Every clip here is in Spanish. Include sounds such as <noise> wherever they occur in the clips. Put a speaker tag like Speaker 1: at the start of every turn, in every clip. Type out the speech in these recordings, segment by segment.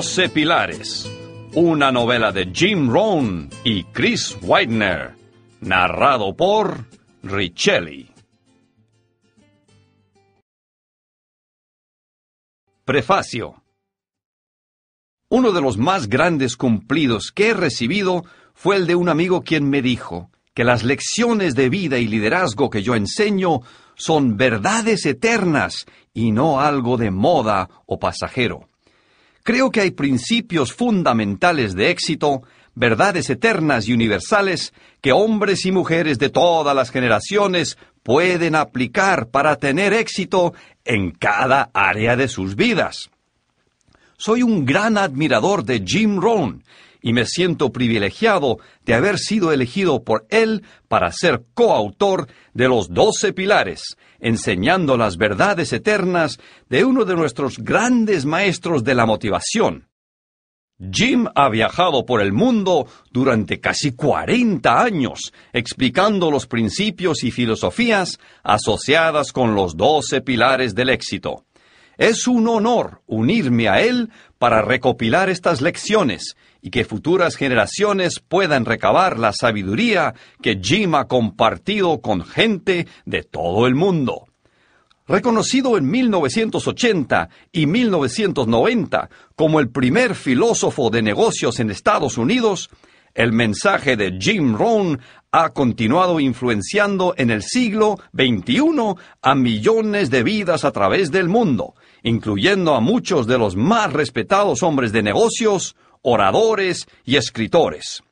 Speaker 1: Doce Pilares, una novela de Jim Rohn y Chris Widener, narrado por Richelli. Prefacio Uno de los más grandes cumplidos que he recibido fue el de un amigo quien me dijo que las lecciones de vida y liderazgo que yo enseño son verdades eternas y no algo de moda o pasajero. Creo que hay principios fundamentales de éxito verdades eternas y universales que hombres y mujeres de todas las generaciones pueden aplicar para tener éxito en cada área de sus vidas. Soy un gran admirador de Jim Rohn y me siento privilegiado de haber sido elegido por él para ser coautor de los doce pilares, enseñando las verdades eternas de uno de nuestros grandes maestros de la motivación, Jim ha viajado por el mundo durante casi 40 años, explicando los principios y filosofías asociadas con los doce pilares del éxito. Es un honor unirme a él para recopilar estas lecciones y que futuras generaciones puedan recabar la sabiduría que Jim ha compartido con gente de todo el mundo. Reconocido en 1980 y 1990 como el primer filósofo de negocios en Estados Unidos, el mensaje de Jim Rohn ha continuado influenciando en el siglo XXI a millones de vidas a través del mundo, incluyendo a muchos de los más respetados hombres de negocios, oradores y escritores.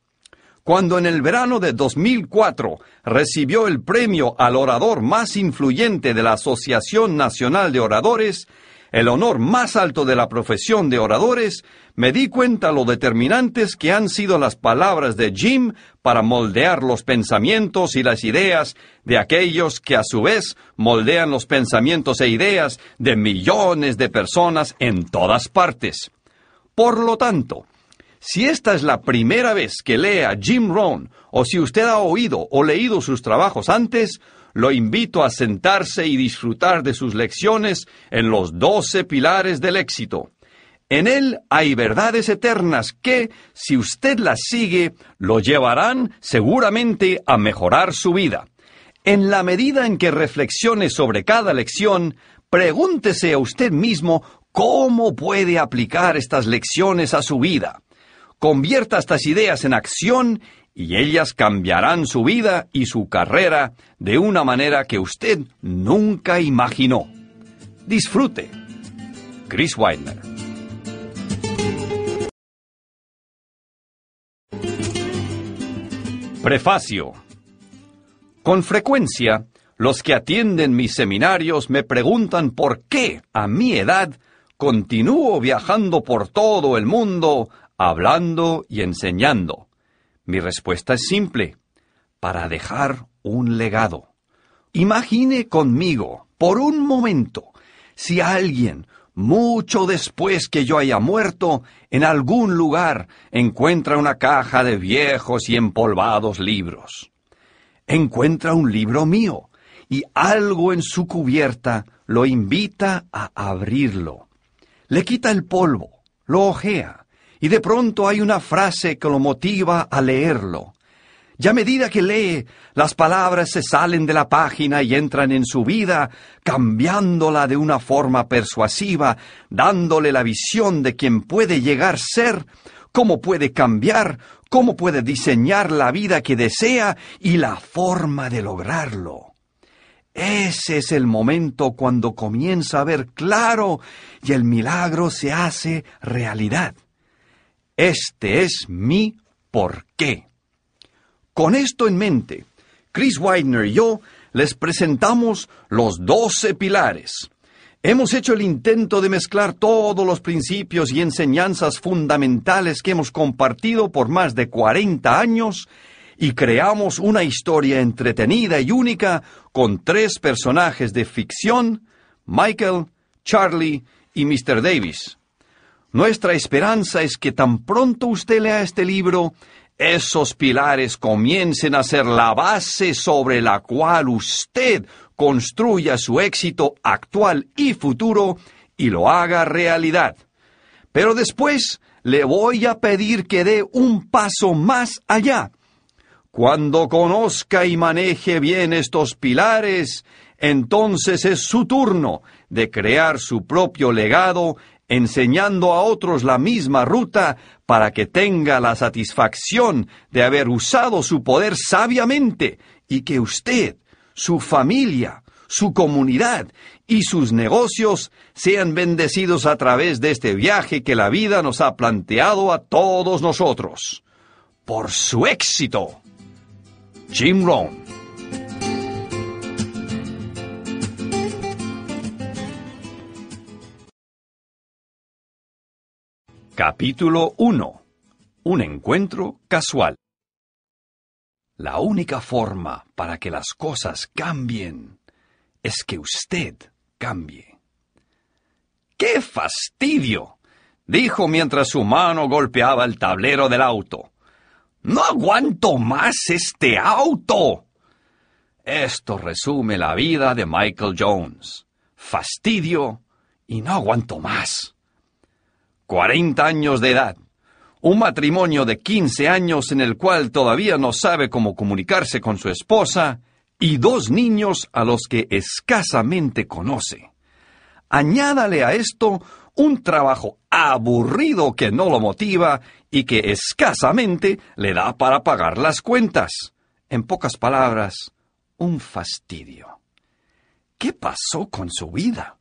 Speaker 1: Cuando en el verano de 2004 recibió el premio al orador más influyente de la Asociación Nacional de Oradores, el honor más alto de la profesión de oradores, me di cuenta lo determinantes que han sido las palabras de Jim para moldear los pensamientos y las ideas de aquellos que a su vez moldean los pensamientos e ideas de millones de personas en todas partes. Por lo tanto, si esta es la primera vez que lee a Jim Rohn, o si usted ha oído o leído sus trabajos antes, lo invito a sentarse y disfrutar de sus lecciones en los doce pilares del éxito. En él hay verdades eternas que, si usted las sigue, lo llevarán seguramente a mejorar su vida. En la medida en que reflexione sobre cada lección, pregúntese a usted mismo cómo puede aplicar estas lecciones a su vida. Convierta estas ideas en acción y ellas cambiarán su vida y su carrera de una manera que usted nunca imaginó. Disfrute. Chris Weidner. Prefacio. Con frecuencia, los que atienden mis seminarios me preguntan por qué, a mi edad, continúo viajando por todo el mundo hablando y enseñando? Mi respuesta es simple, para dejar un legado. Imagine conmigo, por un momento, si alguien, mucho después que yo haya muerto, en algún lugar encuentra una caja de viejos y empolvados libros. Encuentra un libro mío y algo en su cubierta lo invita a abrirlo. Le quita el polvo, lo ojea y de pronto hay una frase que lo motiva a leerlo. Y a medida que lee, las palabras se salen de la página y entran en su vida, cambiándola de una forma persuasiva, dándole la visión de quien puede llegar ser, cómo puede cambiar, cómo puede diseñar la vida que desea y la forma de lograrlo. Ese es el momento cuando comienza a ver claro y el milagro se hace realidad. Este es mi por qué. Con esto en mente, Chris Widener y yo les presentamos los doce pilares. Hemos hecho el intento de mezclar todos los principios y enseñanzas fundamentales que hemos compartido por más de 40 años y creamos una historia entretenida y única con tres personajes de ficción, Michael, Charlie y Mr. Davis. Nuestra esperanza es que tan pronto usted lea este libro, esos pilares comiencen a ser la base sobre la cual usted construya su éxito actual y futuro y lo haga realidad. Pero después le voy a pedir que dé un paso más allá. Cuando conozca y maneje bien estos pilares, entonces es su turno de crear su propio legado, enseñando a otros la misma ruta para que tenga la satisfacción de haber usado su poder sabiamente y que usted su familia, su comunidad y sus negocios sean bendecidos a través de este viaje que la vida nos ha planteado a todos nosotros. Por su éxito. Jim Rohn. Capítulo 1. Un encuentro casual. La única forma para que las cosas cambien es que usted cambie. ¡Qué fastidio! dijo mientras su mano golpeaba el tablero del auto. No aguanto más este auto. Esto resume la vida de Michael Jones. Fastidio y no aguanto más. Cuarenta años de edad un matrimonio de 15 años en el cual todavía no sabe cómo comunicarse con su esposa, y dos niños a los que escasamente conoce. Añádale a esto un trabajo aburrido que no lo motiva y que escasamente le da para pagar las cuentas. En pocas palabras, un fastidio. ¿Qué pasó con su vida?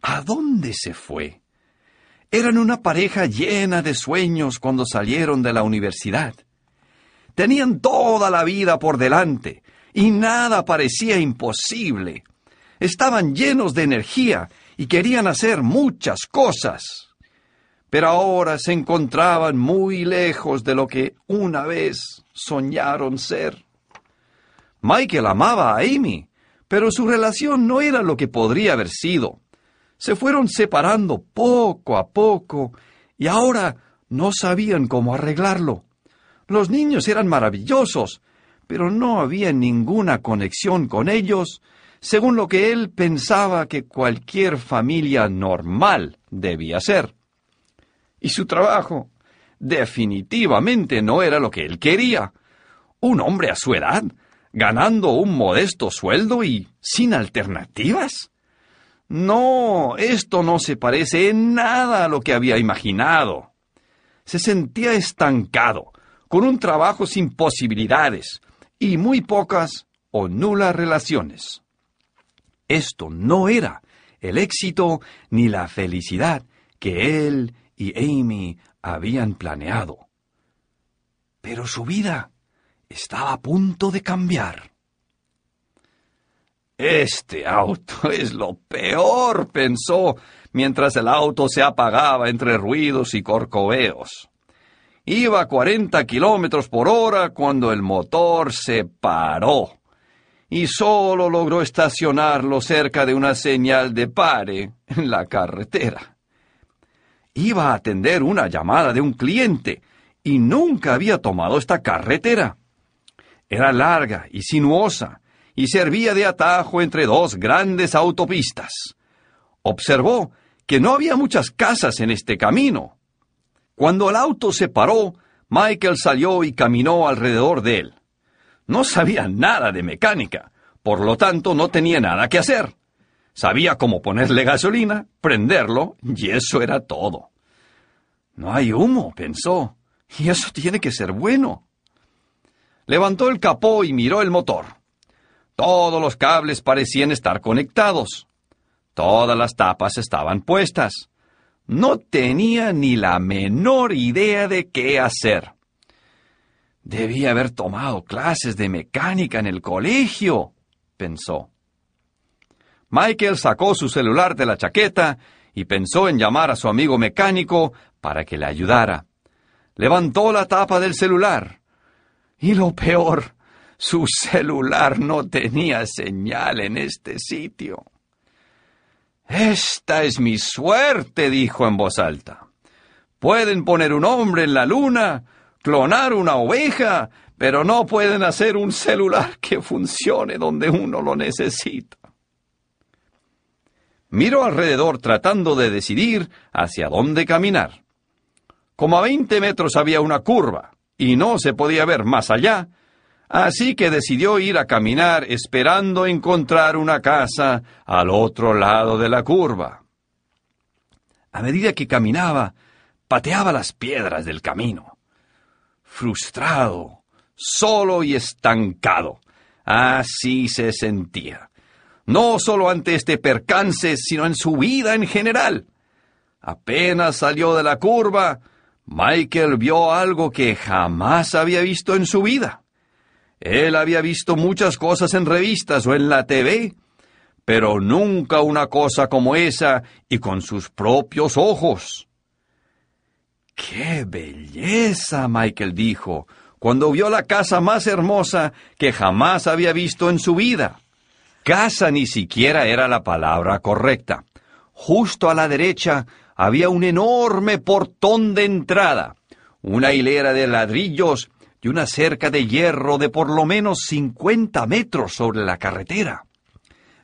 Speaker 1: ¿A dónde se fue? Eran una pareja llena de sueños cuando salieron de la universidad. Tenían toda la vida por delante y nada parecía imposible. Estaban llenos de energía y querían hacer muchas cosas. Pero ahora se encontraban muy lejos de lo que una vez soñaron ser. Michael amaba a Amy, pero su relación no era lo que podría haber sido se fueron separando poco a poco y ahora no sabían cómo arreglarlo. Los niños eran maravillosos, pero no había ninguna conexión con ellos, según lo que él pensaba que cualquier familia normal debía ser. Y su trabajo definitivamente no era lo que él quería. Un hombre a su edad, ganando un modesto sueldo y sin alternativas. No, esto no se parece en nada a lo que había imaginado. Se sentía estancado, con un trabajo sin posibilidades y muy pocas o nulas relaciones. Esto no era el éxito ni la felicidad que él y Amy habían planeado. Pero su vida estaba a punto de cambiar. Este auto <laughs> es lo peor, pensó, mientras el auto se apagaba entre ruidos y corcoveos. Iba a cuarenta kilómetros por hora cuando el motor se paró y solo logró estacionarlo cerca de una señal de pare en la carretera. Iba a atender una llamada de un cliente y nunca había tomado esta carretera. Era larga y sinuosa y servía de atajo entre dos grandes autopistas. Observó que no había muchas casas en este camino. Cuando el auto se paró, Michael salió y caminó alrededor de él. No sabía nada de mecánica, por lo tanto no tenía nada que hacer. Sabía cómo ponerle gasolina, prenderlo, y eso era todo. No hay humo, pensó, y eso tiene que ser bueno. Levantó el capó y miró el motor. Todos los cables parecían estar conectados. Todas las tapas estaban puestas. No tenía ni la menor idea de qué hacer. Debía haber tomado clases de mecánica en el colegio, pensó. Michael sacó su celular de la chaqueta y pensó en llamar a su amigo mecánico para que le ayudara. Levantó la tapa del celular. Y lo peor, su celular no tenía señal en este sitio. Esta es mi suerte, dijo en voz alta. Pueden poner un hombre en la luna, clonar una oveja, pero no pueden hacer un celular que funcione donde uno lo necesita. Miró alrededor tratando de decidir hacia dónde caminar. Como a veinte metros había una curva y no se podía ver más allá, así que decidió ir a caminar esperando encontrar una casa al otro lado de la curva. A medida que caminaba, pateaba las piedras del camino. Frustrado, solo y estancado. Así se sentía. No solo ante este percance, sino en su vida en general. Apenas salió de la curva, Michael vio algo que jamás había visto en su vida. Él había visto muchas cosas en revistas o en la TV, pero nunca una cosa como esa y con sus propios ojos. ¡Qué belleza! Michael dijo, cuando vio la casa más hermosa que jamás había visto en su vida. Casa ni siquiera era la palabra correcta. Justo a la derecha había un enorme portón de entrada, una hilera de ladrillos y una cerca de hierro de por lo menos cincuenta metros sobre la carretera.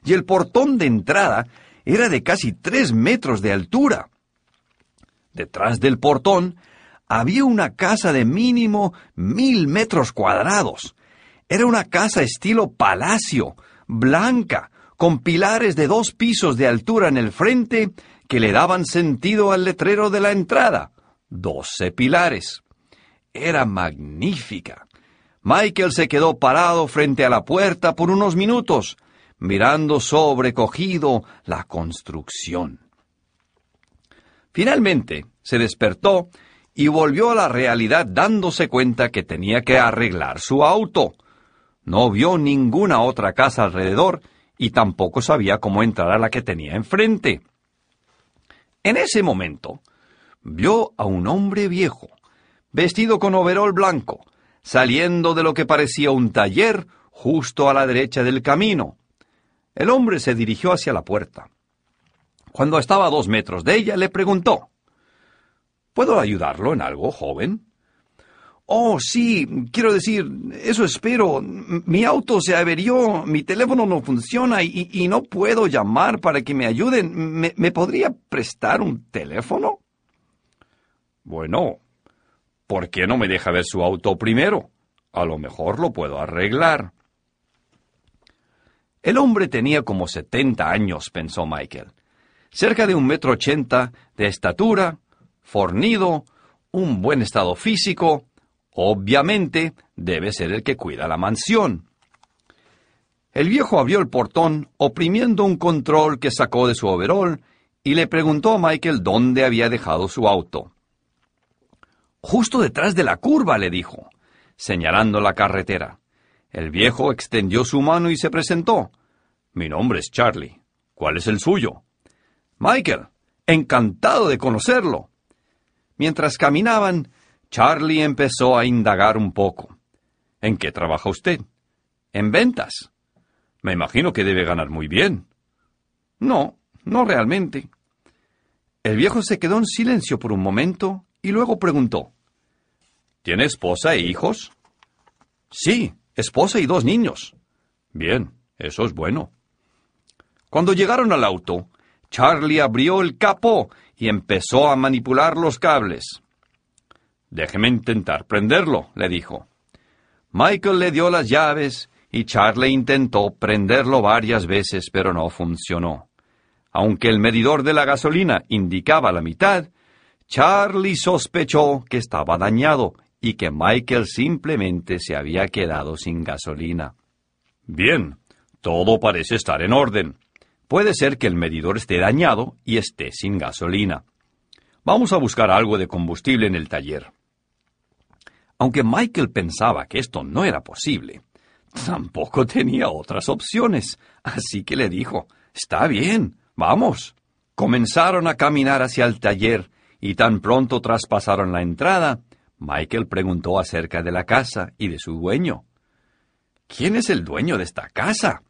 Speaker 1: Y el portón de entrada era de casi tres metros de altura. Detrás del portón había una casa de mínimo mil metros cuadrados. Era una casa estilo palacio, blanca, con pilares de dos pisos de altura en el frente que le daban sentido al letrero de la entrada. Doce pilares. Era magnífica. Michael se quedó parado frente a la puerta por unos minutos, mirando sobrecogido la construcción. Finalmente se despertó y volvió a la realidad dándose cuenta que tenía que arreglar su auto. No vio ninguna otra casa alrededor y tampoco sabía cómo entrar a la que tenía enfrente. En ese momento, vio a un hombre viejo, vestido con overol blanco, saliendo de lo que parecía un taller justo a la derecha del camino. El hombre se dirigió hacia la puerta. Cuando estaba a dos metros de ella, le preguntó ¿Puedo ayudarlo en algo, joven? Oh, sí, quiero decir, eso espero. Mi auto se averió, mi teléfono no funciona y, no puedo llamar para que me ayuden. ¿Me, ¿Me, podría prestar un teléfono? Bueno, ¿por qué no me deja ver su auto primero? A lo mejor lo puedo arreglar. El hombre tenía como setenta años, pensó Michael. Cerca de un metro ochenta de estatura, fornido, un buen estado físico, Obviamente, debe ser el que cuida la mansión. El viejo abrió el portón, oprimiendo un control que sacó de su overol, y le preguntó a Michael dónde había dejado su auto. Justo detrás de la curva, le dijo, señalando la carretera. El viejo extendió su mano y se presentó. Mi nombre es Charlie. ¿Cuál es el suyo? Michael. Encantado de conocerlo. Mientras caminaban, Charlie empezó a indagar un poco. ¿En qué trabaja usted? En ventas. Me imagino que debe ganar muy bien. No, no realmente. El viejo se quedó en silencio por un momento y luego preguntó. ¿Tiene esposa e hijos? Sí, esposa y dos niños. Bien, eso es bueno. Cuando llegaron al auto, Charlie abrió el capó y empezó a manipular los cables. Déjeme intentar prenderlo, le dijo. Michael le dio las llaves y Charlie intentó prenderlo varias veces, pero no funcionó. Aunque el medidor de la gasolina indicaba la mitad, Charlie sospechó que estaba dañado y que Michael simplemente se había quedado sin gasolina. Bien, todo parece estar en orden. Puede ser que el medidor esté dañado y esté sin gasolina. Vamos a buscar algo de combustible en el taller. Aunque Michael pensaba que esto no era posible, tampoco tenía otras opciones, así que le dijo, Está bien, vamos. Comenzaron a caminar hacia el taller y tan pronto traspasaron la entrada, Michael preguntó acerca de la casa y de su dueño. ¿Quién es el dueño de esta casa?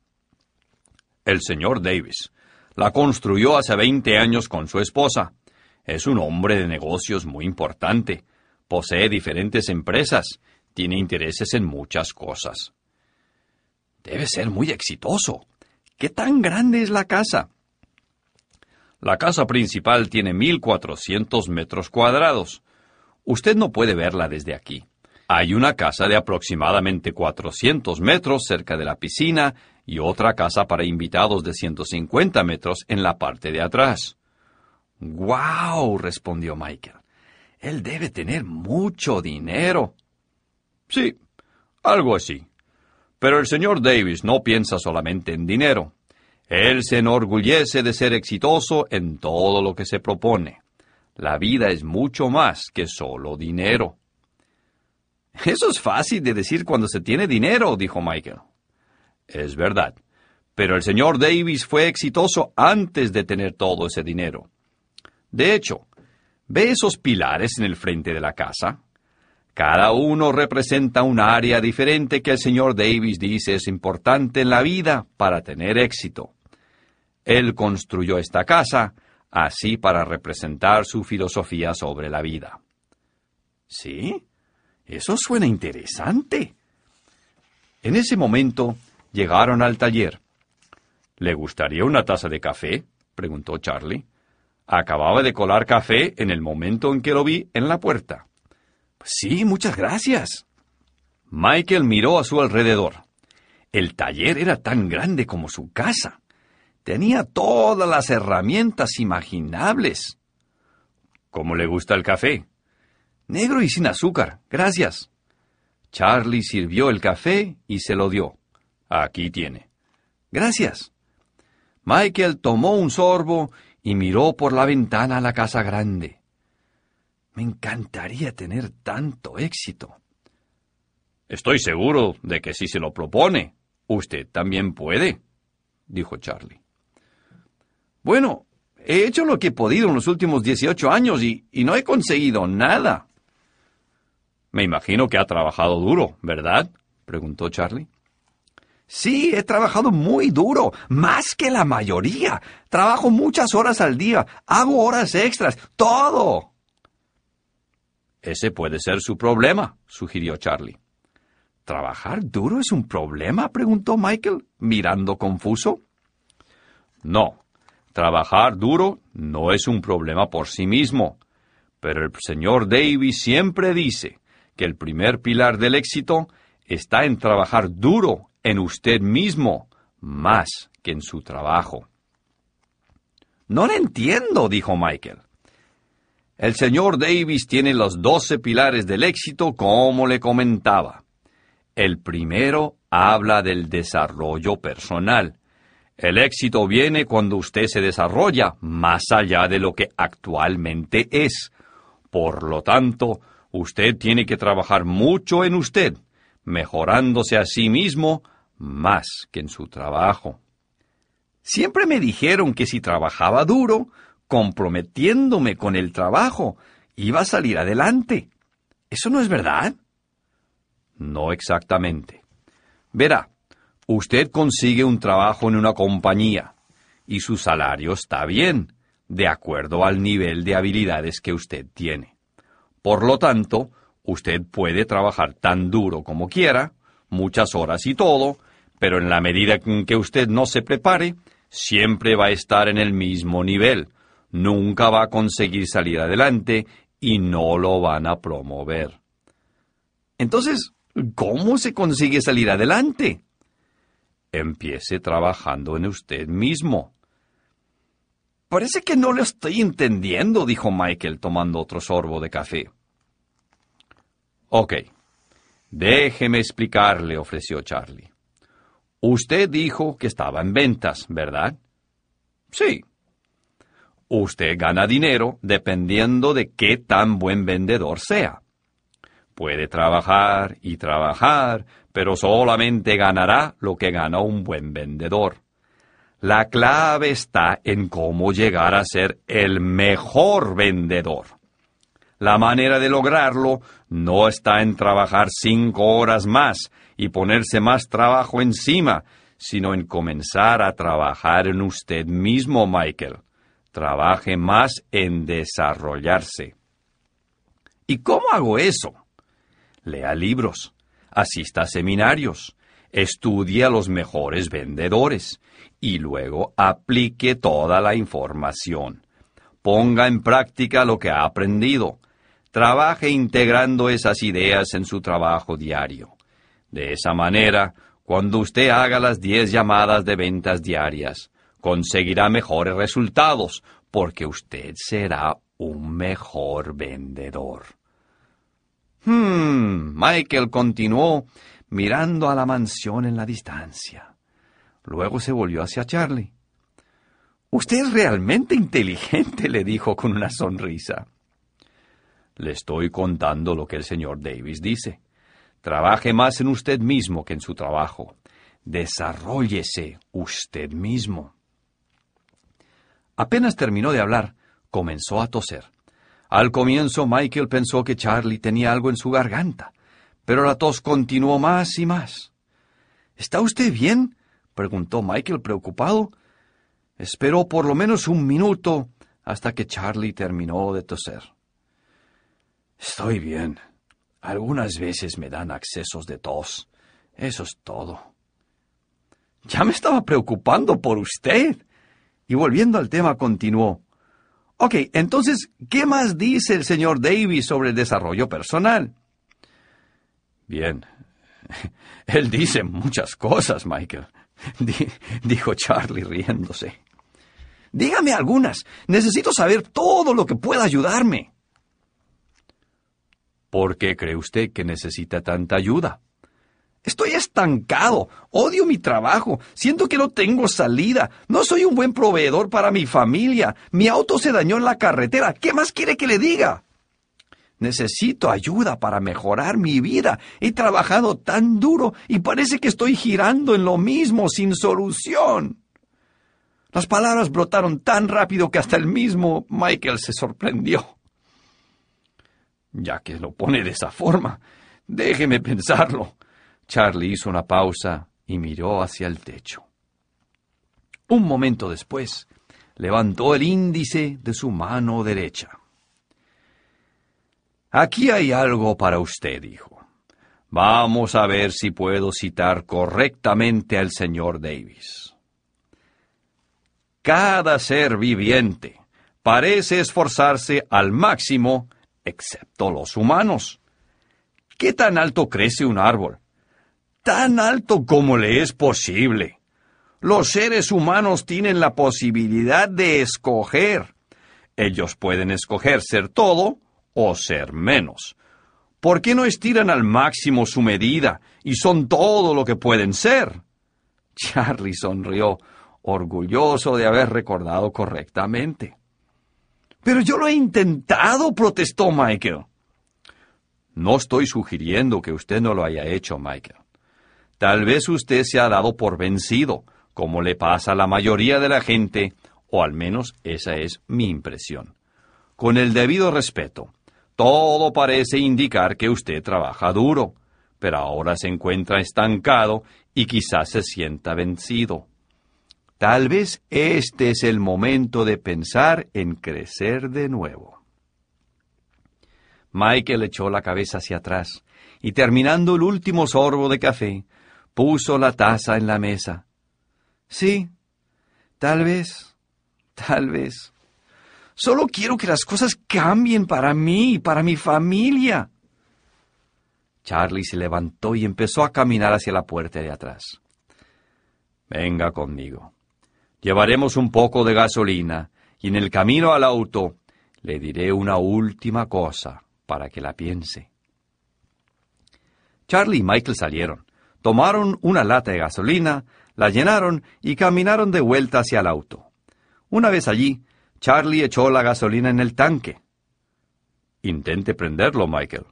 Speaker 1: El señor Davis. La construyó hace veinte años con su esposa. Es un hombre de negocios muy importante. Posee diferentes empresas. Tiene intereses en muchas cosas. Debe ser muy exitoso. ¿Qué tan grande es la casa? La casa principal tiene 1.400 metros cuadrados. Usted no puede verla desde aquí. Hay una casa de aproximadamente 400 metros cerca de la piscina y otra casa para invitados de 150 metros en la parte de atrás. ¡Guau! respondió Michael. Él debe tener mucho dinero. Sí, algo así. Pero el señor Davis no piensa solamente en dinero. Él se enorgullece de ser exitoso en todo lo que se propone. La vida es mucho más que solo dinero. Eso es fácil de decir cuando se tiene dinero, dijo Michael. Es verdad. Pero el señor Davis fue exitoso antes de tener todo ese dinero. De hecho, ¿ve esos pilares en el frente de la casa? Cada uno representa un área diferente que el señor Davis dice es importante en la vida para tener éxito. Él construyó esta casa así para representar su filosofía sobre la vida. ¿Sí? Eso suena interesante. En ese momento llegaron al taller. ¿Le gustaría una taza de café? preguntó Charlie. Acababa de colar café en el momento en que lo vi en la puerta. Sí, muchas gracias. Michael miró a su alrededor. El taller era tan grande como su casa. Tenía todas las herramientas imaginables. ¿Cómo le gusta el café? Negro y sin azúcar, gracias. Charlie sirvió el café y se lo dio. Aquí tiene. Gracias. Michael tomó un sorbo y miró por la ventana a la casa grande. Me encantaría tener tanto éxito. Estoy seguro de que si se lo propone, usted también puede, dijo Charlie. Bueno, he hecho lo que he podido en los últimos 18 años y, no he conseguido nada. Me imagino que ha trabajado duro, ¿verdad? preguntó Charlie. Sí, he trabajado muy duro, más que la mayoría. Trabajo muchas horas al día, hago horas extras, todo. Ese puede ser su problema, sugirió Charlie. ¿Trabajar duro es un problema? preguntó Michael, mirando confuso. No, Trabajar duro no es un problema por sí mismo, pero el señor Davis siempre dice que el primer pilar del éxito está en trabajar duro en usted mismo, más que en su trabajo. No lo entiendo, dijo Michael. El señor Davis tiene los doce pilares del éxito como le comentaba. El primero habla del desarrollo personal, el éxito viene cuando usted se desarrolla más allá de lo que actualmente es. Por lo tanto, usted tiene que trabajar mucho en usted, mejorándose a sí mismo más que en su trabajo. Siempre me dijeron que si trabajaba duro, comprometiéndome con el trabajo, iba a salir adelante. ¿Eso no es verdad? No exactamente. Verá, Usted consigue un trabajo en una compañía y su salario está bien, de acuerdo al nivel de habilidades que usted tiene. Por lo tanto, usted puede trabajar tan duro como quiera, muchas horas y todo, pero en la medida en que usted no se prepare, siempre va a estar en el mismo nivel, nunca va a conseguir salir adelante y no lo van a promover. Entonces, ¿cómo se consigue salir adelante? Empiece trabajando en usted mismo. Parece que no lo estoy entendiendo, dijo Michael tomando otro sorbo de café. Ok. Déjeme explicarle, ofreció Charlie. Usted dijo que estaba en ventas, ¿verdad? Sí. Usted gana dinero dependiendo de qué tan buen vendedor sea. Puede trabajar y trabajar, pero solamente ganará lo que gana un buen vendedor. La clave está en cómo llegar a ser el mejor vendedor. La manera de lograrlo no está en trabajar cinco horas más y ponerse más trabajo encima, sino en comenzar a trabajar en usted mismo, Michael. Trabaje más en desarrollarse. ¿Y cómo hago eso? Lea libros, asista a seminarios, estudie a los mejores vendedores y luego aplique toda la información. Ponga en práctica lo que ha aprendido. Trabaje integrando esas ideas en su trabajo diario. De esa manera, cuando usted haga las 10 llamadas de ventas diarias, conseguirá mejores resultados porque usted será un mejor vendedor. Hmm, Michael continuó mirando a la mansión en la distancia. Luego se volvió hacia Charlie. Usted es realmente inteligente, <laughs> le dijo con una sonrisa. Le estoy contando lo que el señor Davis dice. Trabaje más en usted mismo que en su trabajo. Desarrollese usted mismo. Apenas terminó de hablar, comenzó a toser. Al comienzo Michael pensó que Charlie tenía algo en su garganta, pero la tos continuó más y más. ¿Está usted bien? preguntó Michael preocupado. Esperó por lo menos un minuto hasta que Charlie terminó de toser. Estoy bien. Algunas veces me dan accesos de tos. Eso es todo. Ya me estaba preocupando por usted. Y volviendo al tema, continuó. Ok, entonces, ¿qué más dice el señor Davis sobre el desarrollo personal? Bien. <laughs> Él dice muchas cosas, Michael, <laughs> dijo Charlie riéndose. Dígame algunas. Necesito saber todo lo que pueda ayudarme. ¿Por qué cree usted que necesita tanta ayuda? Estoy estancado, odio mi trabajo, siento que no tengo salida, no soy un buen proveedor para mi familia, mi auto se dañó en la carretera, ¿qué más quiere que le diga? Necesito ayuda para mejorar mi vida. He trabajado tan duro y parece que estoy girando en lo mismo sin solución. Las palabras brotaron tan rápido que hasta el mismo Michael se sorprendió. Ya que lo pone de esa forma, déjeme pensarlo. Charlie hizo una pausa y miró hacia el techo. Un momento después, levantó el índice de su mano derecha. Aquí hay algo para usted, dijo. Vamos a ver si puedo citar correctamente al señor Davis. Cada ser viviente parece esforzarse al máximo, excepto los humanos. ¿Qué tan alto crece un árbol? Tan alto como le es posible. Los seres humanos tienen la posibilidad de escoger. Ellos pueden escoger ser todo o ser menos. ¿Por qué no estiran al máximo su medida y son todo lo que pueden ser? <laughs> Charlie sonrió, orgulloso de haber recordado correctamente. Pero yo lo he intentado, protestó Michael. No estoy sugiriendo que usted no lo haya hecho, Michael. Tal vez usted se ha dado por vencido, como le pasa a la mayoría de la gente, o al menos esa es mi impresión. Con el debido respeto, todo parece indicar que usted trabaja duro, pero ahora se encuentra estancado y quizás se sienta vencido. Tal vez este es el momento de pensar en crecer de nuevo. Michael echó la cabeza hacia atrás y terminando el último sorbo de café, puso la taza en la mesa. Sí, tal vez, tal vez. Solo quiero que las cosas cambien para mí y para mi familia. Charlie se levantó y empezó a caminar hacia la puerta de atrás. Venga conmigo. Llevaremos un poco de gasolina y en el camino al auto le diré una última cosa para que la piense. Charlie y Michael salieron. Tomaron una lata de gasolina, la llenaron y caminaron de vuelta hacia el auto. Una vez allí, Charlie echó la gasolina en el tanque. Intente prenderlo, Michael.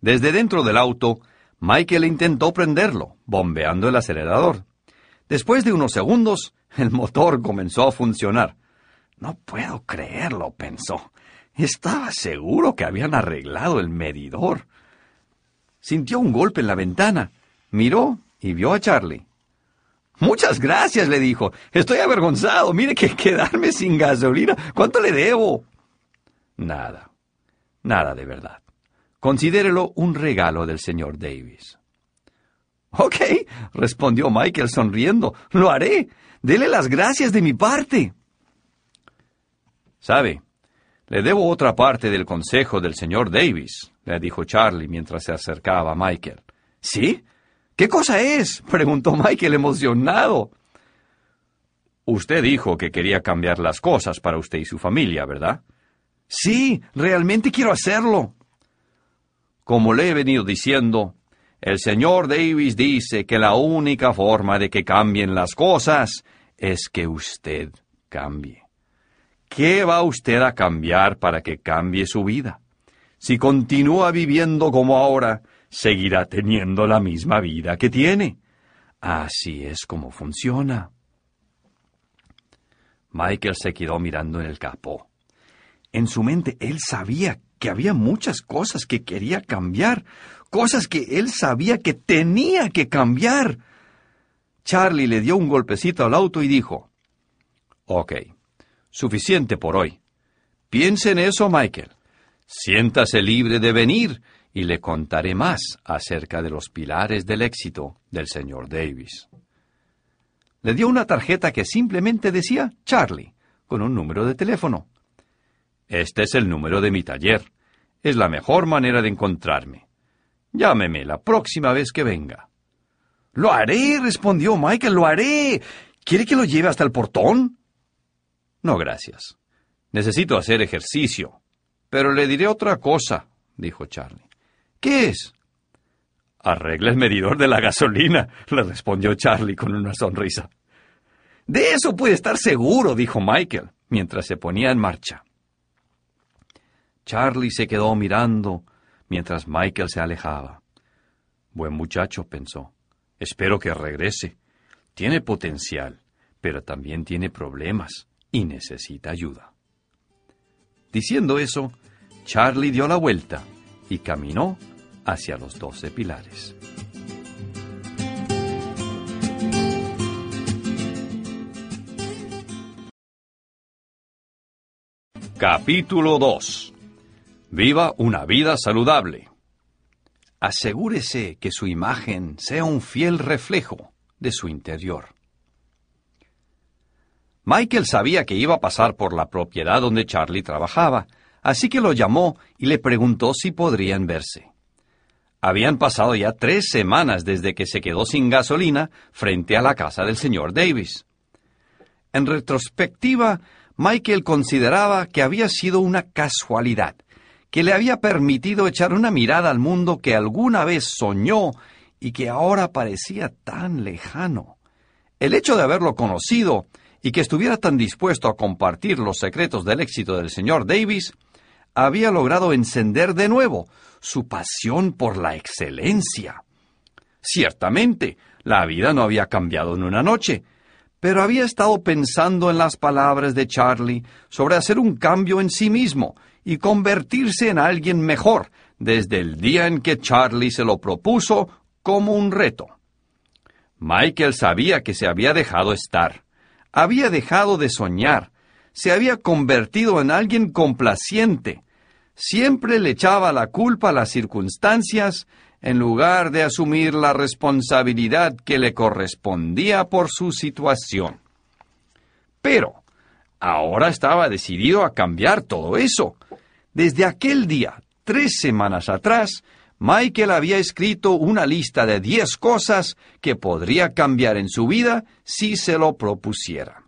Speaker 1: Desde dentro del auto, Michael intentó prenderlo, bombeando el acelerador. Después de unos segundos, El motor comenzó a funcionar. No puedo creerlo, pensó. Estaba seguro que habían arreglado el medidor. Sintió un golpe en la ventana. Miró y vio a Charlie. Muchas gracias, le dijo. Estoy avergonzado. Mire que <laughs> quedarme sin gasolina. ¿Cuánto le debo? Nada. Nada de verdad. Considérelo un regalo del señor Davis. Ok, respondió Michael sonriendo. Lo haré. Dele las gracias de mi parte. Sabe, le debo otra parte del consejo del señor Davis, le dijo Charlie mientras se acercaba a Michael. ¿Sí? ¿Qué cosa es? <laughs> preguntó Michael emocionado. Usted dijo que quería cambiar las cosas para usted y su familia, ¿verdad? Sí, realmente quiero hacerlo. Como le he venido diciendo, el señor Davis dice que la única forma de que cambien las cosas es que usted cambie. ¿Qué va usted a cambiar para que cambie su vida? Si continúa viviendo como ahora, seguirá teniendo la misma vida que tiene. Así es como funciona. Michael se quedó mirando en el capó. En su mente él sabía que había muchas cosas que quería cambiar, cosas que él sabía que tenía que cambiar. Charlie le dio un golpecito al auto y dijo, Ok, suficiente por hoy. Piense en eso, Michael. Siéntase libre de venir y le contaré más acerca de los pilares del éxito del señor Davis. Le dio una tarjeta que simplemente decía Charlie, con un número de teléfono. Este es el número de mi taller. Es la mejor manera de encontrarme. Llámeme la próxima vez que venga. Lo haré, respondió Michael, lo haré. ¿Quiere que lo lleve hasta el portón? No, gracias. Necesito hacer ejercicio. Pero le diré otra cosa, dijo Charlie. ¿Qué es? Arregla el medidor de la gasolina, le respondió Charlie con una sonrisa. De eso puede estar seguro, dijo Michael, mientras se ponía en marcha. Charlie se quedó mirando mientras Michael se alejaba. Buen muchacho, pensó. Espero que regrese. Tiene potencial, pero también tiene problemas y necesita ayuda. Diciendo eso, Charlie dio la vuelta y caminó hacia los doce pilares. Capítulo 2 Viva una vida saludable. Asegúrese que su imagen sea un fiel reflejo de su interior. Michael sabía que iba a pasar por la propiedad donde Charlie trabajaba, así que lo llamó y le preguntó si podrían verse. Habían pasado ya tres semanas desde que se quedó sin gasolina frente a la casa del señor Davis. En retrospectiva, Michael consideraba que había sido una casualidad que le había permitido echar una mirada al mundo que alguna vez soñó y que ahora parecía tan lejano. El hecho de haberlo conocido y que estuviera tan dispuesto a compartir los secretos del éxito del señor Davis, había logrado encender de nuevo su pasión por la excelencia. Ciertamente, la vida no había cambiado en una noche, pero había estado pensando en las palabras de Charlie sobre hacer un cambio en sí mismo y convertirse en alguien mejor desde el día en que Charlie se lo propuso como un reto. Michael sabía que se había dejado estar, había dejado de soñar, se había convertido en alguien complaciente, siempre le echaba la culpa a las circunstancias en lugar de asumir la responsabilidad que le correspondía por su situación. Pero ahora estaba decidido a cambiar todo eso. Desde aquel día, tres semanas atrás, Michael había escrito una lista de diez cosas que podría cambiar en su vida si se lo propusiera.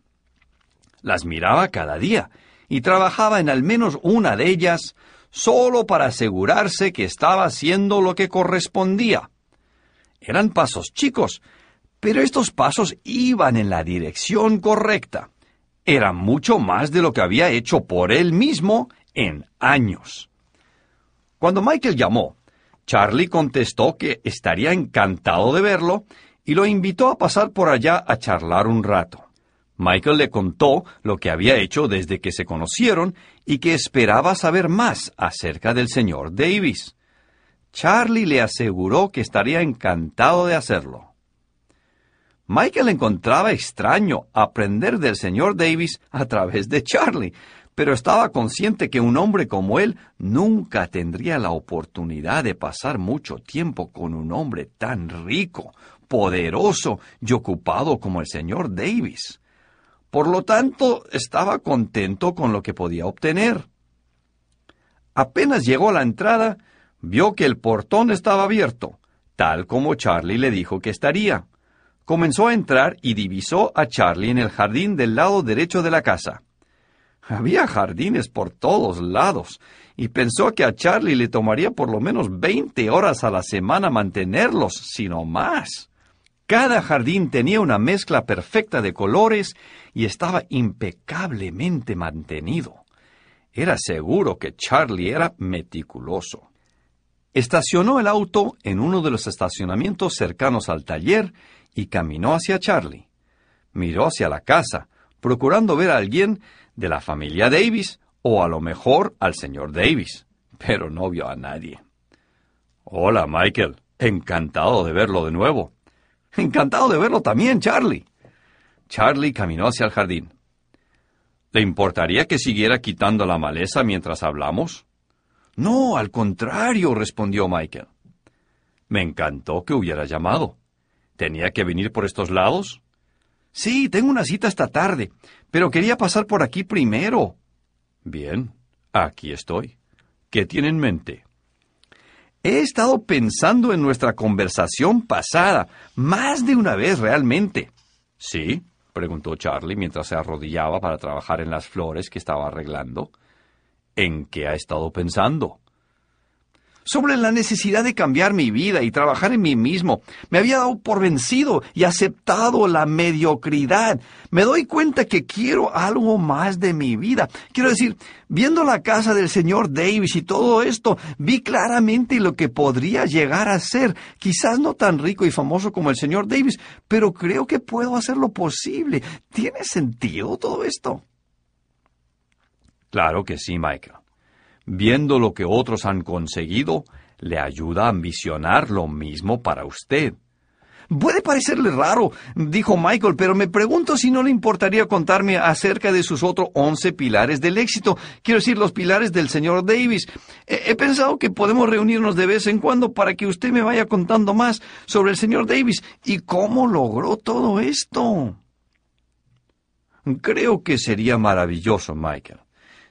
Speaker 1: Las miraba cada día y trabajaba en al menos una de ellas solo para asegurarse que estaba haciendo lo que correspondía. Eran pasos chicos, pero estos pasos iban en la dirección correcta. Era mucho más de lo que había hecho por él mismo en años. Cuando Michael llamó, Charlie contestó que estaría encantado de verlo y lo invitó a pasar por allá a charlar un rato. Michael le contó lo que había hecho desde que se conocieron y que esperaba saber más acerca del señor Davis. Charlie le aseguró que estaría encantado de hacerlo. Michael encontraba extraño aprender del señor Davis a través de Charlie, pero estaba consciente que un hombre como él nunca tendría la oportunidad de pasar mucho tiempo con un hombre tan rico, poderoso y ocupado como el señor Davis. Por lo tanto, estaba contento con lo que podía obtener. Apenas llegó a la entrada, vio que el portón estaba abierto, tal como Charlie le dijo que estaría. Comenzó a entrar y divisó a Charlie en el jardín del lado derecho de la casa. Había jardines por todos lados, y pensó que a Charlie le tomaría por lo menos veinte horas a la semana mantenerlos, si no más. Cada jardín tenía una mezcla perfecta de colores y estaba impecablemente mantenido. Era seguro que Charlie era meticuloso. Estacionó el auto en uno de los estacionamientos cercanos al taller y caminó hacia Charlie. Miró hacia la casa, procurando ver a alguien de la familia Davis o a lo mejor al señor Davis, pero no vio a nadie. Hola, Michael. Encantado de verlo de nuevo. Encantado de verlo también, Charlie. Charlie caminó hacia el jardín. ¿Le importaría que siguiera quitando la maleza mientras hablamos? No, al contrario, respondió Michael. Me encantó que hubiera llamado. ¿Tenía que venir por estos lados? Sí, tengo una cita esta tarde, pero quería pasar por aquí primero. Bien, aquí estoy. ¿Qué tiene en mente? He estado pensando en nuestra conversación pasada, más de una vez realmente. ¿Sí? preguntó Charlie mientras se arrodillaba para trabajar en las flores que estaba arreglando. ¿En qué ha estado pensando? Sobre la necesidad de cambiar mi vida y trabajar en mí mismo. Me había dado por vencido y aceptado la mediocridad. Me doy cuenta que quiero algo más de mi vida. Quiero decir, viendo la casa del señor Davis y todo esto, vi claramente lo que podría llegar a ser. Quizás no tan rico y famoso como el señor Davis, pero creo que puedo hacer lo posible. ¿Tiene sentido todo esto? Claro que sí, Michael viendo lo que otros han conseguido, le ayuda a ambicionar lo mismo para usted. Puede parecerle raro, dijo Michael, pero me pregunto si no le importaría contarme acerca de sus otros once pilares del éxito. Quiero decir, los pilares del señor Davis. He, he, pensado que podemos reunirnos de vez en cuando para que usted me vaya contando más sobre el señor Davis y cómo logró todo esto. Creo que sería maravilloso, Michael.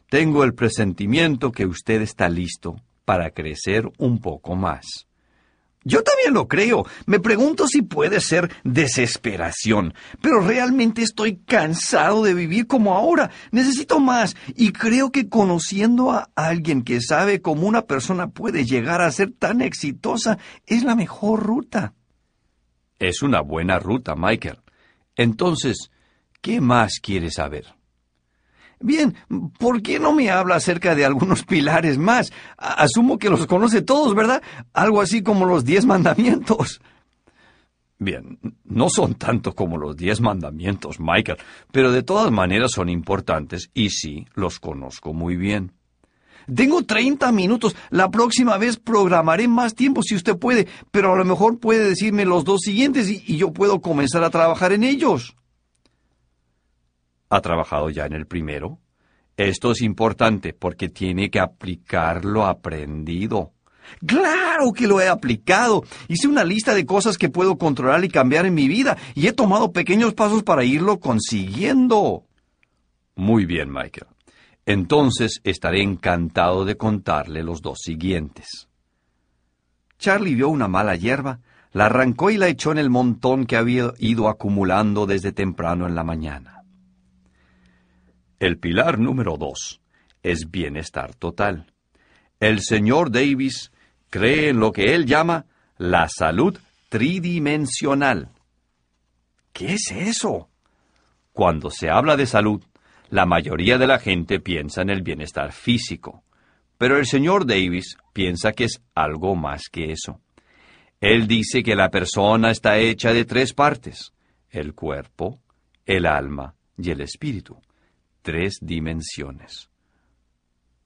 Speaker 1: Tengo el presentimiento que usted está listo para crecer un poco más. Yo también lo creo. Me pregunto si puede ser desesperación, pero realmente estoy cansado de vivir como ahora. Necesito más y creo que conociendo a alguien que sabe cómo una persona puede llegar a ser tan exitosa es la mejor ruta. Es una buena ruta, Michael. Entonces, ¿qué más quiere saber? Bien, ¿por qué no me habla acerca de algunos <laughs> pilares más? Asumo que los conoce todos, ¿verdad? Algo así como los diez mandamientos. Bien, no son tanto como los diez mandamientos, Michael, pero de todas maneras son importantes y sí, los conozco muy bien. Tengo treinta minutos. La próxima vez programaré más tiempo si usted puede, pero a lo mejor puede decirme los dos siguientes y, y yo puedo comenzar a trabajar en ellos. ¿Ha trabajado ya en el primero? Esto es importante porque tiene que aplicar lo aprendido. Claro que lo he aplicado. Hice una lista de cosas que puedo controlar y cambiar en mi vida y he tomado pequeños pasos para irlo consiguiendo. Muy bien, Michael. Entonces estaré encantado de contarle los dos siguientes. Charlie vio una mala hierba, la arrancó y la echó en el montón que había ido acumulando desde temprano en la mañana. El pilar número dos es bienestar total. El señor Davis cree en lo que él llama la salud tridimensional. ¿Qué es eso? Cuando se habla de salud, la mayoría de la gente piensa en el bienestar físico, pero el señor Davis piensa que es algo más que eso. Él dice que la persona está hecha de tres partes, el cuerpo, el alma y el espíritu. Tres dimensiones.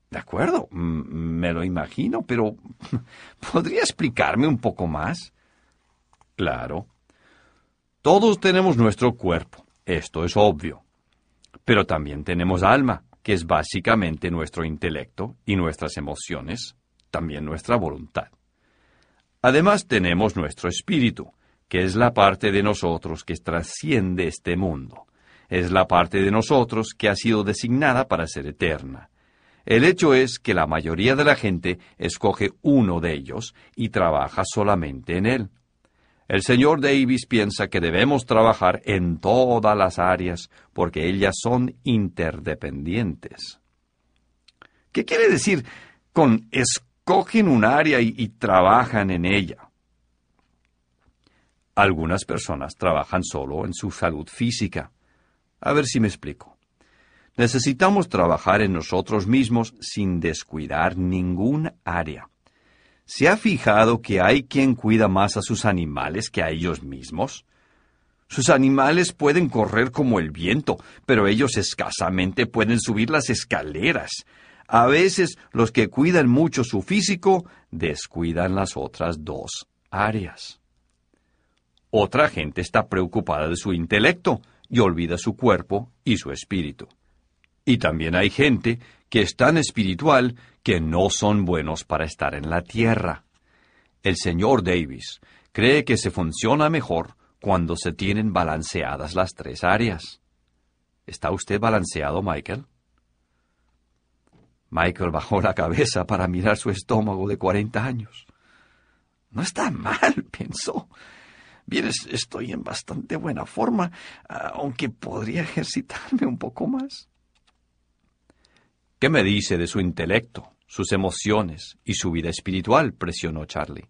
Speaker 1: De acuerdo, me lo imagino, pero <laughs> ¿podría explicarme un poco más? Claro. Todos tenemos nuestro cuerpo, esto es obvio. Pero también tenemos alma, que es básicamente nuestro intelecto y nuestras emociones, también nuestra voluntad. Además tenemos nuestro espíritu, que es la parte de nosotros que trasciende este mundo. Es la parte de nosotros que ha sido designada para ser eterna. El hecho es que la mayoría de la gente escoge uno de ellos y trabaja solamente en él. El señor Davis piensa que debemos trabajar en todas las áreas porque ellas son interdependientes. ¿Qué quiere decir con escogen un área y, y trabajan en ella? Algunas personas trabajan solo en su salud física. A ver si me explico. Necesitamos trabajar en nosotros mismos sin descuidar ningún área. ¿Se ha fijado que hay quien cuida más a sus animales que a ellos mismos? Sus animales pueden correr como el viento, pero ellos escasamente pueden subir las escaleras. A veces los que cuidan mucho su físico descuidan las otras dos áreas. Otra gente está preocupada de su intelecto y olvida su cuerpo y su espíritu. Y también hay gente que es tan espiritual que no son buenos para estar en la tierra. El señor Davis cree que se funciona mejor cuando se tienen balanceadas las tres áreas. ¿Está usted balanceado, Michael? Michael bajó la cabeza para mirar su estómago de cuarenta años. No está mal, <laughs> pensó. Bien, estoy en bastante buena forma, aunque podría ejercitarme un poco más. ¿Qué me dice de su intelecto, sus emociones y su vida espiritual? presionó Charlie.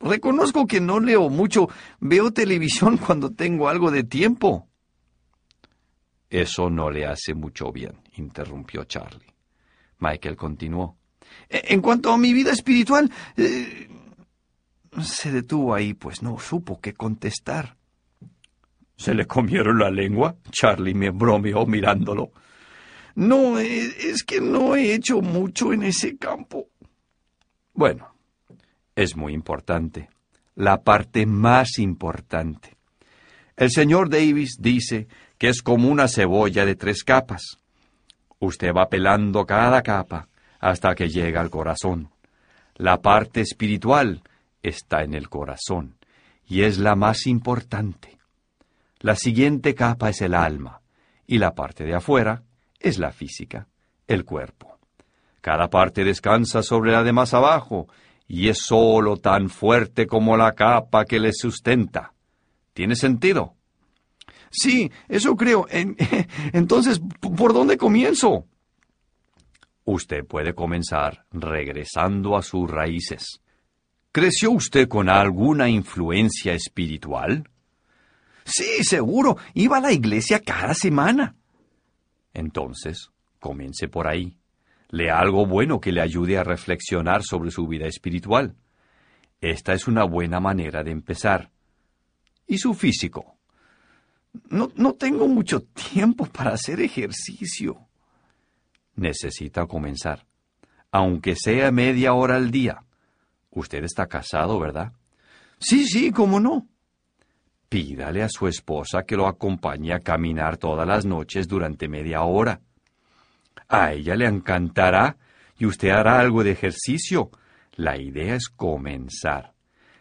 Speaker 1: Reconozco que no leo mucho. Veo televisión <laughs> cuando tengo algo de tiempo. Eso no le hace mucho bien, interrumpió Charlie. Michael continuó. E, en cuanto a mi vida espiritual, eh, se detuvo ahí, pues no supo qué contestar. ¿Se le comieron la lengua? Charlie me bromeó mirándolo. No, es que no he hecho mucho en ese campo. Bueno, es muy importante. La parte más importante. El señor Davis dice que es como una cebolla de tres capas. Usted va pelando cada capa hasta que llega al corazón. La parte espiritual está en el corazón y es la más importante. La siguiente capa es el alma y la parte de afuera es la física, el cuerpo. Cada parte descansa sobre la de más abajo y es sólo tan fuerte como la capa que le sustenta. ¿Tiene sentido? Sí, eso creo. <laughs> entonces, ¿por dónde comienzo? Usted puede comenzar regresando a sus raíces. ¿Creció usted con alguna influencia espiritual? Sí, seguro. Iba a la iglesia cada semana. Entonces, comience por ahí. Lea algo bueno que le ayude a reflexionar sobre su vida espiritual. Esta es una buena manera de empezar. ¿Y su físico? No, no tengo mucho tiempo para hacer ejercicio. Necesita comenzar, aunque sea media hora al día. Usted está casado, ¿verdad? Sí, sí, cómo no. Pídale a su esposa que lo acompañe a caminar todas las noches durante media hora. A ella le encantará y usted hará algo de ejercicio. La idea es comenzar.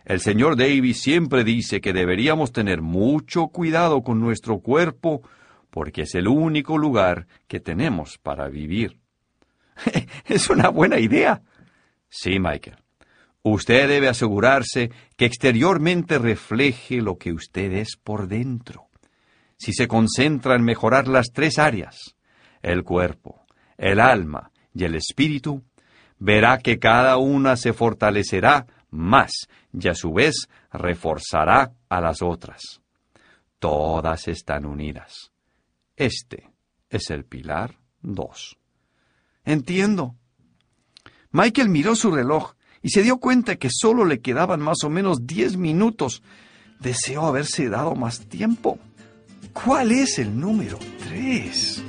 Speaker 1: El señor Davis siempre dice que deberíamos tener mucho cuidado con nuestro cuerpo porque es el único lugar que tenemos para vivir. <laughs> es una buena idea. Sí, Michael. Usted debe asegurarse que exteriormente refleje lo que usted es por dentro. Si se concentra en mejorar las tres áreas, el cuerpo, el alma y el espíritu, verá que cada una se fortalecerá más y a su vez reforzará a las otras. Todas están unidas. Este es el pilar 2. Entiendo. Michael miró su reloj y se dio cuenta que solo le quedaban más o menos diez minutos. Deseó haberse dado más tiempo. ¿Cuál es el número tres?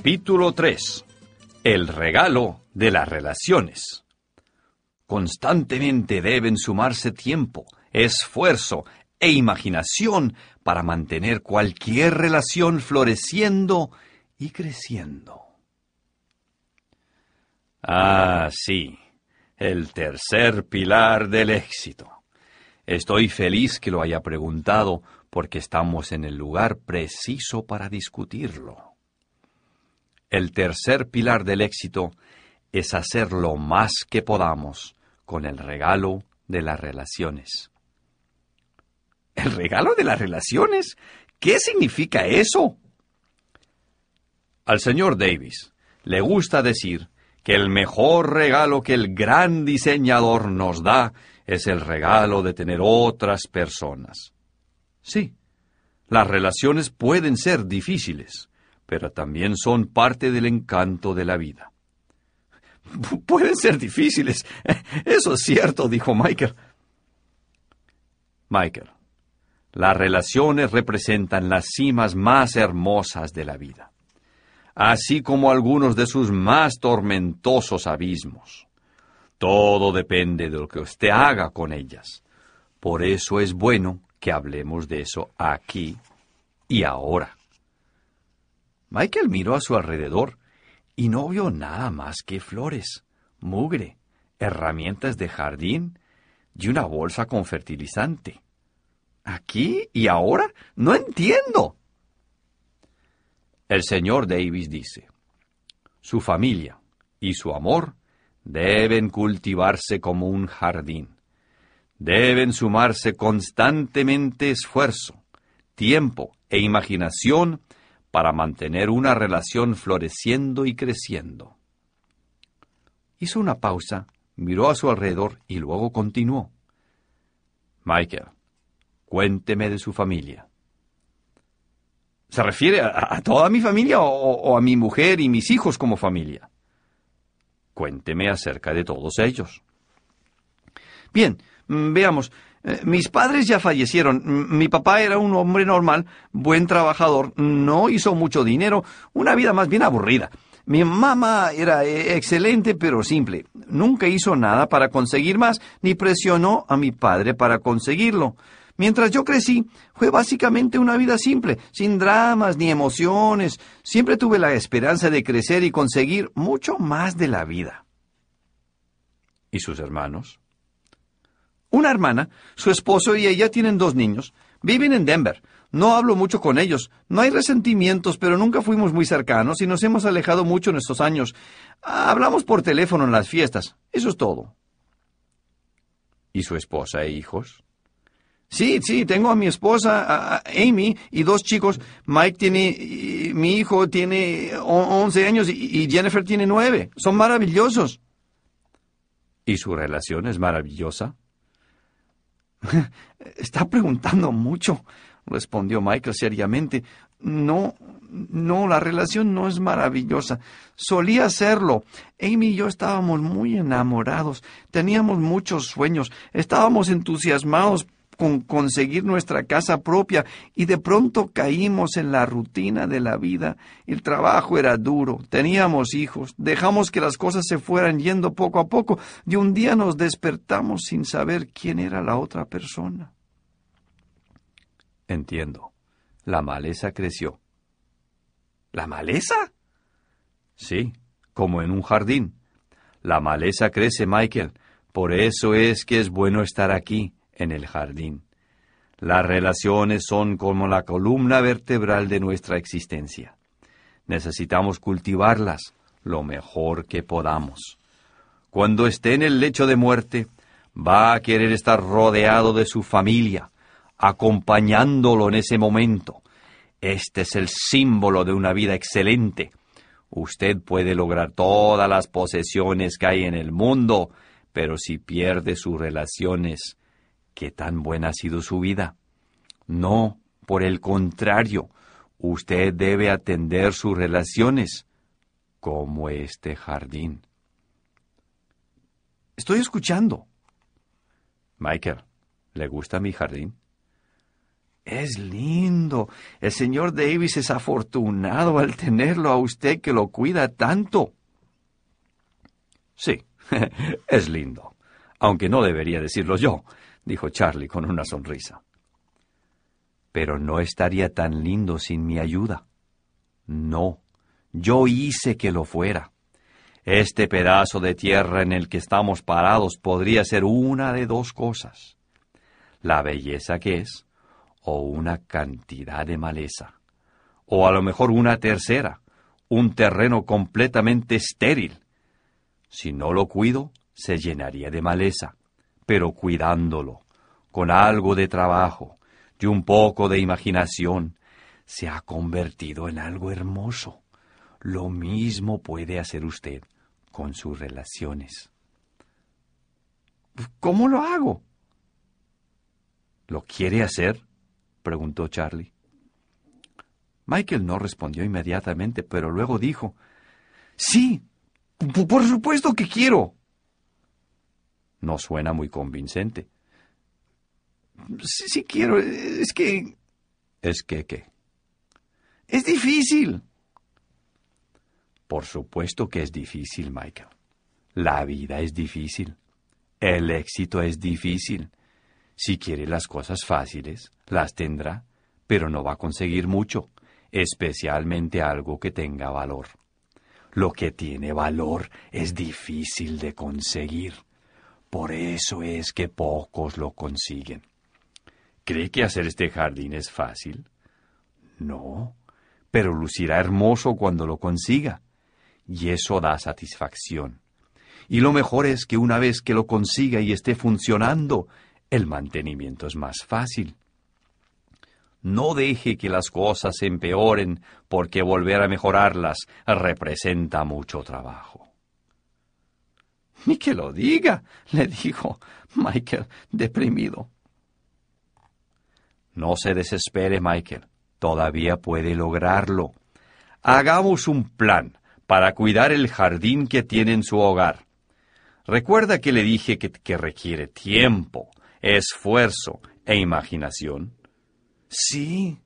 Speaker 1: Capítulo 3. El regalo de las relaciones. Constantemente deben sumarse tiempo, esfuerzo e imaginación para mantener cualquier relación floreciendo y creciendo. Ah, sí, el tercer pilar del éxito. Estoy feliz que lo haya preguntado porque estamos en el lugar preciso para discutirlo. El tercer pilar del éxito es hacer lo más que podamos con el regalo de las relaciones. ¿El regalo de las relaciones? ¿Qué significa eso? Al señor Davis le gusta decir que el mejor regalo que el gran diseñador nos da es el regalo de tener otras personas. Sí, las relaciones pueden ser difíciles, pero también son parte del encanto de la vida. Pueden ser difíciles. <laughs> Eso es cierto, dijo Michael. Michael, las relaciones representan las cimas más hermosas de la vida, así como algunos de sus más tormentosos abismos. Todo depende de lo que usted haga con ellas. Por eso es bueno que hablemos de eso aquí y ahora. Michael miró a su alrededor y no vio nada más que flores, mugre, herramientas de jardín y una bolsa con fertilizante. ¿Aquí y ahora? No entiendo. El señor Davis dice, su familia y su amor deben cultivarse como un jardín. Deben sumarse constantemente esfuerzo, tiempo e imaginación para mantener una relación floreciendo y creciendo. Hizo una pausa, miró a su alrededor y luego continuó. Michael, cuénteme de su familia. ¿Se refiere a, toda mi familia o a mi mujer y mis hijos como familia? Cuénteme acerca de todos ellos. Bien, mm, veamos, eh, mis padres ya fallecieron. Mi papá era un hombre normal, buen trabajador, no hizo mucho dinero, una vida más bien aburrida. Mi mamá era eh, excelente pero simple. Nunca hizo nada para conseguir más, ni presionó a mi padre para conseguirlo. Mientras yo crecí, fue básicamente una vida simple, sin dramas ni emociones. Siempre tuve la esperanza de crecer y conseguir mucho más de la vida. ¿Y sus hermanos? Una hermana, su esposo y ella tienen dos niños. Viven en Denver. No hablo mucho con ellos. No hay resentimientos, pero nunca fuimos muy cercanos y nos hemos alejado mucho en estos años. Hablamos por teléfono en las fiestas. Eso es todo. ¿Y su esposa e hijos? Sí, sí, tengo a mi esposa, Amy, y dos chicos. Mike tiene, mi hijo tiene 11 años y Jennifer tiene 9. Son maravillosos. ¿Y su relación es maravillosa? <laughs> Está preguntando mucho, respondió Michael seriamente. No, no, la relación no es maravillosa. Solía serlo. Amy y yo estábamos muy enamorados, teníamos muchos sueños, estábamos entusiasmados con conseguir nuestra casa propia y de pronto caímos en la rutina de la vida. El trabajo era duro, teníamos hijos, dejamos que las cosas se fueran yendo poco a poco y un día nos despertamos sin saber quién era la otra persona. Entiendo. La maleza creció. ¿La maleza? Sí, como en un jardín. La maleza crece, Michael. Por eso es que es bueno estar aquí, en el jardín. Las relaciones son como la columna vertebral de nuestra existencia. Necesitamos cultivarlas lo mejor que podamos. Cuando esté en el lecho de muerte, va a querer estar rodeado de su familia, acompañándolo en ese momento. Este es el símbolo de una vida excelente. Usted puede lograr todas las posesiones que hay en el mundo, pero si pierde sus relaciones, ¿qué tan buena ha sido su vida? No, por el contrario, usted debe atender sus relaciones, como este jardín. Estoy escuchando. Michael, ¿le gusta mi jardín? Es lindo. El señor Davis es afortunado al tenerlo a usted que lo cuida tanto. Sí, <laughs> es lindo. Aunque no debería decirlo yo, dijo Charlie con una sonrisa. Pero no estaría tan lindo sin mi ayuda. No, yo hice que lo fuera. Este pedazo de tierra en el que estamos parados podría ser una de dos cosas. La belleza que es, o una cantidad de maleza. O a lo mejor una tercera, un terreno completamente estéril. Si no lo cuido, se llenaría de maleza, pero cuidándolo, con algo de trabajo y un poco de imaginación, se ha convertido en algo hermoso. Lo mismo puede hacer usted con sus relaciones. ¿Cómo lo hago? ¿Lo quiere hacer? preguntó Charlie. Michael no respondió inmediatamente, pero luego dijo, Sí, por supuesto que quiero. No suena muy convincente. Sí, sí quiero, es que... ¿Es que qué? Es difícil. Por supuesto que es difícil, Michael. La vida es difícil. El éxito es difícil. Si quiere las cosas fáciles, las tendrá, pero no va a conseguir mucho, especialmente algo que tenga valor. Lo que tiene valor es difícil de conseguir. Por eso es que pocos lo consiguen. ¿Cree que hacer este jardín es fácil? No, pero lucirá hermoso cuando lo consiga. Y eso da satisfacción. Y lo mejor es que una vez que lo consiga y esté funcionando, el mantenimiento es más fácil. No deje que las cosas se empeoren porque volver a mejorarlas representa mucho trabajo. Ni que lo diga, le dijo Michael, deprimido. No se desespere, Michael. Todavía puede lograrlo. Hagamos un plan para cuidar el jardín que tiene en su hogar. Recuerda que le dije que, que requiere tiempo, esfuerzo e imaginación? Sí.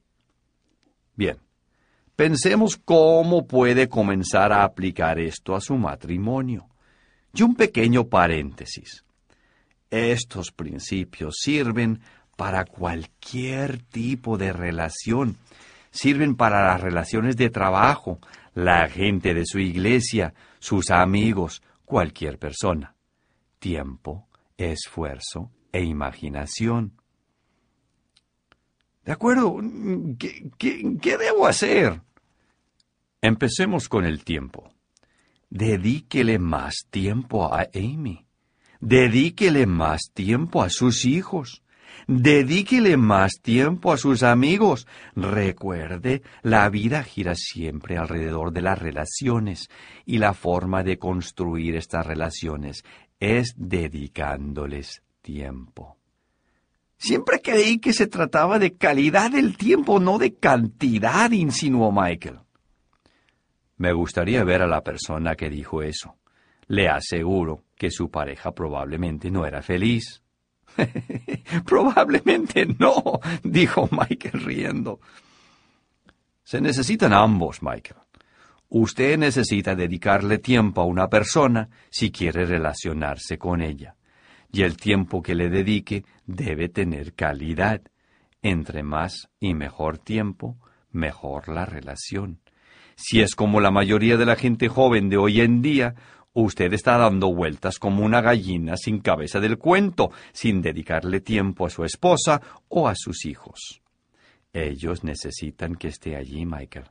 Speaker 1: Bien, pensemos cómo puede comenzar a aplicar esto a su matrimonio. Y un pequeño paréntesis. Estos principios sirven para cualquier tipo de relación. Sirven para las relaciones de trabajo, la gente de su iglesia, sus amigos, cualquier persona. Tiempo, esfuerzo e imaginación. De acuerdo, ¿qué, qué, debo hacer? Empecemos con el tiempo. Dedíquele más tiempo a Amy. Dedíquele más tiempo a sus hijos. Dedíquele más tiempo a sus amigos. Recuerde, la vida gira siempre alrededor de las relaciones y la forma de construir estas relaciones es dedicándoles tiempo. Siempre creí que se trataba de calidad del tiempo, no de cantidad, insinuó Michael. Me gustaría ver a la persona que dijo eso. Le aseguro que su pareja probablemente no era feliz. <laughs> probablemente no, dijo Michael riendo. Se necesitan ambos, Michael. Usted necesita dedicarle tiempo a una persona si quiere relacionarse con ella y el tiempo que le dedique debe tener calidad. Entre más y mejor tiempo, mejor la relación. Si es como la mayoría de la gente joven de hoy en día, usted está dando vueltas como una gallina sin cabeza del cuento, sin dedicarle tiempo a su esposa o a sus hijos. Ellos necesitan que esté allí, Michael.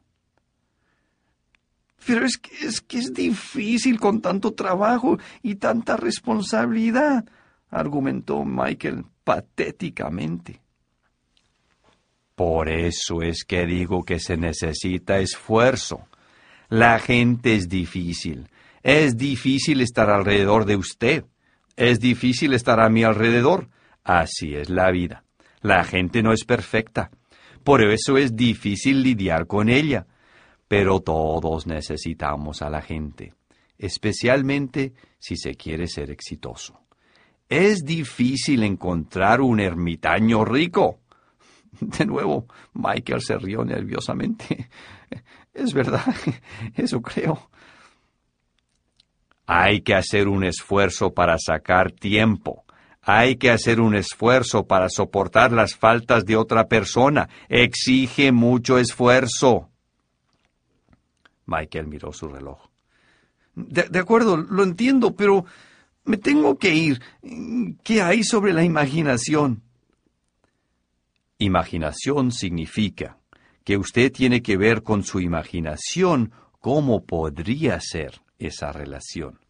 Speaker 1: Pero es que es, que es difícil con tanto trabajo y tanta responsabilidad argumentó Michael patéticamente. Por eso es que digo que se necesita esfuerzo. La gente es difícil. Es difícil estar alrededor de usted. Es difícil estar a mi alrededor. Así es la vida. La gente no es perfecta. Por eso es difícil lidiar con ella. Pero todos necesitamos a la gente, especialmente si se quiere ser exitoso. Es difícil encontrar un ermitaño rico. <laughs> De nuevo, Michael se rió nerviosamente. Es verdad, <laughs> eso creo. Hay que hacer un esfuerzo para sacar tiempo. Hay que hacer un esfuerzo para soportar las faltas de otra persona. Exige mucho esfuerzo. Michael miró su reloj. De, de, acuerdo, lo entiendo, pero me tengo que ir. ¿Qué hay sobre la imaginación? Imaginación significa que usted tiene que ver con su imaginación cómo podría ser esa relación.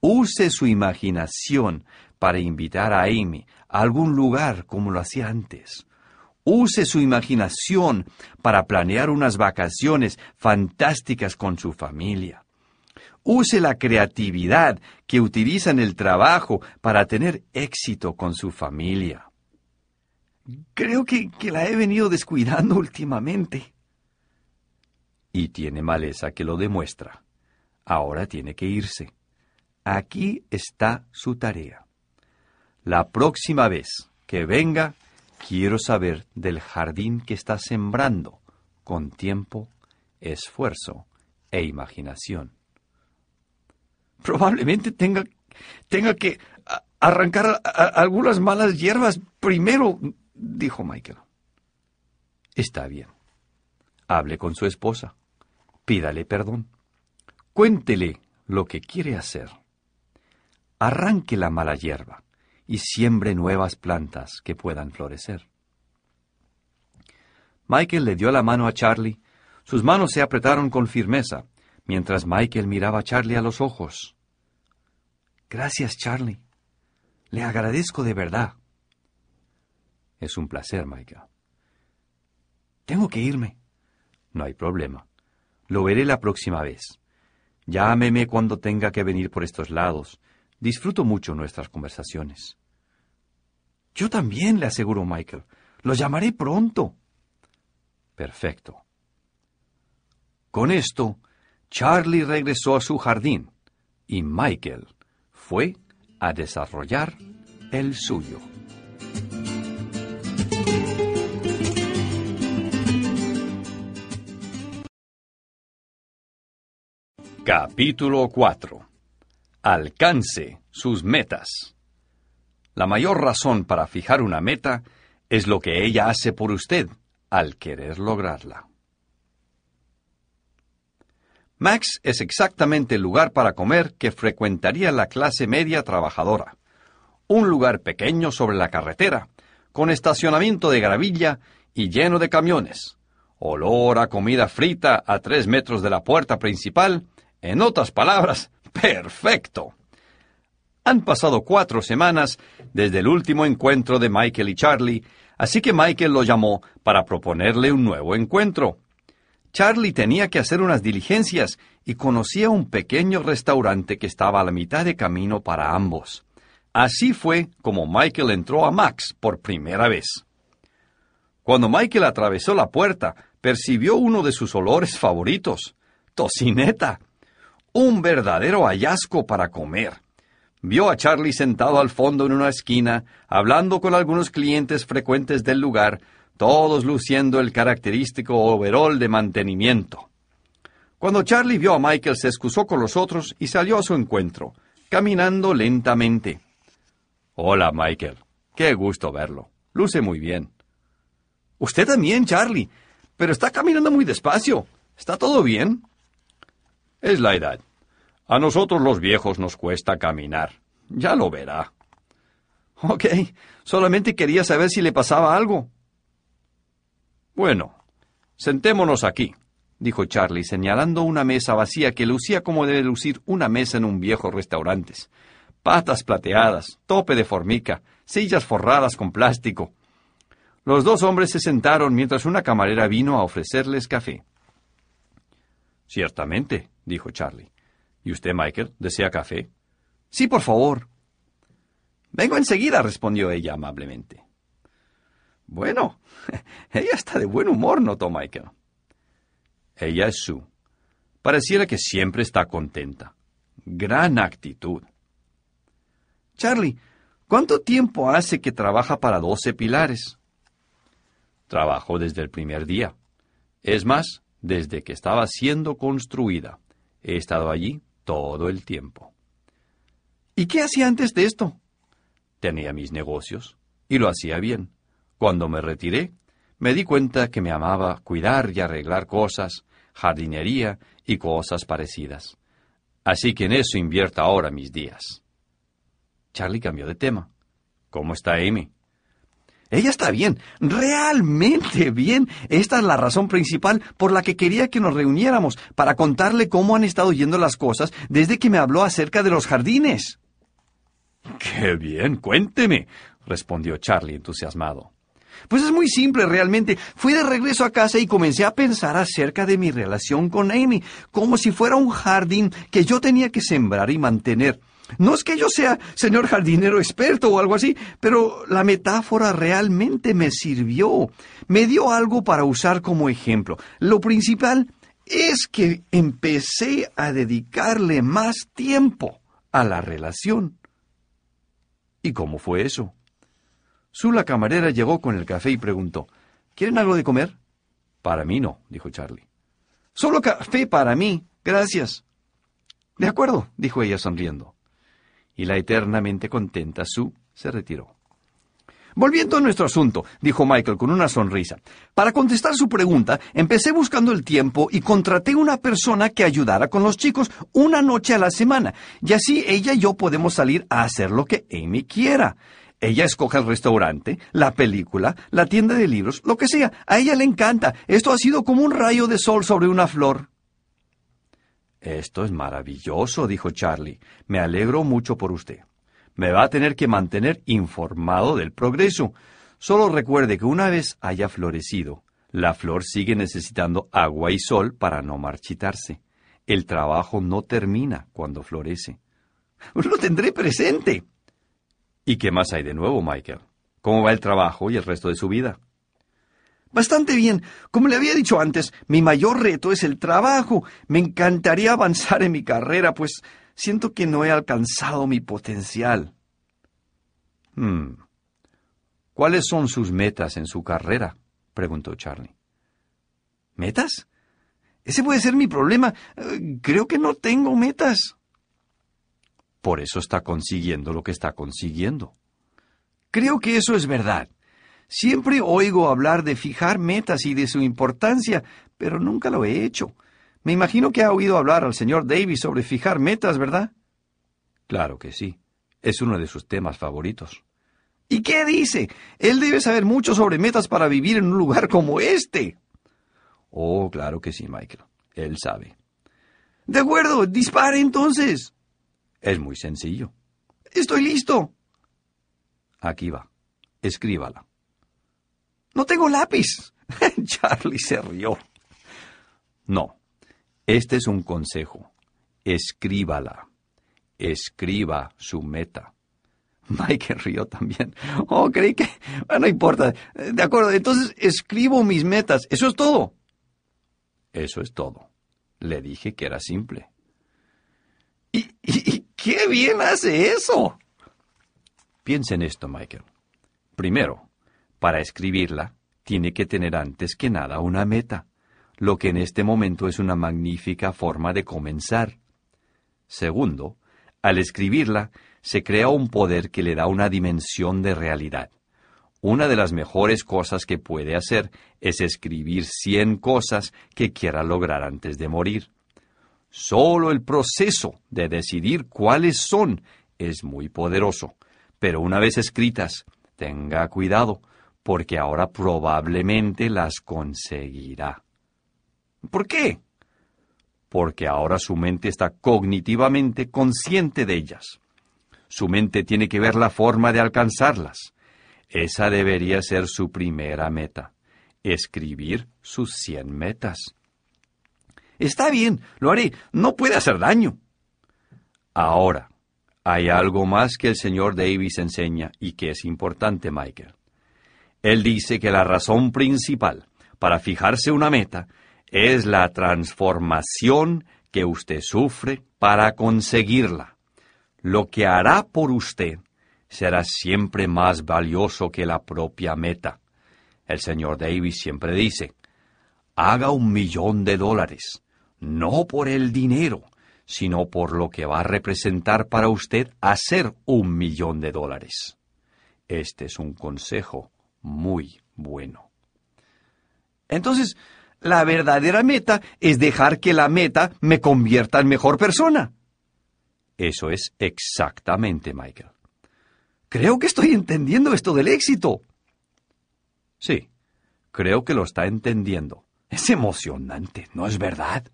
Speaker 1: Use su imaginación para invitar a Amy a algún lugar como lo hacía antes. Use su imaginación para planear unas vacaciones fantásticas con su familia. Use la creatividad que utiliza en el trabajo para tener éxito con su familia. Creo que, que la he venido descuidando <laughs> últimamente. Y tiene maleza que lo demuestra. Ahora tiene que irse. Aquí está su tarea. La próxima vez que venga, quiero saber del jardín que está sembrando con tiempo, esfuerzo e imaginación. Probablemente tenga, tenga que arrancar algunas malas hierbas primero, dijo Michael. Está bien. Hable con su esposa. Pídale perdón. Cuéntele lo que quiere hacer. Arranque la mala hierba y siembre nuevas plantas que puedan florecer. Michael le dio la mano a Charlie. Sus manos se apretaron con firmeza, mientras Michael miraba a Charlie a los ojos. Gracias, Charlie. Le agradezco de verdad. Es un placer, Michael. Tengo que irme. No hay problema. Lo veré la próxima vez. Llámeme cuando tenga que venir por estos lados. Disfruto mucho nuestras conversaciones. Yo también, le aseguró Michael. Lo llamaré pronto. Perfecto. Con esto, Charlie regresó a su jardín y Michael fue a desarrollar el suyo. Capítulo 4 Alcance sus metas. La mayor razón para fijar una meta es lo que ella hace por usted al querer lograrla. Max es exactamente el lugar para comer que frecuentaría la clase media trabajadora. Un lugar pequeño sobre la carretera, con estacionamiento de gravilla y lleno de camiones. Olor a comida frita a tres metros de la puerta principal en otras palabras, <laughs> perfecto. Han pasado cuatro semanas desde el último encuentro de Michael y Charlie, así que Michael lo llamó para proponerle un nuevo encuentro. Charlie tenía que hacer unas diligencias y conocía un pequeño restaurante que estaba a la mitad de camino para ambos. Así fue como Michael entró a Max por primera vez. Cuando Michael atravesó la puerta, percibió uno de sus olores favoritos, tocineta un verdadero hallazgo para comer. Vio a Charlie sentado al fondo en una esquina, hablando con algunos clientes frecuentes del lugar, todos luciendo el característico overol de mantenimiento. Cuando Charlie vio a Michael se excusó con los otros y salió a su encuentro, caminando lentamente. Hola, Michael. Qué gusto verlo. Luce muy bien. Usted también, Charlie. Pero está caminando muy despacio. ¿Está todo bien? Es la edad. A nosotros los viejos nos cuesta caminar. Ya lo verá. Ok, solamente quería saber si le pasaba algo. Bueno, sentémonos aquí, dijo Charlie, señalando una mesa vacía que lucía como debe lucir una mesa en un viejo restaurante. Patas plateadas, tope de formica, sillas forradas con plástico. Los dos hombres se sentaron mientras una camarera vino a ofrecerles café. Ciertamente, dijo Charlie. ¿Y usted, Michael, desea café? Sí, por favor. Vengo enseguida, respondió ella amablemente. Bueno, <laughs> ella está de buen humor, notó Michael. Ella es Sue. Pareciera que siempre está contenta. Gran actitud. Charlie, ¿cuánto tiempo hace que trabaja para doce pilares? Trabajo desde el primer día. Es más, desde que estaba siendo construida. He estado allí todo el tiempo. ¿Y qué hacía antes de esto? Tenía mis negocios y lo hacía bien. Cuando me retiré, me di cuenta que me amaba cuidar y arreglar cosas, jardinería y cosas parecidas. Así que en eso invierto ahora mis días. Charlie cambió de tema. ¿Cómo está Amy? Ella está bien, realmente bien. Esta es la razón principal por la que quería que nos reuniéramos, para contarle cómo han estado yendo las cosas desde que me habló acerca de los jardines. Qué bien, cuénteme, respondió Charlie entusiasmado. Pues es muy simple realmente. Fui de regreso a casa y comencé a pensar acerca de mi relación con Amy, como si fuera un jardín que yo tenía que sembrar y mantener. No es que yo sea señor jardinero experto o algo así, pero la metáfora realmente me sirvió. Me dio algo para usar como ejemplo. Lo principal es que empecé a dedicarle más tiempo a la relación. ¿Y cómo fue eso? Su la camarera llegó con el café y preguntó, ¿Quieren algo de comer? Para mí no, dijo Charlie. Solo café para mí, gracias. De acuerdo, dijo ella sonriendo. Y la eternamente contenta Sue se retiró. Volviendo a nuestro asunto, dijo Michael con una sonrisa. Para contestar su pregunta, empecé buscando el tiempo y contraté una persona que ayudara con los chicos una noche a la semana, y así ella y yo podemos salir a hacer lo que Amy quiera. Ella escoge el restaurante, la película, la tienda de libros, lo que sea. A ella le encanta. Esto ha sido como un rayo de sol sobre una flor. Esto es maravilloso, dijo Charlie. Me alegro mucho por usted. Me va a tener que mantener informado del progreso. Solo recuerde que una vez haya florecido, la flor sigue necesitando agua y sol para no marchitarse. El trabajo no termina cuando florece. Lo tendré presente. ¿Y qué más hay de nuevo, Michael? ¿Cómo va el trabajo y el resto de su vida? Bastante bien. Como le había dicho antes, mi mayor reto es el trabajo. Me encantaría avanzar en mi carrera, pues siento que no he alcanzado mi potencial. Hmm. ¿Cuáles son sus metas en su carrera? preguntó Charlie. ¿Metas? Ese puede ser mi problema. Eh, creo que no tengo metas. Por eso está consiguiendo lo que está consiguiendo. Creo que eso es verdad. Siempre oigo hablar de fijar metas y de su importancia, pero nunca lo he hecho. Me imagino que ha oído hablar al señor Davis sobre fijar metas, ¿verdad? Claro que sí. Es uno de sus temas favoritos. ¿Y qué dice? Él debe saber mucho sobre metas para vivir en un lugar como este. Oh, claro que sí, Michael. Él sabe. De acuerdo, dispare entonces. Es muy sencillo. Estoy listo. Aquí va. Escríbala. No tengo lápiz. <laughs> Charlie se rió. No. Este es un consejo. Escríbala. Escriba su meta. Mike rió también. Oh, creí que... Bueno, no importa. De acuerdo, entonces escribo mis metas. ¿Eso es todo? Eso es todo. Le dije que era simple. ¿Y, y, qué bien hace eso? Piensa en esto, Michael. Primero, para escribirla, tiene que tener antes que nada una meta, lo que en este momento es una magnífica forma de comenzar. Segundo, al escribirla, se crea un poder que le da una dimensión de realidad. Una de las mejores cosas que puede hacer es escribir cien cosas que quiera lograr antes de morir. Solo el proceso de decidir cuáles son es muy poderoso, pero una vez escritas, tenga cuidado, porque ahora probablemente las conseguirá. ¿Por qué? Porque ahora su mente está cognitivamente consciente de ellas. Su mente tiene que ver la forma de alcanzarlas. Esa debería ser su primera meta, escribir sus 100 metas. Está bien, lo haré, no puede hacer daño. Ahora, hay algo más que el señor Davis enseña y que es importante, Michael. Él dice que la razón principal para fijarse una meta es la transformación que usted sufre para conseguirla. Lo que hará por usted será siempre más valioso que la propia meta. El señor Davis siempre dice, haga un millón de dólares, no por el dinero, sino por lo que va a representar para usted hacer un millón de dólares. Este es un consejo muy bueno. Entonces, la verdadera meta es dejar que la meta me convierta en mejor persona. Eso es exactamente, Michael. Creo que estoy entendiendo esto del éxito. Sí, creo que lo está entendiendo. Es emocionante, ¿no es verdad?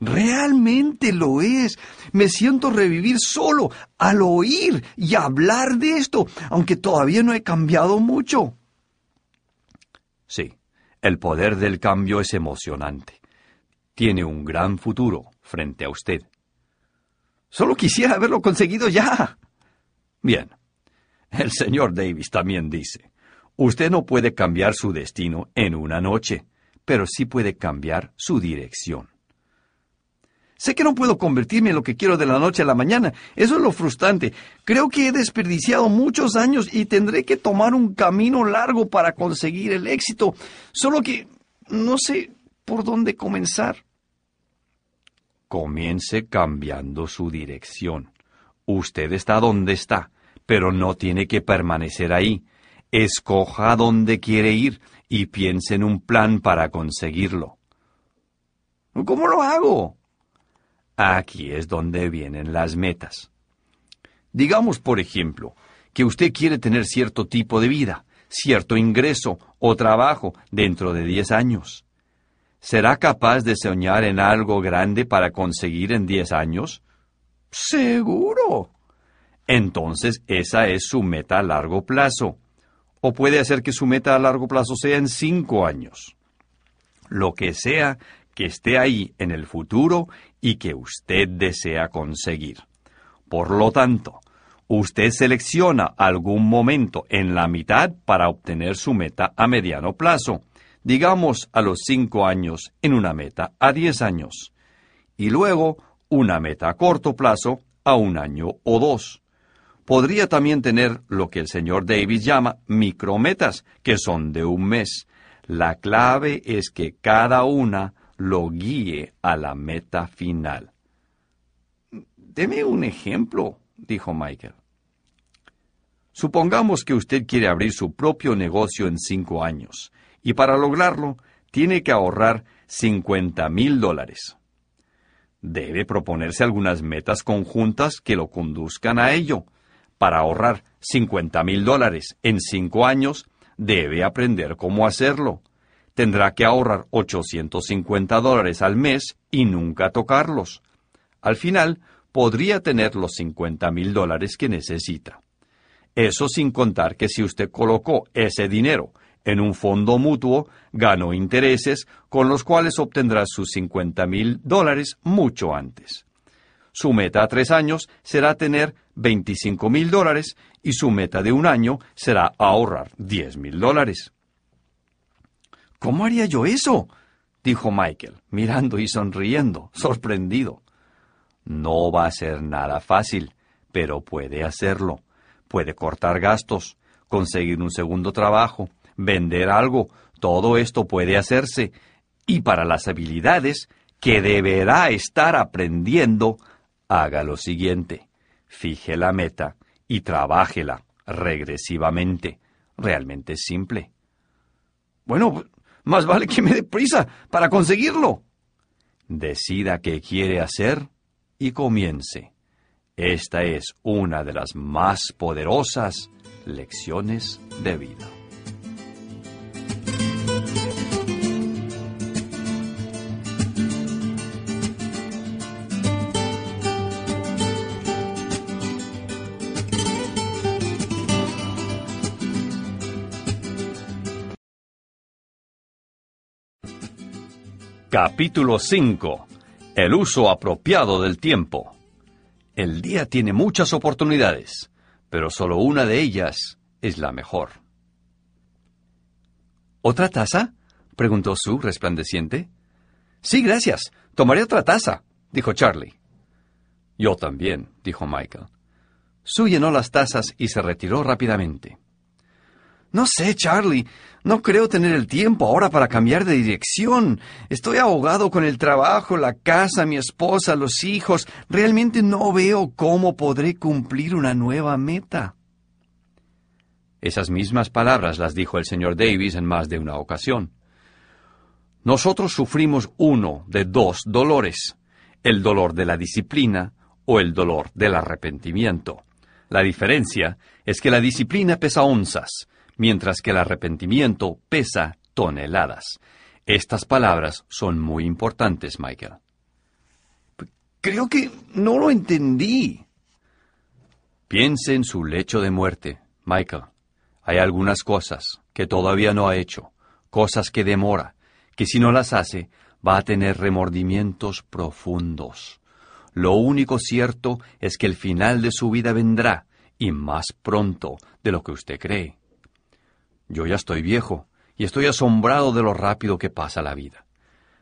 Speaker 1: Realmente lo es. Me siento revivir solo al oír y hablar de esto, aunque todavía no he cambiado mucho. Sí, el poder del cambio es emocionante. Tiene un gran futuro frente a usted. Solo quisiera haberlo conseguido ya. Bien. El señor Davis también dice, usted no puede cambiar su destino en una noche, pero sí puede cambiar su dirección. Sé que no puedo convertirme en lo que quiero de la noche a la mañana. Eso es lo frustrante. Creo que he desperdiciado muchos años y tendré que tomar un camino largo para conseguir el éxito. Solo que no sé por dónde comenzar. Comience cambiando su dirección. Usted está donde está, pero no tiene que permanecer ahí. Escoja dónde quiere ir y piense en un plan para conseguirlo. ¿Cómo lo hago? Aquí es donde vienen las metas. Digamos, por ejemplo, que usted quiere tener cierto tipo de vida, cierto ingreso o trabajo dentro de 10 años. ¿Será capaz de soñar en algo grande para conseguir en 10 años? Seguro. Entonces esa es su meta a largo plazo. O puede hacer que su meta a largo plazo sea en 5 años. Lo que sea que esté ahí en el futuro y que usted desea conseguir. Por lo tanto, usted selecciona algún momento en la mitad para obtener su meta a mediano plazo, digamos a los cinco años en una meta a diez años, y luego una meta a corto plazo a un año o dos. Podría también tener lo que el señor Davis llama micrometas, que son de un mes. La clave es que cada una lo guíe a la meta final. Deme un ejemplo, dijo Michael. Supongamos que usted quiere abrir su propio negocio en cinco años, y para lograrlo tiene que ahorrar 50 mil dólares. Debe proponerse algunas metas conjuntas que lo conduzcan a ello. Para ahorrar 50 mil dólares en cinco años, debe aprender cómo hacerlo tendrá que ahorrar 850 dólares al mes y nunca tocarlos. Al final, podría tener los 50 mil dólares que necesita. Eso sin contar que si usted colocó ese dinero en un fondo mutuo, ganó intereses con los cuales obtendrá sus 50 mil dólares mucho antes. Su meta a tres años será tener 25 mil dólares y su meta de un año será ahorrar 10 mil dólares. ¿Cómo haría yo eso? dijo Michael, mirando y sonriendo, sorprendido. No va a ser nada fácil, pero puede hacerlo. Puede cortar gastos, conseguir un segundo trabajo, vender algo. Todo esto puede hacerse. Y para las habilidades que deberá estar aprendiendo, haga lo siguiente. Fije la meta y trabájela regresivamente. Realmente simple. Bueno, más vale que me dé prisa para conseguirlo. Decida qué quiere hacer y comience. Esta es una de las más poderosas lecciones de vida. Capítulo 5. El uso apropiado del tiempo. El día tiene muchas oportunidades, pero solo una de ellas es la mejor. ¿Otra taza? preguntó Sue, resplandeciente. Sí, gracias. Tomaré otra taza, dijo Charlie. Yo también, dijo Michael. Sue llenó las tazas y se retiró rápidamente. No sé, Charlie. No creo tener el tiempo ahora para cambiar de dirección. Estoy ahogado con el trabajo, la casa, mi esposa, los hijos. Realmente no veo cómo podré cumplir una nueva meta. Esas mismas palabras las dijo el señor Davis en más de una ocasión. Nosotros sufrimos uno de dos dolores, el dolor de la disciplina o el dolor del arrepentimiento. La diferencia es que la disciplina pesa onzas, mientras que el arrepentimiento pesa toneladas. Estas palabras son muy importantes, Michael. Creo que no lo entendí. Piense en su lecho de muerte, Michael. Hay algunas cosas que todavía no ha hecho, cosas que demora, que si no las hace, va a tener remordimientos profundos. Lo único cierto es que el final de su vida vendrá, y más pronto de lo que usted cree. Yo ya estoy viejo, y estoy asombrado de lo rápido que pasa la vida.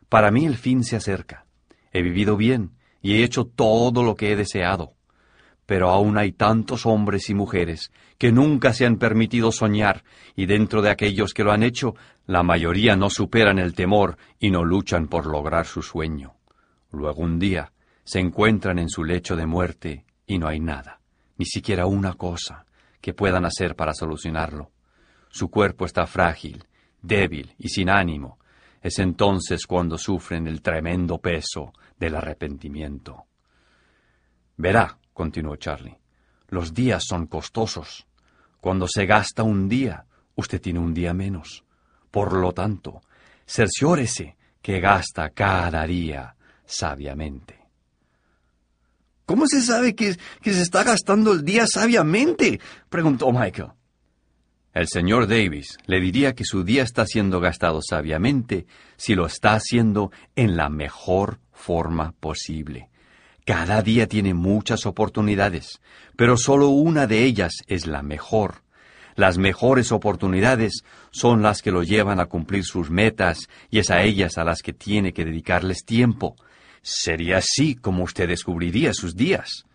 Speaker 1: Para mí el fin se acerca. He vivido bien, y he hecho todo lo que he deseado. Pero aún hay tantos hombres y mujeres que nunca se han permitido soñar, y dentro de aquellos que lo han hecho, la mayoría no superan el temor y no luchan por lograr su sueño. Luego un día se encuentran en su lecho de muerte y no hay nada, ni siquiera una cosa, que puedan hacer para solucionarlo. Su cuerpo está frágil, débil y sin ánimo. Es entonces cuando sufren el tremendo peso del arrepentimiento. Verá, continuó Charlie, los días son costosos. Cuando se gasta un día, usted tiene un día menos. Por lo tanto, cerciórese que gasta cada día sabiamente. ¿Cómo se sabe que, que, se está gastando el día sabiamente? preguntó Michael. El señor Davis le diría que su día está siendo gastado sabiamente si lo está haciendo en la mejor forma posible. Cada día tiene muchas oportunidades, pero solo una de ellas es la mejor. Las mejores oportunidades son las que lo llevan a cumplir sus metas y es a ellas a las que tiene que dedicarles tiempo. Sería así como usted descubriría sus días.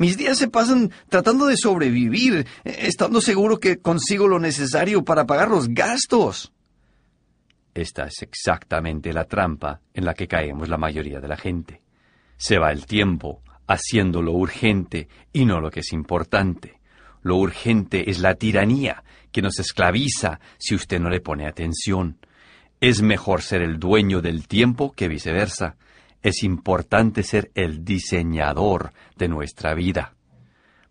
Speaker 1: Mis días se pasan tratando de sobrevivir, estando seguro que consigo lo necesario para pagar los gastos. Esta es exactamente la trampa en la que caemos la mayoría de la gente. Se va el tiempo haciendo lo urgente y no lo que es importante. Lo urgente es la tiranía que nos esclaviza si usted no le pone atención. Es mejor ser el dueño del tiempo que viceversa. Es importante ser el diseñador de nuestra vida.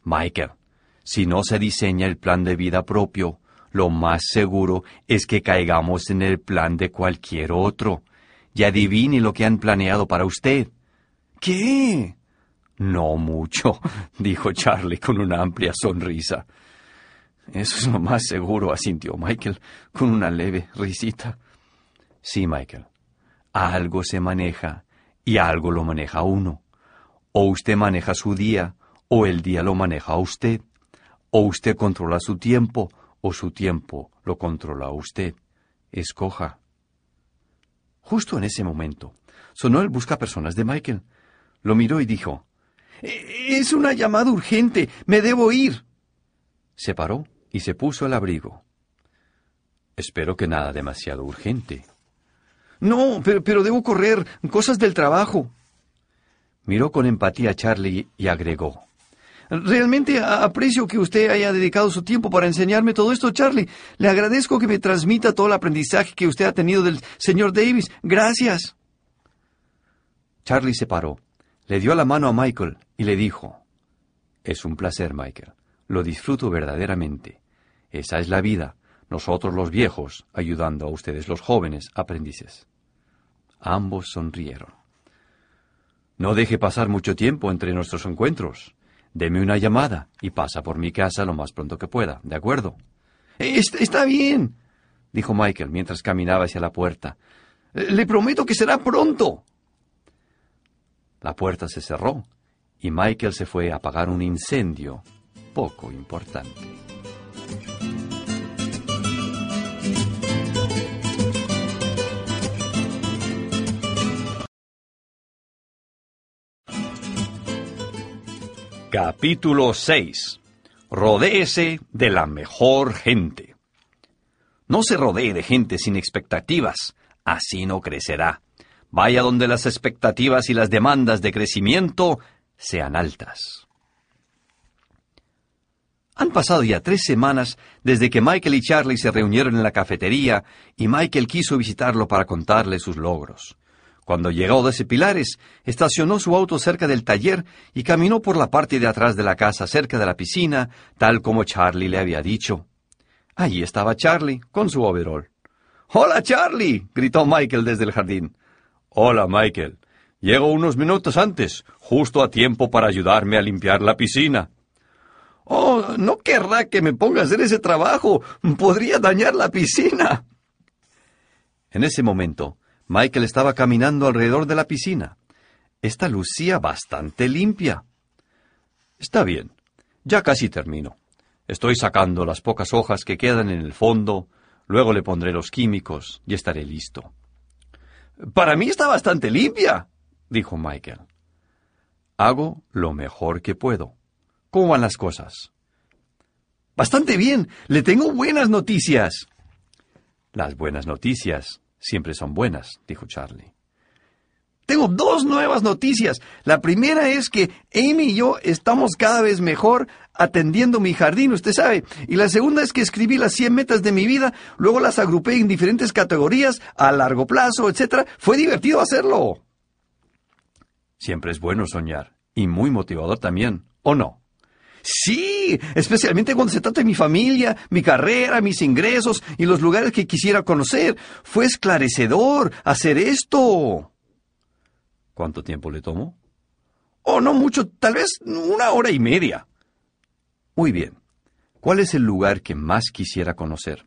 Speaker 1: Michael, si no se diseña el plan de vida propio, lo más seguro es que caigamos en el plan de cualquier otro. Y adivine lo que han planeado para usted. ¿Qué? No mucho, <laughs> dijo Charlie con una amplia sonrisa. Eso es lo más seguro, asintió Michael con una leve risita. Sí, Michael. Algo se maneja y algo lo maneja uno. O usted maneja su día, o el día lo maneja a usted. O usted controla su tiempo, o su tiempo lo controla a usted. Escoja. Justo en ese momento, sonó el buscapersonas de Michael. Lo miró y dijo, Es una llamada urgente. Me debo ir. Se paró y se puso el abrigo. Espero que nada demasiado urgente. No, pero, pero debo correr. Cosas del trabajo. Miró con empatía a Charlie y agregó. Realmente aprecio que usted haya dedicado su tiempo para enseñarme todo esto, Charlie. Le agradezco que me transmita todo el aprendizaje que usted ha tenido del señor Davis. Gracias. Charlie se paró le dio la mano a Michael y le dijo, Es un placer, Michael. Lo disfruto verdaderamente. Esa es la vida, nosotros los viejos, ayudando a ustedes los jóvenes aprendices. Ambos sonrieron. No deje pasar mucho tiempo entre nuestros encuentros. Deme una llamada y pasa por mi casa lo más pronto que pueda, ¿de acuerdo? Está, bien, dijo Michael mientras caminaba hacia la puerta. Le prometo que será pronto. La puerta se cerró y Michael se fue a apagar un incendio poco importante. Capítulo 6. Rodéese de la mejor gente. No se rodee de gente sin expectativas, así no crecerá. Vaya donde las expectativas y las demandas de crecimiento sean altas. Han pasado ya tres semanas desde que Michael y Charlie se reunieron en la cafetería y Michael quiso visitarlo para contarle sus logros. Cuando llegó de Pilares, estacionó su auto cerca del taller y caminó por la parte de atrás de la casa cerca de la piscina, tal como Charlie le había dicho. Allí estaba Charlie, con su overol. Hola, Charlie, gritó Michael desde el jardín. Hola, Michael. Llego unos minutos antes, justo a tiempo para ayudarme a limpiar la piscina. Oh, no querrá que me ponga a hacer ese trabajo. Podría dañar la piscina. En ese momento, Michael estaba caminando alrededor de la piscina. Esta lucía bastante limpia. Está bien. Ya casi termino. Estoy sacando las pocas hojas que quedan en el fondo, luego le pondré los químicos y estaré listo. Para mí está bastante limpia, dijo Michael. Hago lo mejor que puedo. ¿Cómo van las cosas? Bastante bien. Le tengo buenas noticias. Las buenas noticias Siempre son buenas, dijo Charlie. Tengo dos nuevas noticias. La primera es que Amy y yo estamos cada vez mejor atendiendo mi jardín, usted sabe. Y la segunda es que escribí las 100 metas de mi vida, luego las agrupé en diferentes categorías, a largo plazo, etc. Fue divertido hacerlo. Siempre es bueno soñar, y muy motivador también, ¿o no? Sí, especialmente cuando se trata de mi familia, mi carrera, mis ingresos y los lugares que quisiera conocer. Fue esclarecedor hacer esto. ¿Cuánto tiempo le tomó? Oh, no mucho, tal vez una hora y media. Muy bien. ¿Cuál es el lugar que más quisiera conocer?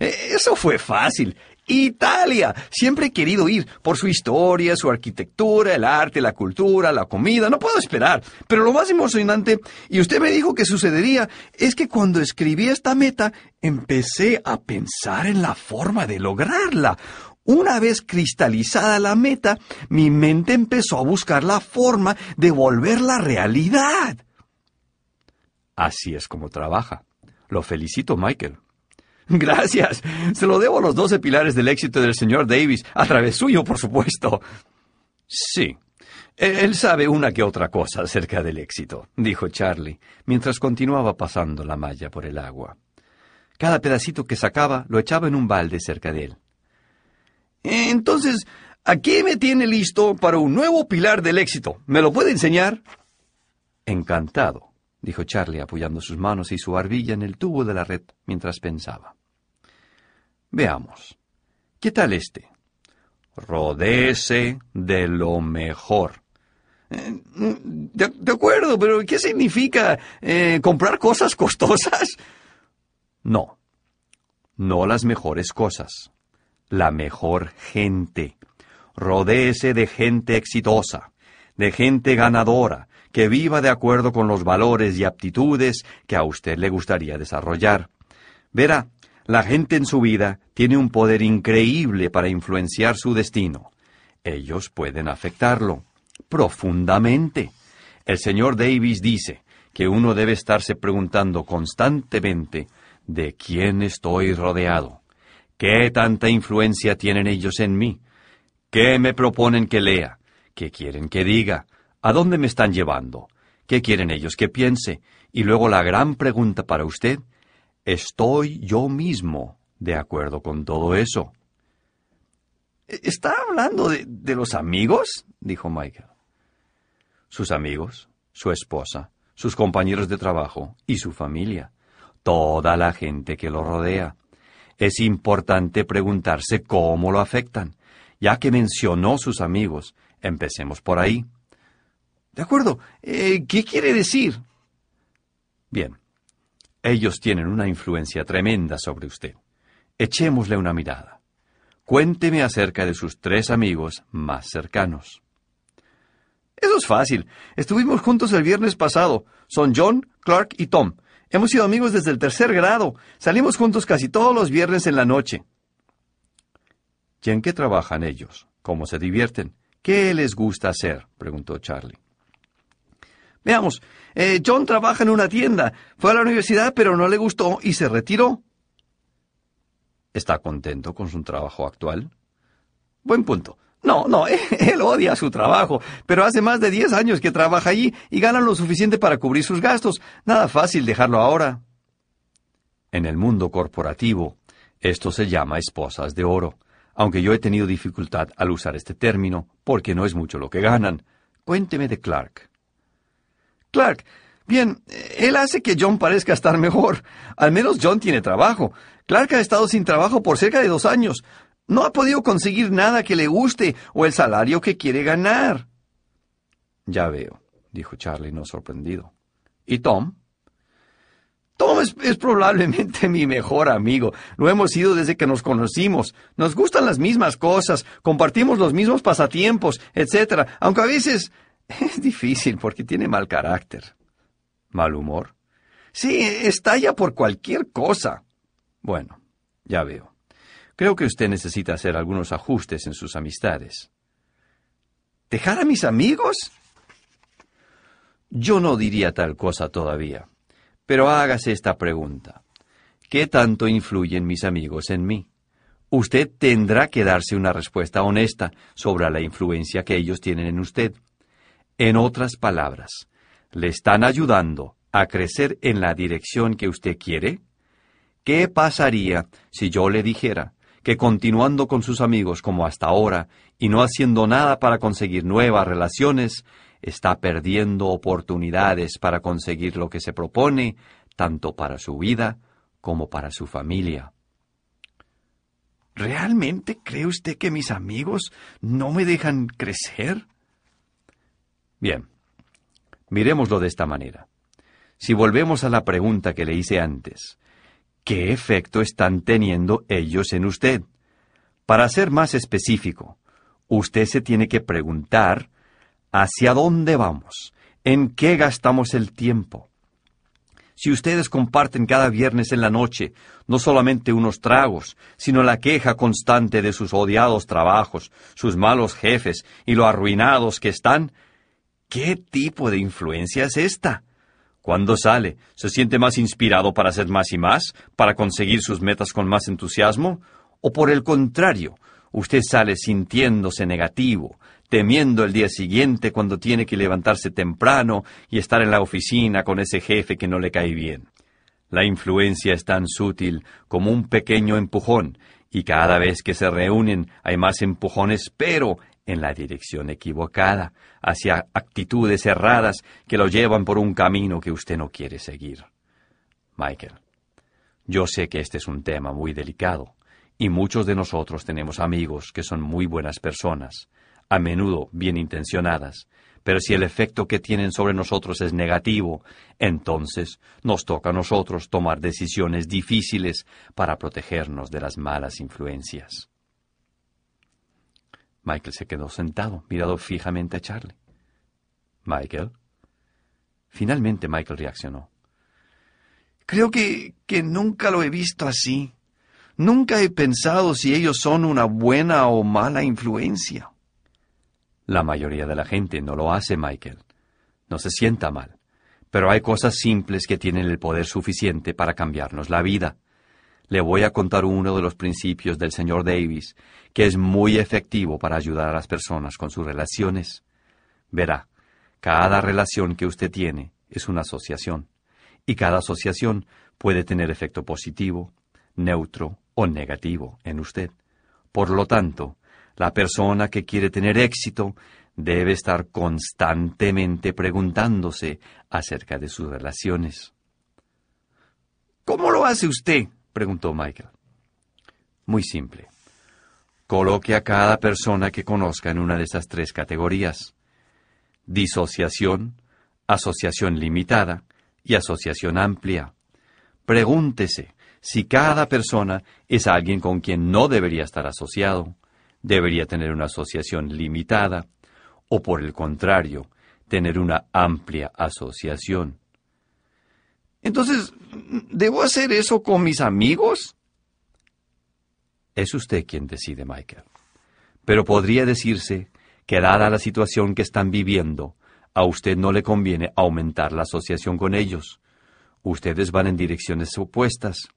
Speaker 1: E, eso fue fácil. Italia. Siempre he querido ir por su historia, su arquitectura, el arte, la cultura, la comida. No puedo esperar. Pero lo más emocionante, y usted me dijo que sucedería, es que cuando escribí esta meta, empecé a pensar en la forma de lograrla. Una vez cristalizada la meta, mi mente empezó a buscar la forma de volverla realidad. Así es como trabaja. Lo felicito, Michael. <laughs> Gracias. Se lo debo a los doce pilares del éxito del señor Davis, a través suyo, por supuesto. Sí. Él sabe una que otra cosa acerca del éxito, dijo Charlie, mientras continuaba pasando la malla por el agua. Cada pedacito que sacaba lo echaba en un balde cerca de él. Entonces, aquí me tiene listo para un nuevo pilar del éxito. ¿Me lo puede enseñar? Encantado, dijo Charlie apoyando sus manos y su barbilla en el tubo de la red mientras pensaba. Veamos. ¿Qué tal este? Rodece de lo mejor. Eh, de, acuerdo, pero ¿qué significa eh, comprar cosas costosas? No, no las mejores cosas, la mejor gente. Rodéese de gente exitosa, de gente ganadora, que viva de acuerdo con los valores y aptitudes que a usted le gustaría desarrollar. Verá, la gente en su vida tiene un poder increíble para influenciar su destino. Ellos pueden afectarlo profundamente. El señor Davis dice que uno debe estarse preguntando constantemente de quién estoy rodeado, qué tanta influencia tienen ellos en mí, qué me proponen que lea, qué quieren que diga, a dónde me están llevando, qué quieren ellos que piense, y luego la gran pregunta para usted ¿Estoy yo mismo de acuerdo con todo eso? ¿Está hablando de, los amigos? dijo Michael. Sus amigos, su esposa, sus compañeros de trabajo y su familia, toda la gente que lo rodea. Es importante preguntarse cómo lo afectan. Ya que mencionó sus amigos, empecemos por ahí. De acuerdo. Eh, ¿Qué quiere decir? Bien. Ellos tienen una influencia tremenda sobre usted. Echémosle una mirada. Cuénteme acerca de sus tres amigos más cercanos. Eso es fácil. Estuvimos juntos el viernes pasado. Son John, Clark y Tom. Hemos sido amigos desde el tercer grado. Salimos juntos casi todos los viernes en la noche. ¿Y en qué trabajan ellos? ¿Cómo se divierten? ¿Qué les gusta hacer? preguntó Charlie. Veamos, eh, John trabaja en una tienda. Fue a la universidad, pero no le gustó y se retiró. ¿Está contento con su trabajo actual? Buen punto. No, no, <laughs> él odia su trabajo, pero hace más de diez años que trabaja allí y gana lo suficiente para cubrir sus gastos. Nada fácil dejarlo ahora. En el mundo corporativo, esto se llama esposas de oro, aunque yo he tenido dificultad al usar este término, porque no es mucho lo que ganan. Cuénteme de Clark. Clark, bien, él hace que John parezca estar mejor. Al menos John tiene trabajo. Clark ha estado sin trabajo por cerca de dos años. No ha podido conseguir nada que le guste o el salario que quiere ganar. Ya veo, dijo Charlie, no sorprendido. ¿Y Tom? Tom es, probablemente mi mejor amigo. Lo hemos sido desde que nos conocimos. Nos gustan las mismas cosas, compartimos los mismos pasatiempos, etc. Aunque a veces <laughs> es difícil porque tiene mal carácter. ¿Mal humor? Sí, estalla por cualquier cosa. Bueno, ya veo. Creo que usted necesita hacer algunos ajustes en sus amistades. ¿Dejar a mis amigos? Yo no diría tal cosa todavía, pero hágase esta pregunta. ¿Qué tanto influyen mis amigos en mí? Usted tendrá que darse una respuesta honesta sobre la influencia que ellos tienen en usted. En otras palabras, ¿le están ayudando a crecer en la dirección que usted quiere? ¿Qué pasaría si yo le dijera que continuando con sus amigos como hasta ahora y no haciendo nada para conseguir nuevas relaciones, está perdiendo oportunidades para conseguir lo que se propone, tanto para su vida como para su familia? ¿Realmente cree usted que mis amigos no me dejan crecer? Bien, miremoslo de esta manera. Si volvemos a la pregunta que le hice antes, ¿Qué efecto están teniendo ellos en usted? Para ser más específico, usted se tiene que preguntar hacia dónde vamos, en qué gastamos el tiempo. Si ustedes comparten cada viernes en la noche no solamente unos tragos, sino la queja constante de sus odiados trabajos, sus malos jefes y lo arruinados que están, ¿qué tipo de influencia es esta? Cuando sale, ¿se siente más inspirado para hacer más y más, para conseguir sus metas con más entusiasmo? ¿O por el contrario, usted sale sintiéndose negativo, temiendo el día siguiente cuando tiene que levantarse temprano y estar en la oficina con ese jefe que no le cae bien? La influencia es tan sutil como un pequeño empujón, y cada vez que se reúnen hay más empujones, pero en la dirección equivocada, hacia actitudes erradas que lo llevan por un camino que usted no quiere seguir. Michael, yo sé que este es un tema muy delicado, y muchos de nosotros tenemos amigos que son muy buenas personas, a menudo bien intencionadas, pero si el efecto que tienen sobre nosotros es negativo, entonces nos toca a nosotros tomar decisiones difíciles para protegernos de las malas influencias. Michael se quedó sentado, mirado fijamente a Charlie. Michael. Finalmente Michael reaccionó. Creo que, que nunca lo he visto así. Nunca he pensado si ellos son una buena o mala influencia. La mayoría de la gente no lo hace, Michael. No se sienta mal. Pero hay cosas simples que tienen el poder suficiente para cambiarnos la vida. Le voy a contar uno de los principios del señor Davis que es muy efectivo para ayudar a las personas con sus relaciones. Verá, cada relación que usted tiene es una asociación, y cada asociación puede tener efecto positivo, neutro o negativo en usted. Por lo tanto, la persona que quiere tener éxito debe estar constantemente preguntándose acerca de sus relaciones. ¿Cómo lo hace usted? Preguntó Michael. Muy simple. Coloque a cada persona que conozca en una de esas tres categorías. Disociación, asociación limitada y asociación amplia. Pregúntese Si cada persona es alguien con quien no debería estar asociado, debería tener una asociación limitada, o por el contrario, tener una amplia asociación. Entonces, ¿debo hacer eso con mis amigos? Es usted quien decide, Michael. Pero podría decirse que dada la situación que están viviendo, a usted no le conviene aumentar la asociación con ellos. Ustedes van en direcciones opuestas.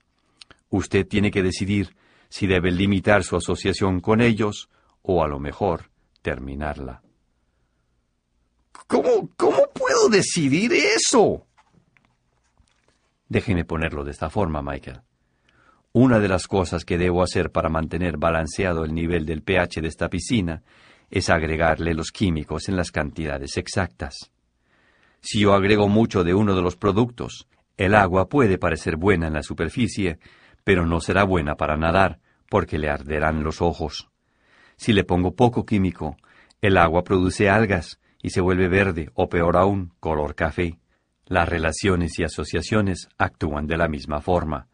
Speaker 1: Usted tiene que decidir si debe limitar su asociación con ellos o a lo mejor terminarla. ¿Cómo, cómo puedo decidir eso? Déjeme ponerlo de esta forma, Michael. Una de las cosas que debo hacer para mantener balanceado el nivel del pH de esta piscina es agregarle los químicos en las cantidades exactas. Si yo agrego mucho de uno de los productos, el agua puede parecer buena en la superficie, pero no será buena para nadar, porque le arderán los ojos. Si le pongo poco químico, el agua produce algas y se vuelve verde o peor aún, color café. Las relaciones y asociaciones actúan de la misma forma.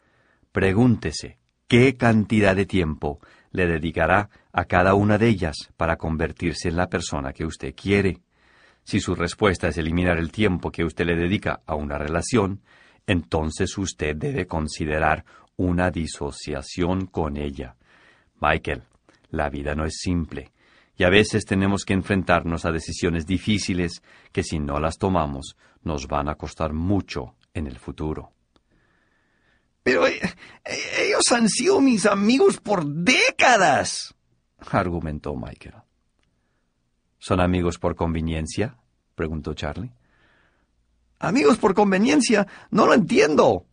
Speaker 1: Pregúntese, ¿qué cantidad de tiempo le dedicará a cada una de ellas para convertirse en la persona que usted quiere? Si su respuesta es eliminar el tiempo que usted le dedica a una relación, entonces usted debe considerar una disociación con ella. Michael, la vida no es simple, y a veces tenemos que enfrentarnos a decisiones difíciles que si no las tomamos nos van a costar mucho en el futuro. Pero eh, eh, ellos han sido mis amigos por décadas, argumentó Michael. ¿Son amigos por conveniencia? preguntó Charlie. Amigos por conveniencia, no lo entiendo.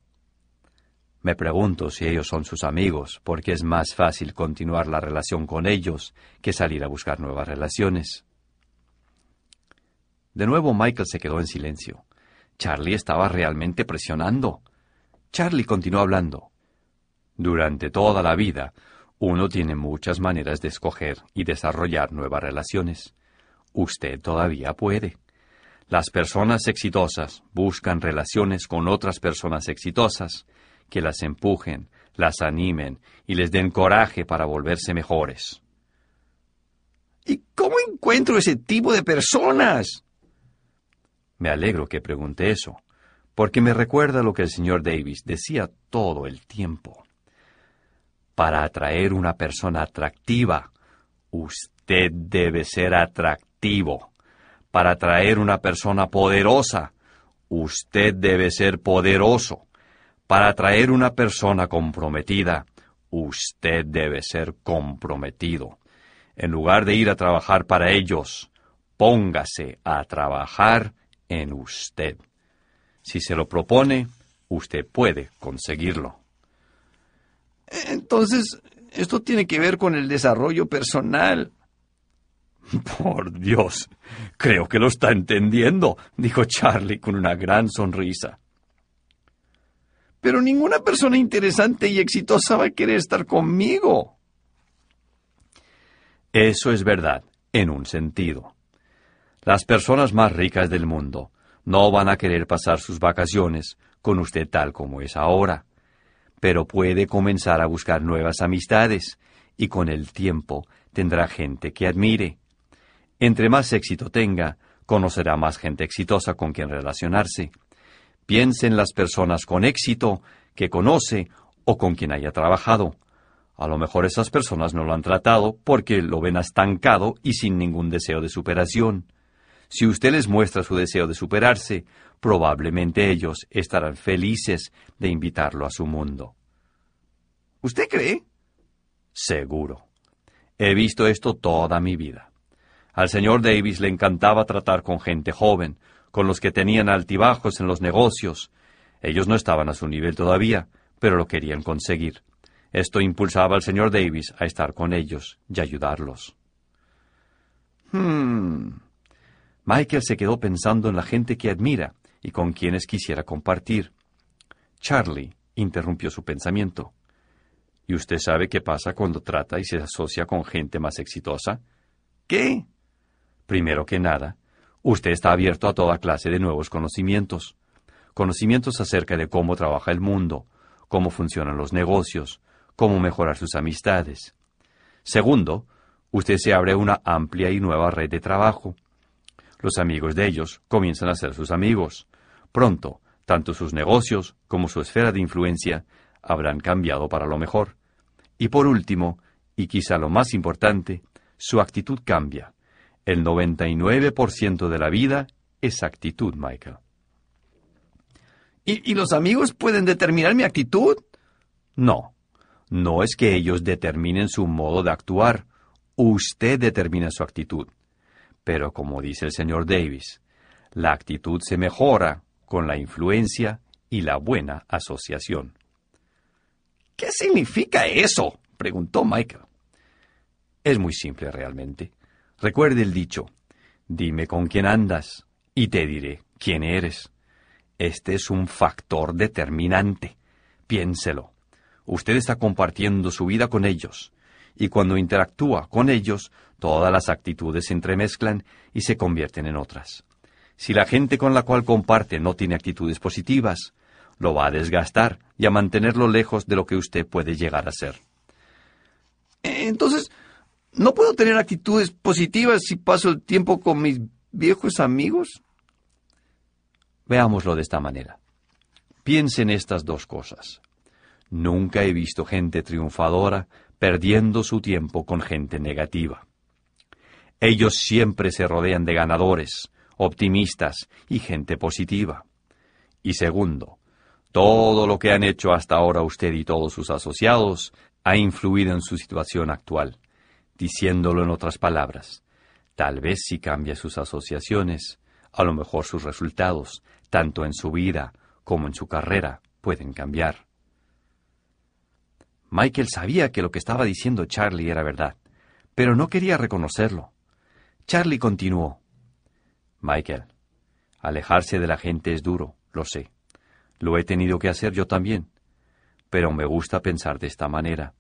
Speaker 1: Me pregunto si ellos son sus amigos, porque es más fácil continuar la relación con ellos que salir a buscar nuevas relaciones. De nuevo Michael se quedó en silencio. Charlie estaba realmente presionando. Charlie continuó hablando. Durante toda la vida, uno tiene muchas maneras de escoger y desarrollar nuevas relaciones. Usted todavía puede. Las personas exitosas buscan relaciones con otras personas exitosas que las empujen, las animen y les den coraje para volverse mejores. ¿Y cómo encuentro ese tipo de personas? Me alegro que pregunte eso, porque me recuerda lo que el señor Davis decía todo el tiempo. Para atraer una persona atractiva, usted debe ser atractivo. Para atraer una persona poderosa, usted debe ser poderoso. Para atraer una persona comprometida, usted debe ser comprometido. En lugar de ir a trabajar para ellos, póngase a trabajar en usted. Si se lo propone, usted puede conseguirlo. Entonces, esto tiene que ver con el desarrollo personal. Por Dios, creo que lo está entendiendo, dijo Charlie con una gran sonrisa. Pero ninguna persona interesante y exitosa va a querer estar conmigo. Eso es verdad, en un sentido. Las personas más ricas del mundo no van a querer pasar sus vacaciones con usted tal como es ahora, pero puede comenzar a buscar nuevas amistades y con el tiempo tendrá gente que admire. Entre más éxito tenga, conocerá más gente exitosa con quien relacionarse. Piense en las personas con éxito que conoce o con quien haya trabajado. A lo mejor esas personas no lo han tratado porque lo ven estancado y sin ningún deseo de superación. Si usted les muestra su deseo de superarse, probablemente ellos estarán felices de invitarlo a su mundo. ¿Usted cree? Seguro. He visto esto toda mi vida. Al señor Davis le encantaba tratar con gente joven, con los que tenían altibajos en los negocios. Ellos no estaban a su nivel todavía, pero lo querían conseguir. Esto impulsaba al señor Davis a estar con ellos y ayudarlos. Hmm. Michael se quedó pensando en la gente que admira y con quienes quisiera compartir. Charlie interrumpió su pensamiento. ¿Y usted sabe qué pasa cuando trata y se asocia con gente más exitosa? ¿Qué? Primero que nada, usted está abierto a toda clase de nuevos conocimientos. Conocimientos acerca de cómo trabaja el mundo, cómo funcionan los negocios, cómo mejorar sus amistades. Segundo, usted se abre una amplia y nueva red de trabajo. Los amigos de ellos comienzan a ser sus amigos. Pronto, tanto sus negocios como su esfera de influencia habrán cambiado para lo mejor. Y por último, y quizá lo más importante, su actitud cambia. El 99% de la vida es actitud, Michael. ¿Y, ¿Y, los amigos pueden determinar mi actitud? No. No es que ellos determinen su modo de actuar. Usted determina su actitud. Pero como dice el señor Davis, la actitud se mejora con la influencia y la buena asociación. ¿Qué significa eso? preguntó Michael. Es muy simple realmente. Recuerde el dicho, dime con quién andas y te diré quién eres. Este es un factor determinante. Piénselo. Usted está compartiendo su vida con ellos, y cuando interactúa con ellos, todas las actitudes se entremezclan y se convierten en otras. Si la gente con la cual comparte no tiene actitudes positivas, lo va a desgastar y a mantenerlo lejos de lo que usted puede llegar a ser. Entonces, ¿no puedo tener actitudes positivas si paso el tiempo con mis viejos amigos? Veámoslo de esta manera. Piense en estas dos cosas. Nunca he visto gente triunfadora perdiendo su tiempo con gente negativa. Ellos siempre se rodean de ganadores, optimistas y gente positiva. Y segundo, todo lo que han hecho hasta ahora usted y todos sus asociados ha influido en su situación actual. Diciéndolo en otras palabras, tal vez si cambia sus asociaciones, a lo mejor sus resultados, tanto en su vida como en su carrera, pueden cambiar. Michael sabía que lo que estaba diciendo Charlie era verdad, pero no quería reconocerlo. Charlie continuó. Michael, alejarse de la gente es duro, lo sé. Lo he tenido que hacer yo también. Pero me gusta pensar de esta manera.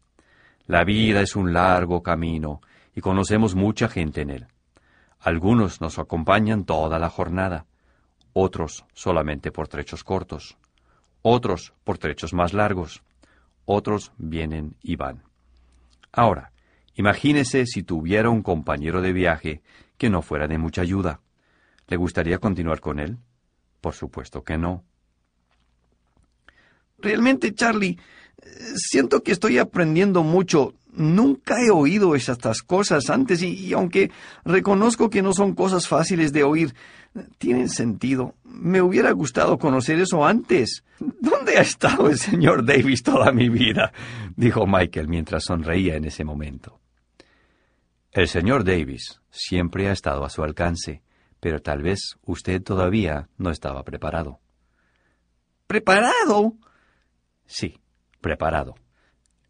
Speaker 1: La vida es un largo camino y conocemos mucha gente en él. Algunos nos acompañan toda la jornada, otros solamente por trechos cortos, otros por trechos más largos otros vienen y van. Ahora, imagínese si tuviera un compañero de viaje que no fuera de mucha ayuda. ¿Le gustaría continuar con él? Por supuesto que no. Realmente, Charlie, siento que estoy aprendiendo mucho. Nunca he oído estas cosas antes y, y, aunque reconozco que no son cosas fáciles de oír, tienen sentido. Me hubiera gustado conocer eso antes. ¿Dónde ha estado el señor Davis toda mi vida? dijo Michael mientras sonreía en ese momento. El señor Davis siempre ha estado a su alcance, pero tal vez usted todavía no estaba preparado. ¿Preparado? Sí, preparado.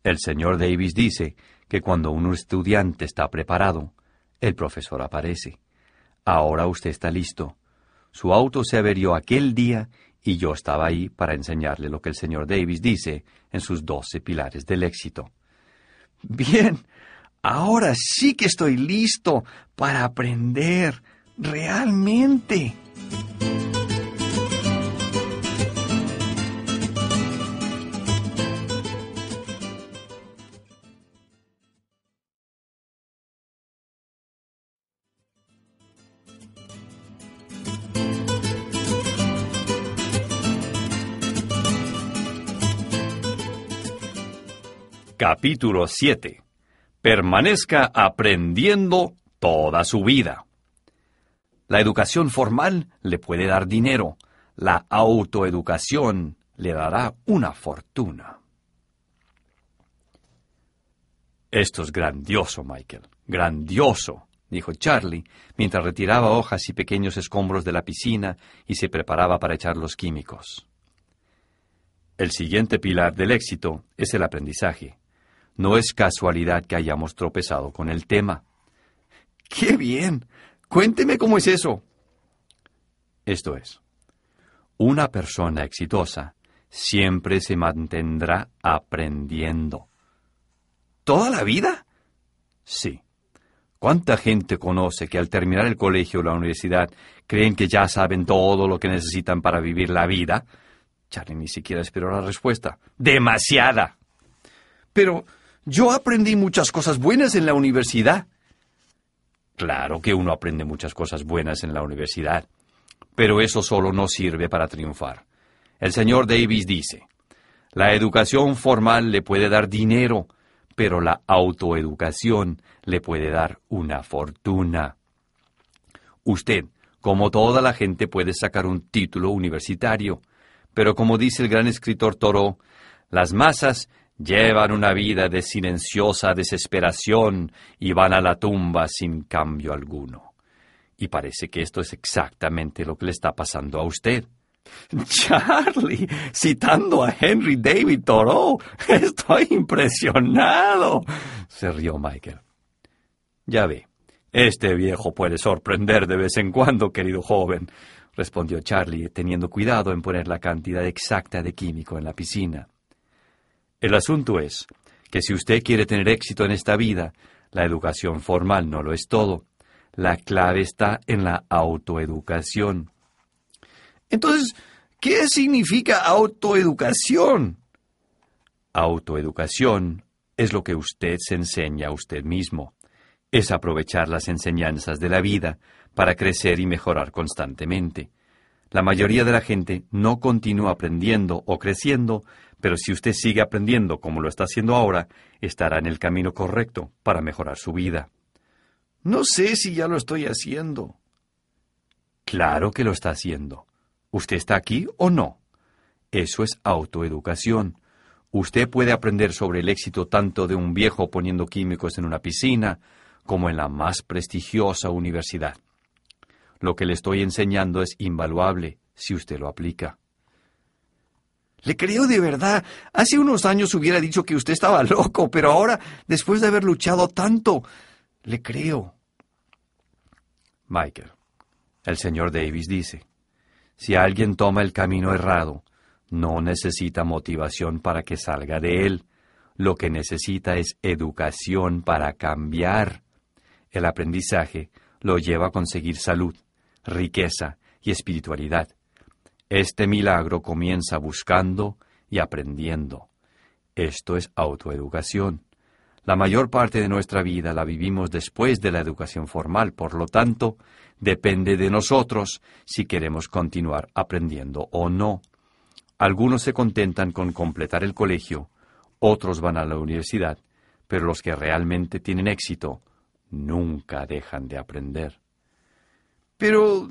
Speaker 1: El señor Davis dice que cuando un estudiante está preparado, el profesor aparece. Ahora usted está listo. Su auto se averió aquel día y yo estaba ahí para enseñarle lo que el señor Davis dice en sus doce pilares del éxito. Bien, ahora sí que estoy listo para aprender realmente. Capítulo 7. Permanezca aprendiendo toda su vida. La educación formal le puede dar dinero. La autoeducación le dará una fortuna. Esto es grandioso, Michael. Grandioso, dijo Charlie, mientras retiraba hojas y pequeños escombros de la piscina y se preparaba para echar los químicos. El siguiente pilar del éxito es el aprendizaje. No es casualidad que hayamos tropezado con el tema. ¡Qué bien! Cuénteme cómo es eso. Esto es, una persona exitosa siempre se mantendrá aprendiendo. ¿Toda la vida? Sí. ¿Cuánta gente conoce que al terminar el colegio o la universidad creen que ya saben todo lo que necesitan para vivir la vida? Charlie ni siquiera esperó la respuesta. Demasiada. Pero yo aprendí muchas cosas buenas en la universidad. Claro que uno aprende muchas cosas buenas en la universidad, pero eso solo no sirve para triunfar. El señor Davis dice, la educación formal le puede dar dinero, pero la autoeducación le puede dar una fortuna. Usted, como toda la gente, puede sacar un título universitario, pero como dice el gran escritor Toro, las masas llevan una vida de silenciosa desesperación y van a la tumba sin cambio alguno. Y parece que esto es exactamente lo que le está pasando a usted. <laughs> Charlie, citando a Henry David Thoreau, <laughs> estoy impresionado, se rió Michael. Ya ve, este viejo puede sorprender de vez en cuando, querido joven, respondió Charlie, teniendo cuidado en poner la cantidad exacta de químico en la piscina. El asunto es que si usted quiere tener éxito en esta vida, la educación formal no lo es todo. La clave está en la autoeducación. Entonces, ¿qué significa autoeducación? Autoeducación es lo que usted se enseña a usted mismo. Es aprovechar las enseñanzas de la vida para crecer y mejorar constantemente. La mayoría de la gente no continúa aprendiendo o creciendo pero si usted sigue aprendiendo como lo está haciendo ahora, estará en el camino correcto para mejorar su vida. No sé si ya lo estoy haciendo. Claro que lo está haciendo. ¿Usted está aquí o no? Eso es autoeducación. Usted puede aprender sobre el éxito tanto de un viejo poniendo químicos en una piscina como en la más prestigiosa universidad. Lo que le estoy enseñando es invaluable si usted lo aplica. Le creo de verdad. Hace unos años hubiera dicho que usted estaba <laughs> loco, pero ahora, después de haber luchado tanto, le creo. Michael, el señor Davis dice, si alguien toma el camino errado, no necesita motivación para que salga de él. Lo que necesita es educación para cambiar. El aprendizaje lo lleva a conseguir salud, riqueza y espiritualidad. Este milagro comienza buscando y aprendiendo. Esto es autoeducación. La mayor parte de nuestra vida la vivimos después de la educación formal, por lo tanto, depende de nosotros si queremos continuar aprendiendo o no. Algunos se contentan con completar el colegio, otros van a la universidad, pero los que realmente tienen éxito nunca dejan de aprender. Pero,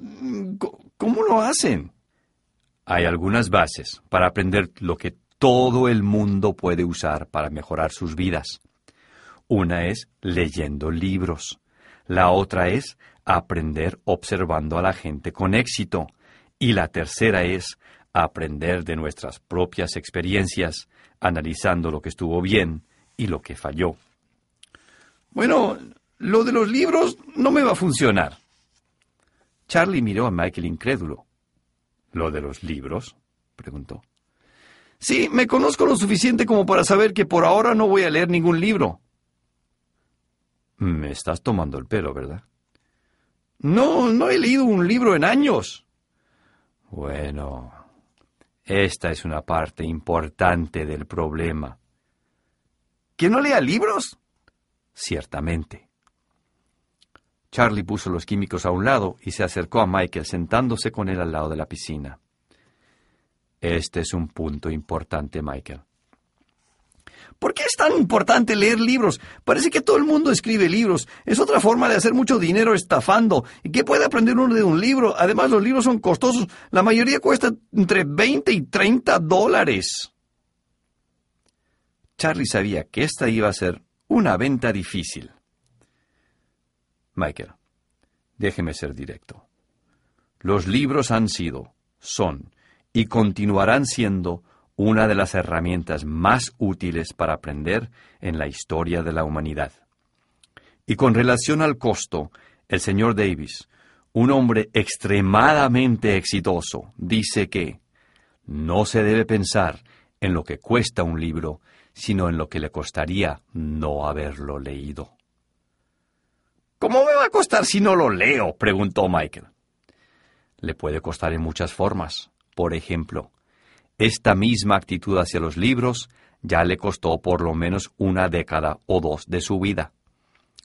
Speaker 1: ¿cómo lo hacen? Hay algunas bases para aprender lo que todo el mundo puede usar para mejorar sus vidas. Una es leyendo libros. La otra es aprender observando a la gente con éxito. Y la tercera es aprender de nuestras propias experiencias, analizando lo que estuvo bien y lo que falló. Bueno, lo de los libros no me va a funcionar. Charlie miró a Michael incrédulo. ¿Lo de los libros? preguntó. Sí, me conozco lo suficiente como para saber que por ahora no voy a leer ningún libro. Me estás tomando el pelo, ¿verdad? No, no he leído un libro en años. Bueno, esta es una parte importante del problema. ¿Que no lea libros? Ciertamente. Charlie puso los químicos a un lado y se acercó a Michael sentándose con él al lado de la piscina. Este es un punto importante, Michael. ¿Por qué es tan importante leer libros? Parece que todo el mundo escribe libros. Es otra forma de hacer mucho dinero estafando. ¿Y qué puede aprender uno de un libro? Además, los libros son costosos. La mayoría cuesta entre 20 y 30 dólares. Charlie sabía que esta iba a ser una venta difícil. Michael, déjeme ser directo. Los libros han sido, son y continuarán siendo una de las herramientas más útiles para aprender en la historia de la humanidad. Y con relación al costo, el señor Davis, un hombre extremadamente exitoso, dice que no se debe pensar en lo que cuesta un libro, sino en lo que le costaría no haberlo leído. ¿Cómo me va a costar si no lo leo? preguntó Michael. Le puede costar en muchas formas. Por ejemplo, Esta misma actitud hacia los libros ya le costó por lo menos una década o dos de su vida.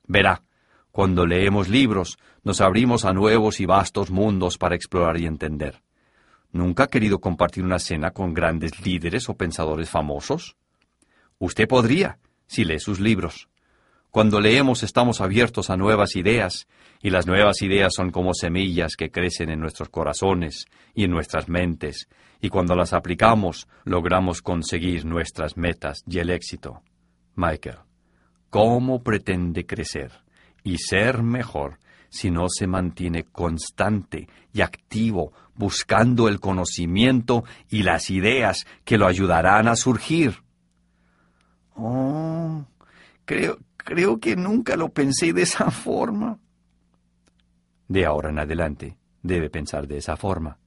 Speaker 1: Verá, cuando leemos libros, nos abrimos a nuevos y vastos mundos para explorar y entender. ¿Nunca ha querido compartir una cena con grandes líderes o pensadores famosos? Usted podría, si lee sus libros. Cuando leemos estamos abiertos a nuevas ideas, y las nuevas ideas son como semillas que crecen en nuestros corazones y en nuestras mentes, y cuando las aplicamos logramos conseguir nuestras metas y el éxito. Michael, ¿cómo pretende crecer y ser mejor si no se mantiene constante y activo buscando el conocimiento y las ideas que lo ayudarán a surgir? Oh, creo, creo que nunca lo pensé de esa forma. De ahora en adelante debe pensar de esa forma.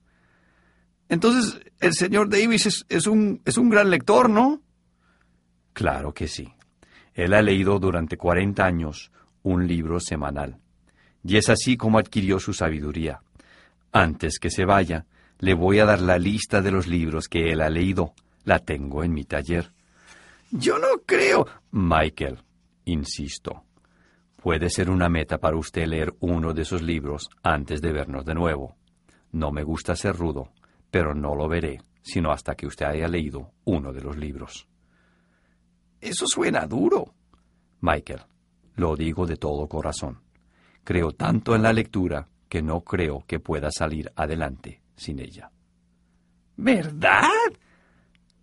Speaker 1: Entonces, el señor Davis es, un, es un gran lector, ¿no? Claro que sí. Él ha leído durante 40 años un libro semanal. Y es así como adquirió su sabiduría. Antes que se vaya, le voy a dar la lista de los libros que él ha leído. La tengo en mi taller. Yo no creo. Michael, insisto. Puede ser una meta para usted leer uno de esos libros antes de vernos de nuevo. No me gusta ser rudo, pero no lo veré sino hasta que usted haya leído uno de los libros. Eso suena duro. Michael, lo digo de todo corazón. Creo tanto en la lectura que no creo que pueda salir adelante sin ella. ¿Verdad?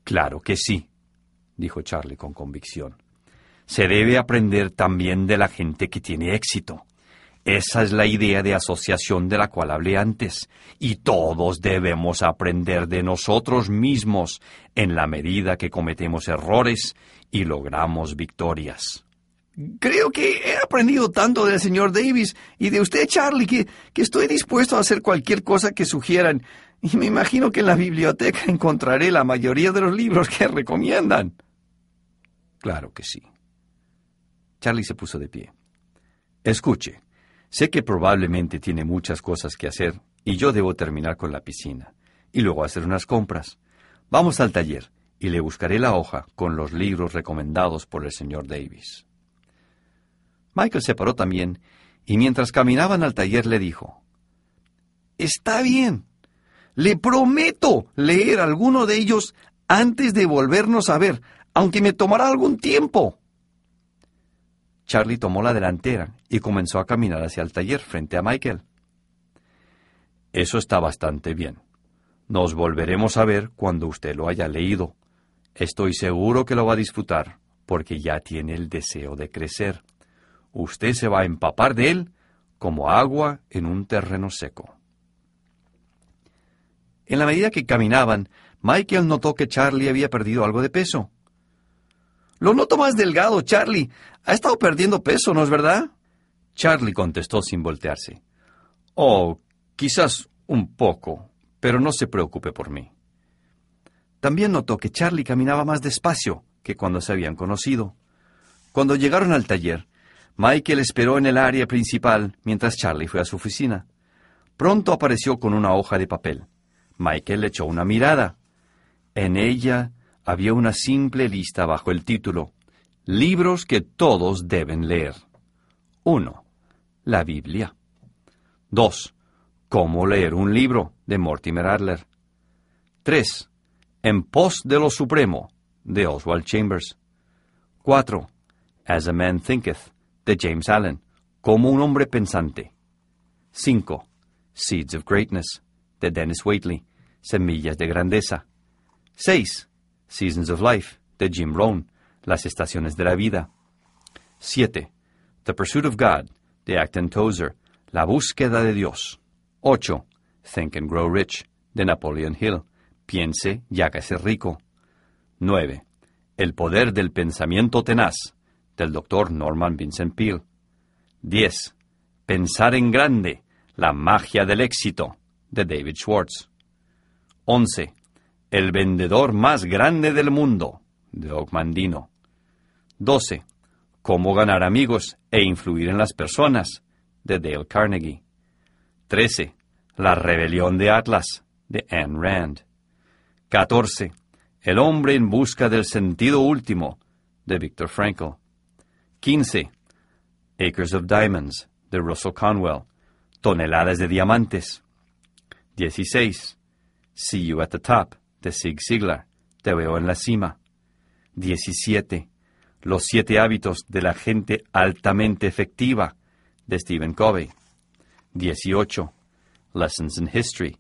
Speaker 1: Claro que sí, dijo Charlie con convicción. Se debe aprender también de la gente que tiene éxito. Esa es la idea de asociación de la cual hablé antes, y todos debemos aprender de nosotros mismos en la medida que cometemos errores y logramos victorias. Creo que he aprendido tanto del señor Davis y de usted, Charlie, que, que estoy dispuesto a hacer cualquier cosa que sugieran, y me imagino que en la biblioteca encontraré la mayoría de los libros que recomiendan. Claro que sí. Charlie se puso de pie. Escuche. Sé que probablemente tiene muchas cosas que hacer y yo debo terminar con la piscina y luego hacer unas compras. Vamos al taller y le buscaré la hoja con los libros recomendados por el señor Davis. Michael se paró también y mientras caminaban al taller le dijo, Está bien, le prometo leer alguno de ellos antes de volvernos a ver, aunque me tomará algún tiempo. Charlie tomó la delantera y comenzó a caminar hacia el taller frente a Michael. Eso está bastante bien. Nos volveremos a ver cuando usted lo haya leído. Estoy seguro que lo va a disfrutar, porque ya tiene el deseo de crecer. Usted se va a empapar de él como agua en un terreno seco. En la medida que caminaban, Michael notó que Charlie había perdido algo de peso. Lo noto más delgado, Charlie. Ha estado perdiendo peso, ¿no es verdad? Charlie contestó sin voltearse. Oh, quizás un poco, pero no se preocupe por mí. También notó que Charlie caminaba más despacio que cuando se habían conocido. Cuando llegaron al taller, Michael esperó en el área principal mientras Charlie fue a su oficina. Pronto apareció con una hoja de papel. Michael le echó una mirada. En ella había una simple lista bajo el título Libros que todos deben leer. 1. La Biblia. 2. Cómo leer un libro, de Mortimer Adler. 3. En pos de lo supremo, de Oswald Chambers. 4. As a Man Thinketh, de James Allen, como un hombre pensante. 5. Seeds of Greatness, de Dennis Waitley, Semillas de Grandeza. 6. Seasons of Life, de Jim Rohn, Las Estaciones de la Vida. 7. The Pursuit of God, de Acton Tozer, La Búsqueda de Dios. 8. Think and Grow Rich, de Napoleon Hill, Piense y hágase rico. 9. El poder del pensamiento tenaz, del Dr. Norman Vincent Peale. 10. Pensar en grande, la magia del éxito, de David Schwartz. 11. El vendedor más grande del mundo, de Ogmandino. 12. Cómo ganar amigos e influir en las personas, de Dale Carnegie. 13. La rebelión de Atlas, de Anne Rand. 14. El hombre en busca del sentido último, de Viktor Frankl. 15. Acres of Diamonds, de Russell Conwell. Toneladas de diamantes. 16. See You at the Top, de Zig Ziglar. Te veo en la cima. 17. Los siete hábitos de la gente altamente efectiva, de Stephen Covey. 18. Lessons in History,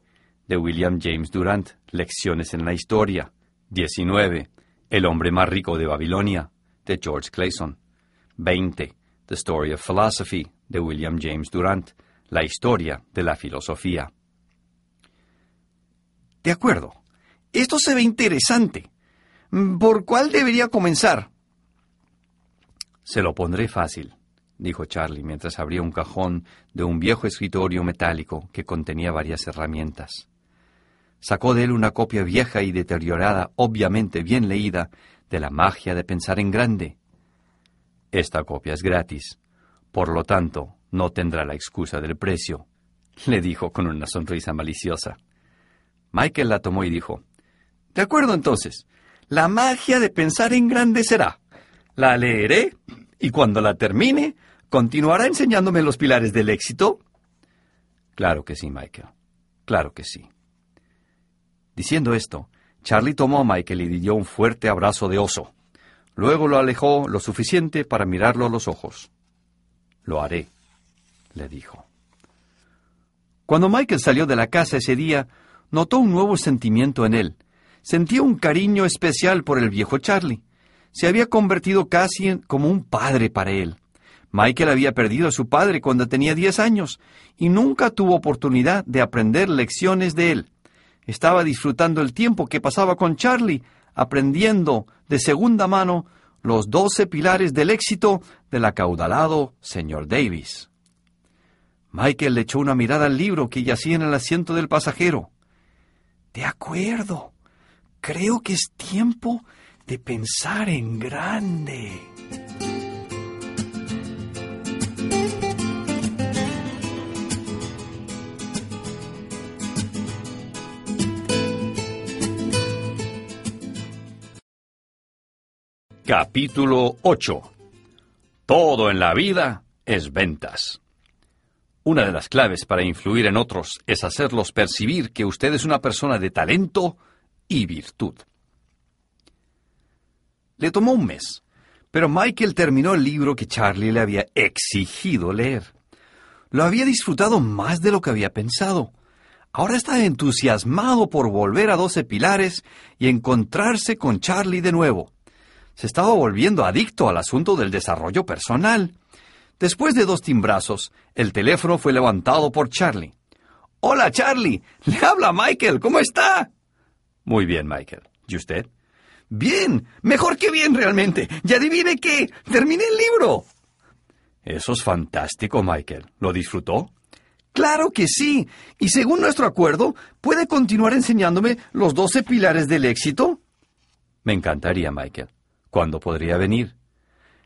Speaker 1: de William James Durant, Lecciones en la Historia. 19. El hombre más rico de Babilonia, de George Clayson. 20. The Story of Philosophy, de William James Durant, La historia de la filosofía. De acuerdo. Esto se ve interesante. ¿Por cuál debería comenzar? Se lo pondré fácil, dijo Charlie mientras abría un cajón de un viejo escritorio metálico que contenía varias herramientas. Sacó de él una copia vieja y deteriorada, obviamente bien leída, de la magia de pensar en grande. Esta copia es gratis, por lo tanto, no tendrá la excusa del precio, le dijo con una sonrisa maliciosa. Michael la tomó y dijo, De acuerdo entonces, la magia de pensar en grande será. La leeré y cuando la termine, ¿continuará enseñándome los pilares del éxito? Claro que sí, Michael. Claro que sí. Diciendo esto, Charlie tomó a Michael y le dio un fuerte abrazo de oso. Luego lo alejó lo suficiente para mirarlo a los ojos. Lo haré, le dijo. Cuando Michael salió de la casa ese día, notó un nuevo sentimiento en él. Sentía un cariño especial por el viejo Charlie. Se había convertido casi en, como un padre para él. Michael había perdido a su padre cuando tenía diez años y nunca tuvo oportunidad de aprender lecciones de él. Estaba disfrutando el tiempo que pasaba con Charlie, aprendiendo de segunda mano los doce pilares del éxito del acaudalado señor Davis. Michael le echó una mirada al libro que yacía en el asiento del pasajero. De acuerdo. Creo que es tiempo de pensar en grande. Capítulo 8. Todo en la vida es ventas. Una de las claves para influir en otros es hacerlos percibir que usted es una persona de talento y virtud. Le tomó un mes, pero Michael terminó el libro que Charlie le había exigido leer. Lo había disfrutado más de lo que había pensado. Ahora está entusiasmado por volver a Doce Pilares y encontrarse con Charlie de nuevo se estaba volviendo adicto al asunto del desarrollo personal. Después de dos timbrazos, el teléfono fue levantado por Charlie. Hola, Charlie. Le habla Michael. ¿Cómo está? Muy bien, Michael. ¿Y usted? Bien. Mejor que bien, realmente. Y adivine qué. Terminé el libro. Eso es fantástico, Michael. ¿Lo disfrutó? Claro que sí. Y según nuestro acuerdo, ¿puede continuar enseñándome los doce pilares del éxito? Me encantaría, Michael. ¿Cuándo podría venir?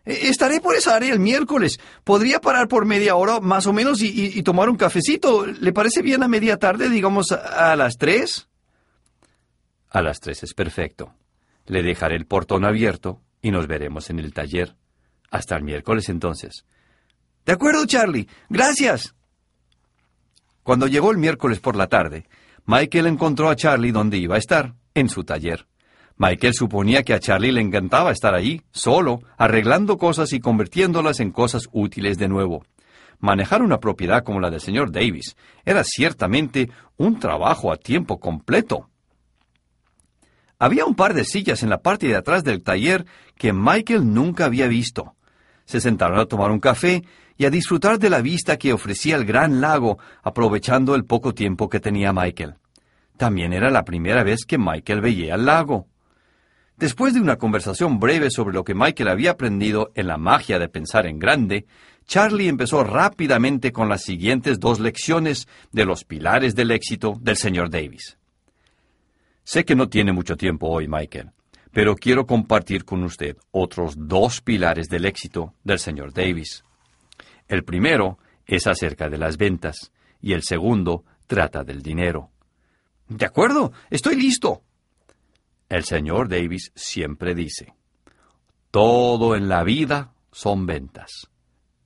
Speaker 1: E, estaré por esa área el miércoles. ¿Podría parar por media hora más o menos y, tomar un cafecito? ¿Le parece bien a media tarde, digamos a, a las tres? A las tres es perfecto. Le dejaré el portón abierto y nos veremos en el taller. Hasta el miércoles entonces. De acuerdo, Charlie. Gracias. Cuando llegó el miércoles por la tarde, Michael encontró a Charlie donde iba a estar, en su taller. Michael suponía que a Charlie le encantaba estar allí, solo, arreglando cosas y convirtiéndolas en cosas útiles de nuevo. Manejar una propiedad como la del señor Davis era ciertamente un trabajo a tiempo completo. Había un par de sillas en la parte de atrás del taller que Michael nunca había visto. Se sentaron a tomar un café y a disfrutar de la vista que ofrecía el gran lago, aprovechando el poco tiempo que tenía Michael. También era la primera vez que Michael veía el lago. Después de una conversación breve sobre lo que Michael había aprendido en la magia de pensar en grande, Charlie empezó rápidamente con las siguientes dos lecciones de los pilares del éxito del señor Davis. Sé que no tiene mucho tiempo hoy, Michael, pero quiero compartir con usted otros dos pilares del éxito del señor Davis. El primero es acerca de las ventas y el segundo trata del dinero. De acuerdo, estoy listo. El señor Davis siempre dice, todo en la vida son ventas.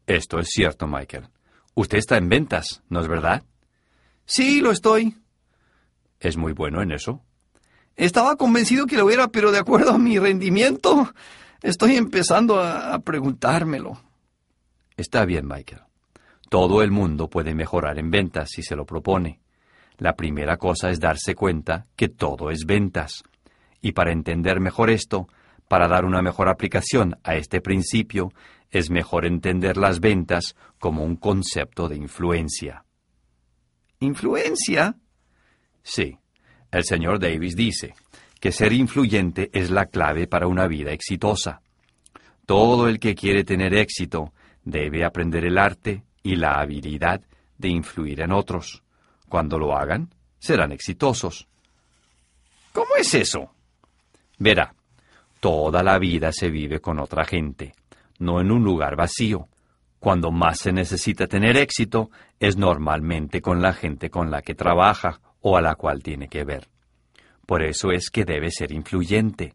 Speaker 1: Esto es cierto, Michael. Usted está en ventas, ¿no es verdad?
Speaker 2: Sí, lo estoy.
Speaker 1: ¿Es muy bueno en eso?
Speaker 2: Estaba convencido que lo era, pero de acuerdo a mi rendimiento, estoy empezando a, preguntármelo.
Speaker 1: Está bien, Michael. Todo el mundo puede mejorar en ventas si se lo propone. La primera cosa es darse cuenta que todo es ventas. Y para entender mejor esto, para dar una mejor aplicación a este principio, es mejor entender las ventas como un concepto de influencia.
Speaker 2: ¿Influencia?
Speaker 1: Sí. El señor Davis dice que ser influyente es la clave para una vida exitosa. Todo el que quiere tener éxito debe aprender el arte y la habilidad de influir en otros. Cuando lo hagan, serán exitosos.
Speaker 2: ¿Cómo es eso?
Speaker 1: Verá, toda la vida se vive con otra gente, no en un lugar vacío. Cuando más se necesita tener éxito es normalmente con la gente con la que trabaja o a la cual tiene que ver. Por eso es que debe ser influyente.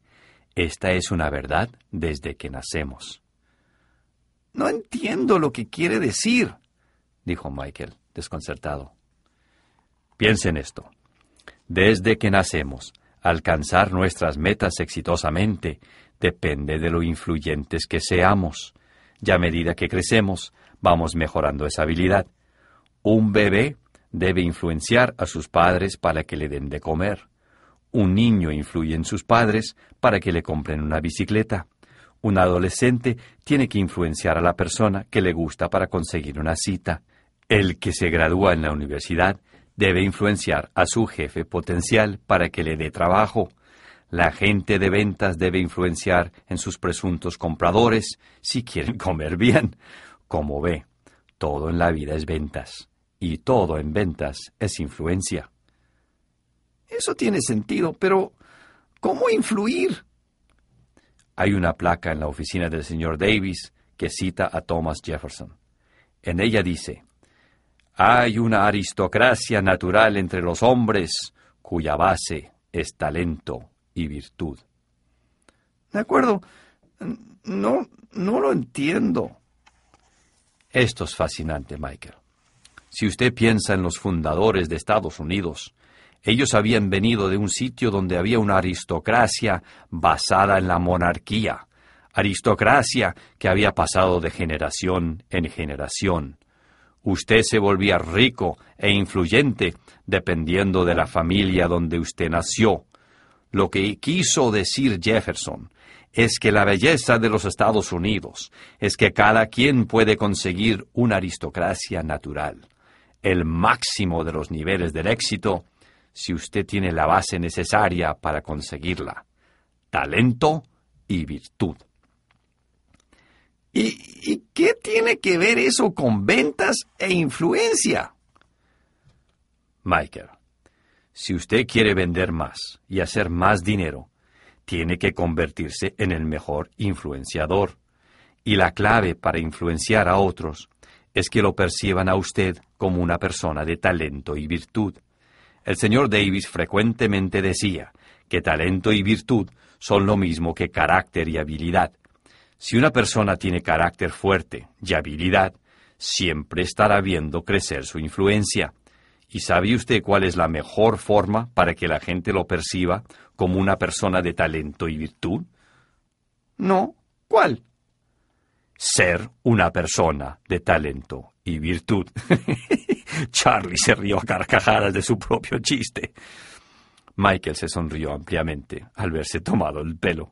Speaker 1: Esta es una verdad desde que nacemos.
Speaker 2: No entiendo lo que quiere decir,
Speaker 1: dijo Michael, desconcertado. Piensen en esto. Desde que nacemos, alcanzar nuestras metas exitosamente depende de lo influyentes que seamos. Ya a medida que crecemos, vamos mejorando esa habilidad. Un bebé debe influenciar a sus padres para que le den de comer. Un niño influye en sus padres para que le compren una bicicleta. Un adolescente tiene que influenciar a la persona que le gusta para conseguir una cita. El que se gradúa en la universidad debe influenciar a su jefe potencial para que le dé trabajo. La gente de ventas debe influenciar en sus presuntos compradores si quieren <laughs> comer bien. Como ve, todo en la vida es ventas y todo en ventas es influencia.
Speaker 2: Eso tiene sentido, pero ¿cómo influir?
Speaker 1: Hay una placa en la oficina del señor Davis que cita a Thomas Jefferson. En ella dice, hay una aristocracia natural entre los hombres cuya base es talento y virtud.
Speaker 2: De acuerdo. No, no lo entiendo.
Speaker 1: Esto es fascinante, Michael. Si usted piensa en los fundadores de Estados Unidos, ellos habían venido de un sitio donde había una aristocracia basada en la monarquía, aristocracia que había pasado de generación en generación. Usted se volvía rico e influyente dependiendo de la familia donde usted nació. Lo que quiso decir Jefferson es que la belleza de los Estados Unidos es que cada quien puede conseguir una aristocracia natural el máximo de los niveles del éxito si usted tiene la base necesaria para conseguirla, talento y virtud.
Speaker 2: ¿Y, qué tiene que ver eso con ventas e influencia?
Speaker 1: Michael, si usted quiere vender más y hacer más dinero, tiene que convertirse en el mejor influenciador. Y la clave para influenciar a otros es que lo perciban a usted como una persona de talento y virtud. El señor Davis frecuentemente decía que talento y virtud son lo mismo que carácter y habilidad. Si una persona tiene carácter fuerte y habilidad, siempre estará viendo crecer su influencia. ¿Y sabe usted cuál es la mejor forma para que la gente lo perciba como una persona de talento y virtud?
Speaker 2: No. ¿Cuál?
Speaker 1: Ser una persona de talento y virtud. <laughs> Charlie se rió a carcajadas de su propio chiste. Michael se sonrió ampliamente al verse tomado el pelo.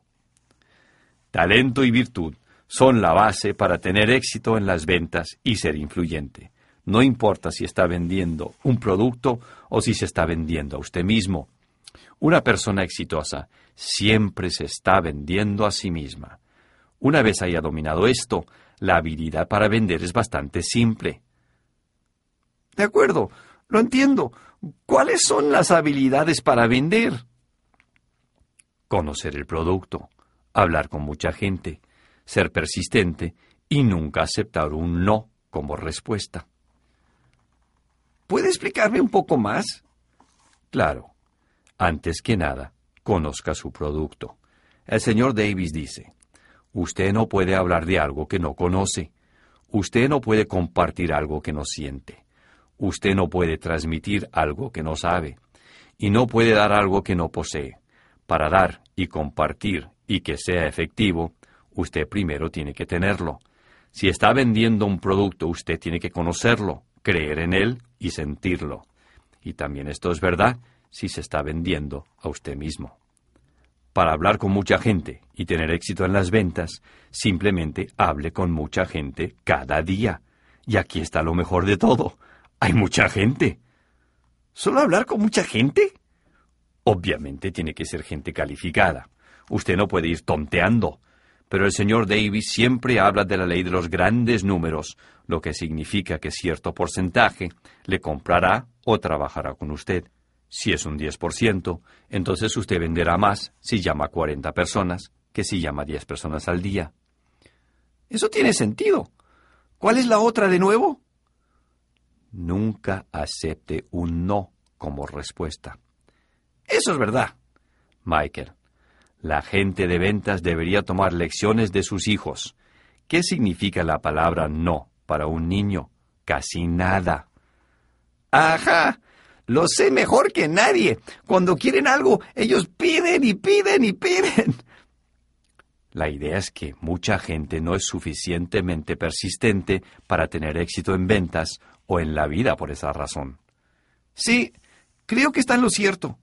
Speaker 1: Talento y virtud son la base para tener éxito en las ventas y ser influyente. No importa si está vendiendo un producto o si se está vendiendo a usted mismo. Una persona exitosa siempre se está vendiendo a sí misma. Una vez haya dominado esto, la habilidad para vender es bastante simple.
Speaker 2: De acuerdo, lo entiendo. ¿Cuáles son las habilidades para vender?
Speaker 1: Conocer el producto, hablar con mucha gente, ser persistente y nunca aceptar un no como respuesta.
Speaker 2: ¿Puede explicarme un poco más?
Speaker 1: Claro. Antes que nada, conozca su producto. El señor Davis dice, usted no puede hablar de algo que no conoce. Usted no puede compartir algo que no siente. Usted no puede transmitir algo que no sabe. Y no puede dar algo que no posee. Para dar y compartir y que sea efectivo, usted primero tiene que tenerlo. Si está vendiendo un producto, usted tiene que conocerlo, creer en él y sentirlo. Y también esto es verdad si se está vendiendo a usted mismo. Para hablar con mucha gente y tener éxito en las ventas, simplemente hable con mucha gente cada día. Y aquí está lo mejor de todo. Hay mucha gente. ¿Solo hablar con mucha gente? Obviamente tiene que ser gente calificada. Usted no puede ir tonteando. Pero el señor Davis siempre habla de la ley de los grandes números, lo que significa que cierto porcentaje le comprará o trabajará con usted. Si es un 10%, entonces usted venderá más si llama a 40 personas que si llama a 10 personas al día.
Speaker 2: Eso tiene sentido. ¿Cuál es la otra de nuevo?
Speaker 1: Nunca acepte un no como respuesta.
Speaker 2: Eso es verdad.
Speaker 1: Michael, la gente de ventas debería tomar lecciones de sus hijos. ¿Qué significa la palabra no para un niño? Casi nada.
Speaker 2: Ajá. Lo sé mejor que nadie. Cuando quieren algo, ellos piden y piden y piden.
Speaker 1: La idea es que mucha gente no es suficientemente persistente para tener éxito en ventas o en la vida por esa razón.
Speaker 2: Sí, creo que está en lo cierto.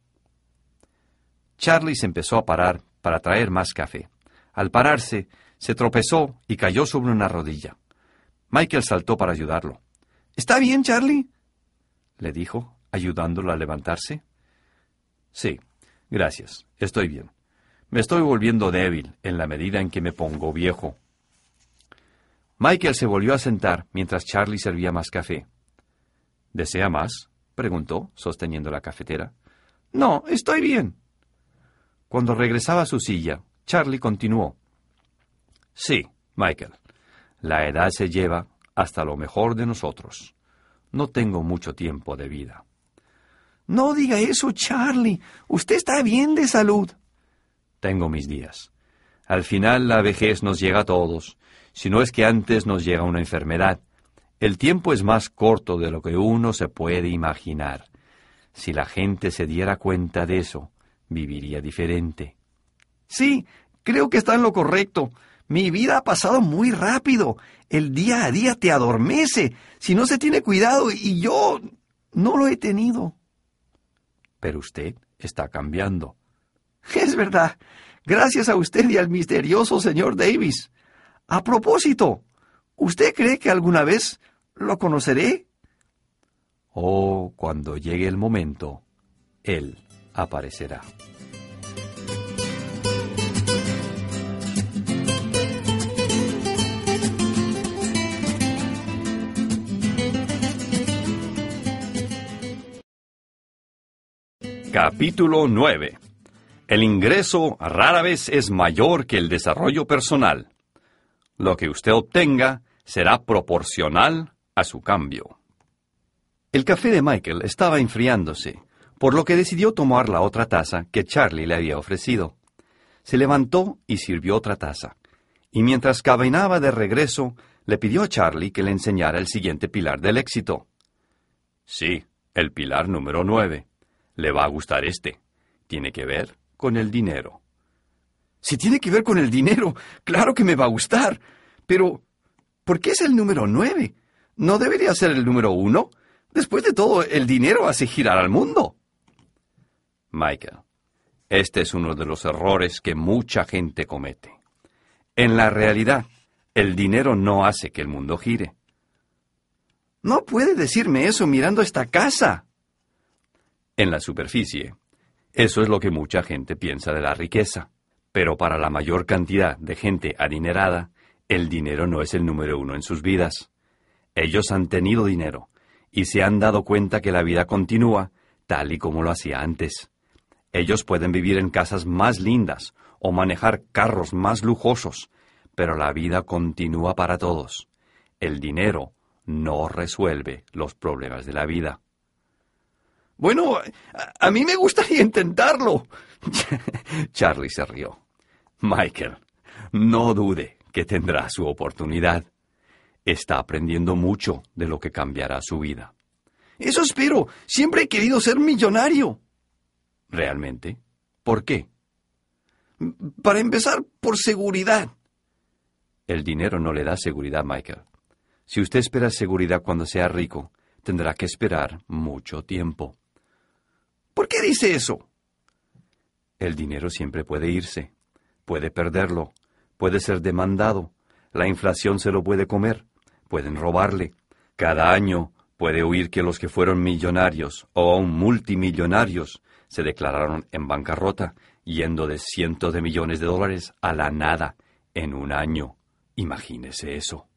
Speaker 1: Charlie se empezó a parar para traer más café. Al pararse, se tropezó y cayó sobre una rodilla. Michael saltó para ayudarlo.
Speaker 2: ¿Está bien, Charlie?
Speaker 1: le dijo, ayudándolo a levantarse. Sí, gracias, estoy bien. Me estoy volviendo débil en la medida en que me pongo viejo. Michael se volvió a sentar mientras Charlie servía más café. ¿Desea más? preguntó, sosteniendo la cafetera.
Speaker 2: No, estoy bien.
Speaker 1: Cuando regresaba a su silla, Charlie continuó. Sí, Michael, la edad se lleva hasta lo mejor de nosotros. No tengo mucho tiempo de vida.
Speaker 2: No diga eso, Charlie. Usted está bien de salud.
Speaker 1: Tengo mis días. Al final la vejez nos llega a todos, si no es que antes nos llega una enfermedad. El tiempo es más corto de lo que uno se puede imaginar. Si la gente se diera cuenta de eso, viviría diferente.
Speaker 2: Sí, creo que está en lo correcto. Mi vida ha pasado muy rápido. El día a día te adormece si no se tiene cuidado y yo no lo he tenido.
Speaker 1: Pero usted está cambiando. <laughs>
Speaker 2: Es verdad. Gracias a usted y al misterioso señor Davis. A propósito, ¿usted cree que alguna vez lo conoceré?
Speaker 1: Oh, cuando llegue el momento, él aparecerá. Capítulo 9. El ingreso rara vez es mayor que el desarrollo personal. Lo que usted obtenga será proporcional a su cambio. El café de Michael estaba enfriándose por lo que decidió tomar la otra taza que Charlie le había ofrecido. Se levantó y sirvió otra taza, y mientras caminaba de regreso, le pidió a Charlie que le enseñara el siguiente pilar del éxito. Sí, el pilar número nueve. Le va a gustar este. Tiene que ver con el dinero.
Speaker 2: Si tiene que ver con el dinero, claro que me va a gustar. Pero, ¿por qué es el número nueve? ¿No debería ser el número uno? Después de todo, el dinero hace girar al mundo.
Speaker 1: Michael, este es uno de los errores que mucha gente comete. En la realidad, el dinero no hace que el mundo gire.
Speaker 2: No puede decirme eso mirando esta casa.
Speaker 1: En la superficie, eso es lo que mucha gente piensa de la riqueza. Pero para la mayor cantidad de gente adinerada, el dinero no es el número uno en sus vidas. Ellos han tenido dinero y se han dado cuenta que la vida continúa tal y como lo hacía antes. Ellos pueden vivir en casas más lindas o manejar carros más lujosos, pero la vida continúa para todos. El dinero no resuelve los problemas de la vida. Bueno, a, mí me gustaría intentarlo. <laughs> Charlie se rió. Michael, no dude que tendrá su oportunidad. Está aprendiendo mucho de lo que cambiará su vida. Eso espero. Siempre he querido ser millonario. ¿Realmente? ¿Por qué? Para empezar, por seguridad. El dinero no le da seguridad, Michael. Si usted espera seguridad cuando sea rico, tendrá que esperar mucho tiempo. ¿Por qué dice eso? El dinero siempre puede irse, puede perderlo, puede ser demandado, la inflación se lo puede comer, pueden robarle. Cada año puede oír que los que fueron millonarios o aún multimillonarios se declararon en bancarrota, yendo de cientos de millones de dólares a la nada en un año. Imagínese eso.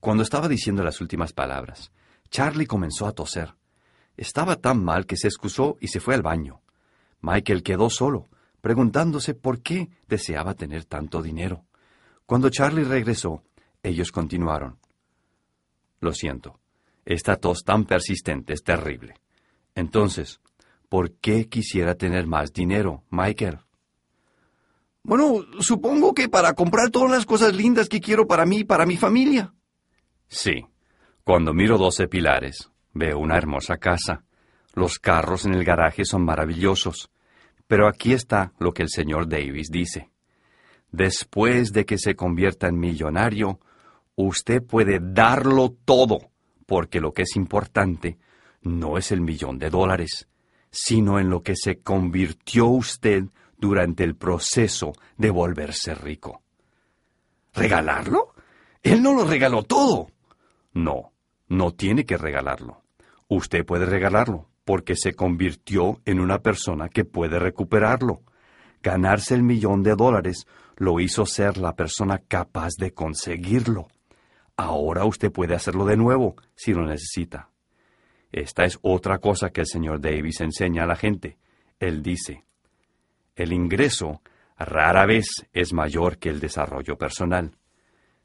Speaker 1: Cuando estaba diciendo las últimas palabras, Charlie comenzó a toser. Estaba tan mal que se excusó y se fue al baño. Michael quedó solo, preguntándose por qué deseaba tener tanto dinero. Cuando Charlie regresó, ellos continuaron. Lo siento, esta tos tan persistente es terrible. Entonces, ¿por qué quisiera tener más dinero, Michael? Bueno, supongo que para comprar todas las cosas lindas que quiero para mí y para mi familia. Sí, cuando miro doce pilares, veo una hermosa casa. Los carros en el garaje son maravillosos. Pero aquí está lo que el señor Davis dice. Después de que se convierta en millonario, usted puede darlo todo, porque lo que es importante no es el millón de dólares, sino en lo que se convirtió usted durante el proceso de volverse rico. ¿Regalarlo? Él no lo regaló todo. No, no tiene que regalarlo. Usted puede regalarlo porque se convirtió en una persona que puede recuperarlo. Ganarse el millón de dólares lo hizo ser la persona capaz de conseguirlo. Ahora usted puede hacerlo de nuevo si lo necesita. Esta es otra cosa que el señor Davis enseña a la gente. Él dice, el ingreso rara vez es mayor que el desarrollo personal.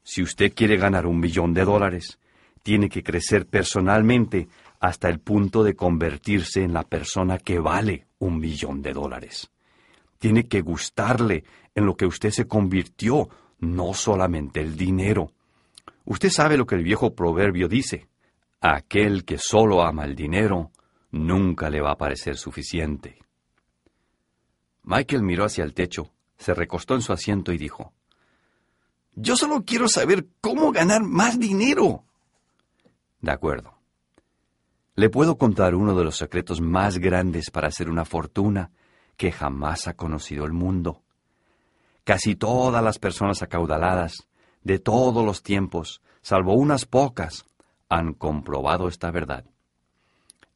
Speaker 1: Si usted quiere ganar un millón de dólares, tiene que crecer personalmente hasta el punto de convertirse en la persona que vale un millón de dólares. Tiene que gustarle en lo que usted se convirtió, no solamente el dinero. Usted sabe lo que el viejo proverbio dice. Aquel que solo ama el dinero, nunca le va a parecer suficiente. Michael miró hacia el techo, se recostó en su asiento y dijo, Yo solo quiero saber cómo ganar más dinero. De acuerdo. Le puedo contar uno de los secretos más grandes para hacer una fortuna que jamás ha conocido el mundo. Casi todas las personas acaudaladas, de todos los tiempos, salvo unas pocas, han comprobado esta verdad.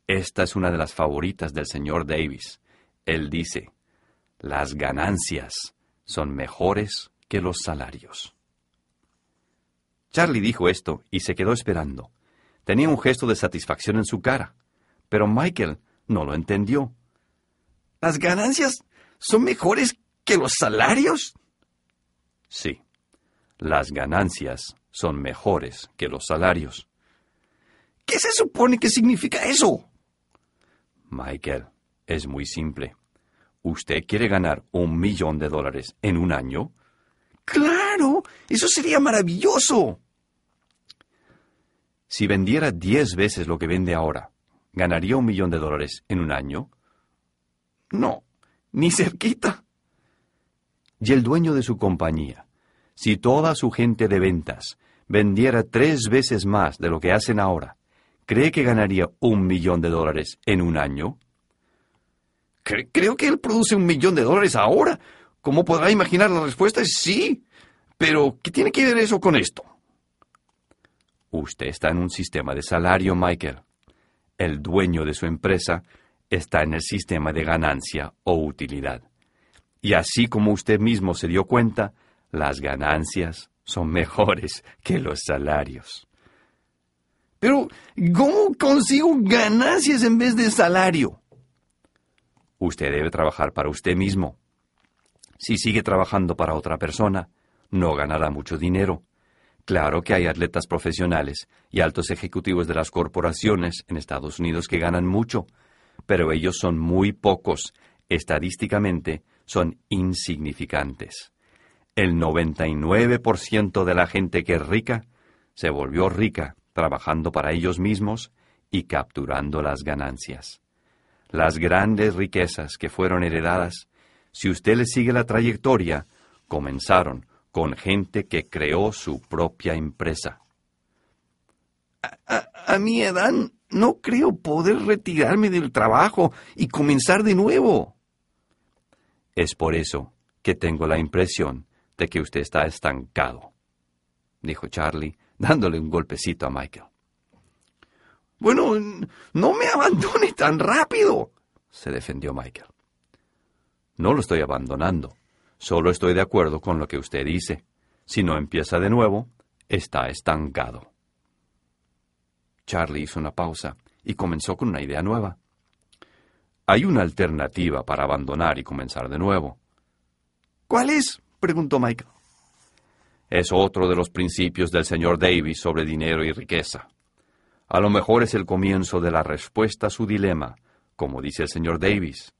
Speaker 1: Esta es una de las favoritas del señor Davis. Él dice, las ganancias son mejores que los salarios. Charlie dijo esto y se quedó esperando. Tenía un gesto de satisfacción en su cara, pero Michael no lo entendió. ¿Las ganancias son mejores que los salarios? Sí, las ganancias son mejores que los salarios. ¿Qué se supone que significa eso? Michael, es muy simple. ¿Usted quiere ganar un millón de dólares en un año? Claro, eso sería maravilloso. Si vendiera diez veces lo que vende ahora, ¿ganaría un millón de dólares en un año? No, ni cerquita. Y el dueño de su compañía, si toda su gente de ventas vendiera tres veces más de lo que hacen ahora, ¿cree que ganaría un millón de dólares en un año? creo que él produce un millón de dólares ahora. ¿Cómo podrá imaginar la respuesta? Es sí. Pero, ¿qué tiene que ver eso con esto? Usted está en un sistema de salario, Michael. El dueño de su empresa está en el sistema de ganancia o utilidad. Y así como usted mismo se dio cuenta, las ganancias son mejores que los salarios. Pero, ¿cómo consigo ganancias en vez de salario? Usted debe trabajar para usted mismo. Si sigue trabajando para otra persona, no ganará mucho dinero Claro que hay atletas profesionales y altos ejecutivos de las corporaciones en Estados Unidos que ganan mucho, pero ellos son muy pocos. Estadísticamente son insignificantes. El 99% de la gente que es rica se volvió rica trabajando para ellos mismos y capturando las ganancias. Las grandes riquezas que fueron heredadas, si usted le sigue la trayectoria, comenzaron con gente que creó su propia empresa.
Speaker 2: A, mi edad no creo poder retirarme del trabajo y comenzar de nuevo.
Speaker 1: Es por eso que tengo la impresión de que usted está estancado, dijo Charlie, dándole un golpecito a Michael.
Speaker 2: Bueno, no me abandone tan rápido, se defendió Michael.
Speaker 1: No lo estoy abandonando. Solo estoy de acuerdo con lo que usted dice. Si no empieza de nuevo, está estancado.
Speaker 2: Charlie hizo una pausa y comenzó con una idea nueva. Hay una alternativa para abandonar y comenzar de nuevo. ¿Cuál es? preguntó Michael.
Speaker 1: Es otro de los principios del señor Davis sobre dinero y riqueza. A lo mejor es el comienzo de la respuesta a su dilema, como dice el señor Davis.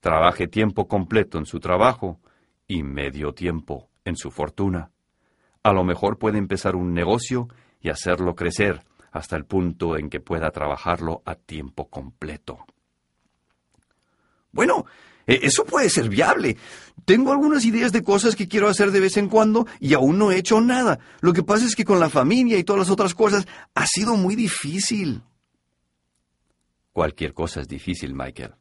Speaker 1: Trabaje tiempo completo en su trabajo y medio tiempo en su fortuna. A lo mejor puede empezar un negocio y hacerlo crecer hasta el punto en que pueda trabajarlo a tiempo completo.
Speaker 2: Bueno, e, eso puede ser viable. Tengo algunas ideas de cosas que quiero hacer de vez en cuando y aún no he hecho nada. Lo que pasa es que con la familia y todas las otras cosas ha sido muy difícil.
Speaker 1: Cualquier cosa es difícil, Michael.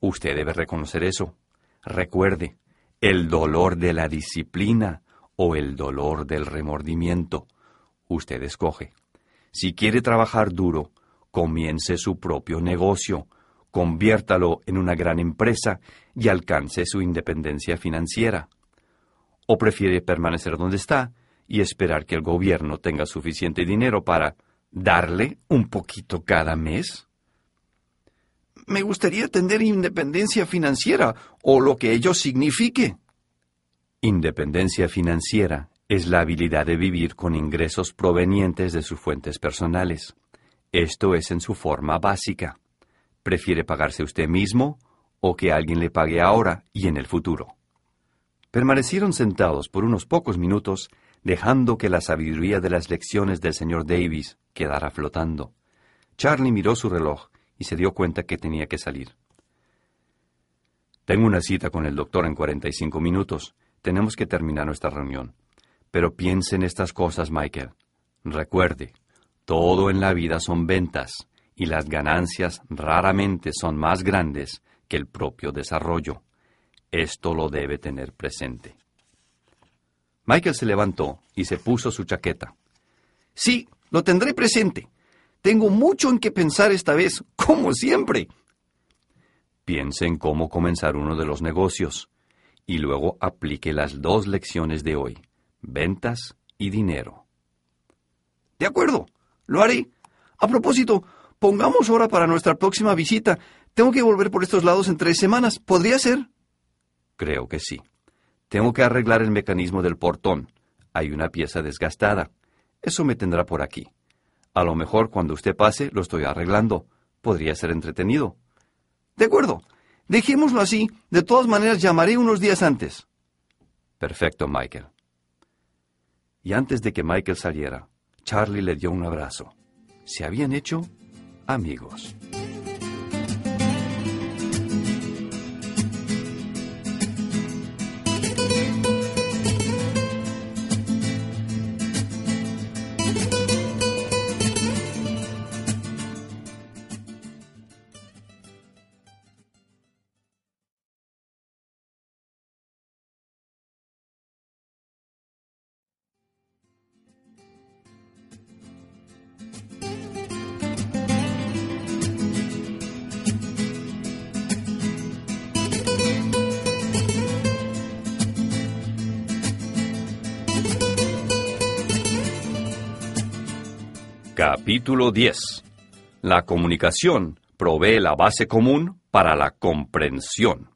Speaker 1: Usted debe reconocer eso. Recuerde, el dolor de la disciplina o el dolor del remordimiento. Usted escoge. Si quiere trabajar duro, comience su propio negocio, conviértalo en una gran empresa y alcance su independencia financiera. ¿O prefiere permanecer donde está y esperar que el gobierno tenga suficiente dinero para darle un poquito cada mes?
Speaker 2: Me gustaría tener independencia financiera, o lo que ello signifique.
Speaker 1: Independencia financiera es la habilidad de vivir con ingresos provenientes de sus fuentes personales. Esto es en su forma básica. ¿Prefiere pagarse usted mismo o que alguien le pague ahora y en el futuro? Permanecieron sentados por unos pocos minutos, dejando que la sabiduría de las lecciones del señor Davis quedara flotando. Charlie miró su reloj y se dio cuenta que tenía que salir. Tengo una cita con el doctor en 45 minutos. Tenemos que terminar nuestra reunión. Pero piense en estas cosas, Michael. Recuerde, todo en la vida son ventas, y las ganancias raramente son más grandes que el propio desarrollo. Esto lo debe tener presente. Michael se levantó y se puso su chaqueta.
Speaker 2: Sí, lo tendré presente. Tengo mucho en qué pensar esta vez, <laughs> como siempre.
Speaker 1: Piense en cómo comenzar uno de los negocios y luego aplique las dos lecciones de hoy, ventas y dinero.
Speaker 2: De acuerdo, lo haré. A propósito, pongamos hora para nuestra próxima visita. Tengo que volver por estos lados en tres semanas. ¿Podría ser?
Speaker 1: Creo que sí. Tengo que arreglar el mecanismo del portón. Hay una pieza desgastada. Eso me tendrá por aquí. A lo mejor cuando usted pase lo estoy arreglando. Podría ser entretenido.
Speaker 2: De acuerdo. Dejémoslo así. De todas maneras, llamaré unos días antes.
Speaker 1: Perfecto, Michael. Y antes de que Michael saliera, Charlie le dio un abrazo. Se habían hecho amigos. Capítulo 10. La comunicación provee la base común para la comprensión.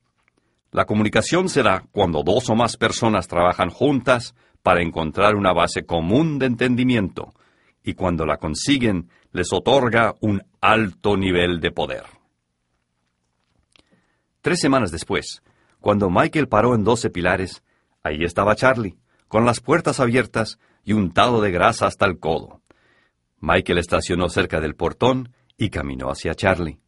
Speaker 1: La comunicación se da cuando dos o más personas trabajan juntas para encontrar una base común de entendimiento, y cuando la consiguen, les otorga un alto nivel de poder. Tres semanas después, cuando Michael paró en doce pilares, ahí estaba Charlie, con las puertas abiertas y untado de grasa hasta el codo. Michael estacionó cerca del portón y caminó hacia Charlie.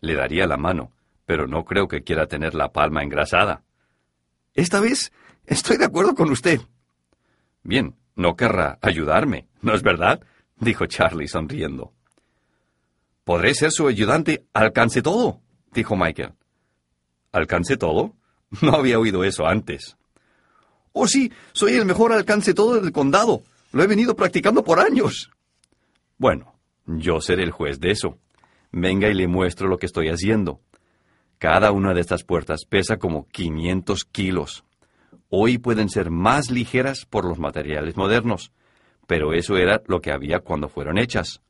Speaker 1: Le daría la mano, pero no creo que quiera tener la palma engrasada.
Speaker 2: Esta vez estoy de acuerdo con usted.
Speaker 1: Bien, no querrá ayudarme, ¿no es verdad? dijo Charlie sonriendo.
Speaker 2: Podré ser su ayudante alcance todo, dijo Michael.
Speaker 1: ¿Alcance todo? No había oído eso antes.
Speaker 2: Oh, sí, soy el mejor alcance todo del condado. Lo he venido practicando por años.
Speaker 1: Bueno, yo seré el juez de eso. Venga y le muestro lo que estoy haciendo. Cada una de estas puertas pesa como 500 kilos. Hoy pueden ser más ligeras por los materiales modernos, pero eso era lo que había cuando fueron hechas.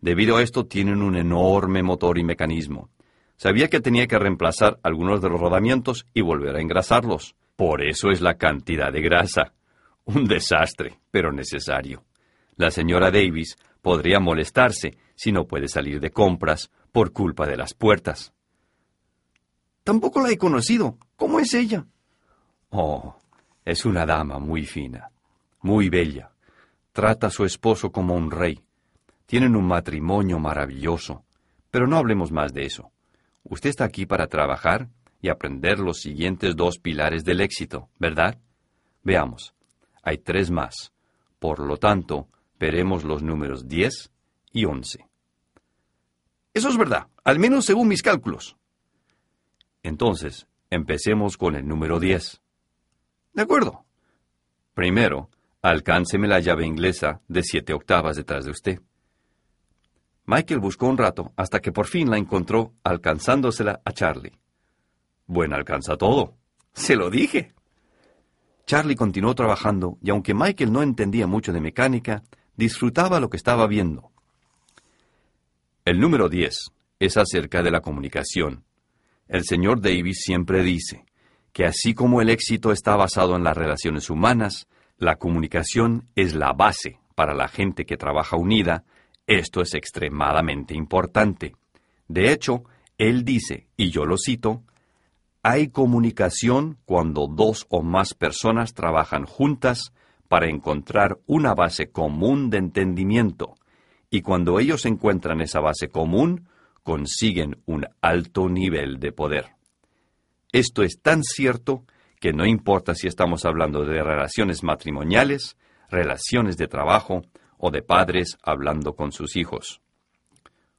Speaker 1: Debido a esto tienen un enorme motor y mecanismo. Sabía que tenía que reemplazar algunos de los rodamientos y volver a engrasarlos. Por eso es la cantidad de grasa. Un desastre, pero necesario. La señora Davis podría molestarse si no puede salir de compras por culpa de las puertas.
Speaker 2: Tampoco la he conocido. ¿Cómo es ella?
Speaker 1: Oh, es una dama muy fina, muy bella. Trata a su esposo como un rey. Tienen un matrimonio maravilloso. Pero no hablemos más de eso. Usted está aquí para trabajar y aprender los siguientes dos pilares del éxito, ¿verdad? Veamos. Hay tres más. Por lo tanto, veremos los números 10 y 11.
Speaker 2: Eso es verdad, al menos según mis cálculos.
Speaker 1: Entonces, empecemos con el número 10.
Speaker 2: De acuerdo.
Speaker 1: Primero, alcánceme la llave inglesa de siete octavas detrás de usted. Michael buscó un rato hasta que por fin la encontró alcanzándosela a Charlie. Buen alcanza todo.
Speaker 2: Se lo dije.
Speaker 1: Charlie continuó trabajando y aunque Michael no entendía mucho de mecánica, disfrutaba lo que estaba viendo. El número 10 es acerca de la comunicación. El señor Davis siempre dice que así como el éxito está basado en las relaciones humanas, la comunicación es la base para la gente que trabaja unida. Esto es extremadamente importante. De hecho, él dice, y yo lo cito, hay comunicación cuando dos o más personas trabajan juntas para encontrar una base común de entendimiento, y cuando ellos encuentran esa base común, consiguen un alto nivel de poder. Esto es tan cierto que no importa si estamos hablando de relaciones matrimoniales, relaciones de trabajo o de padres hablando con sus hijos.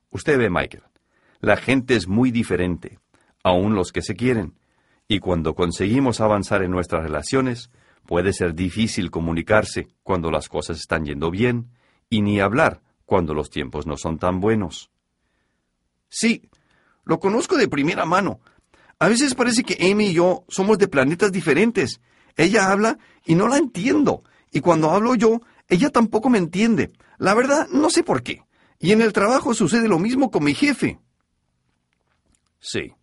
Speaker 1: Usted ve, Michael, la gente es muy diferente aun los que se quieren, y cuando conseguimos avanzar en nuestras relaciones, puede ser difícil comunicarse cuando las cosas están yendo bien, y ni hablar cuando los tiempos no son tan buenos.
Speaker 2: Sí, lo conozco de primera mano. A veces parece que Amy y yo somos de planetas diferentes. Ella habla y no la entiendo, y cuando hablo yo, ella tampoco me entiende. La verdad, no sé por qué. Y en el trabajo sucede lo mismo con mi jefe.
Speaker 1: Sí,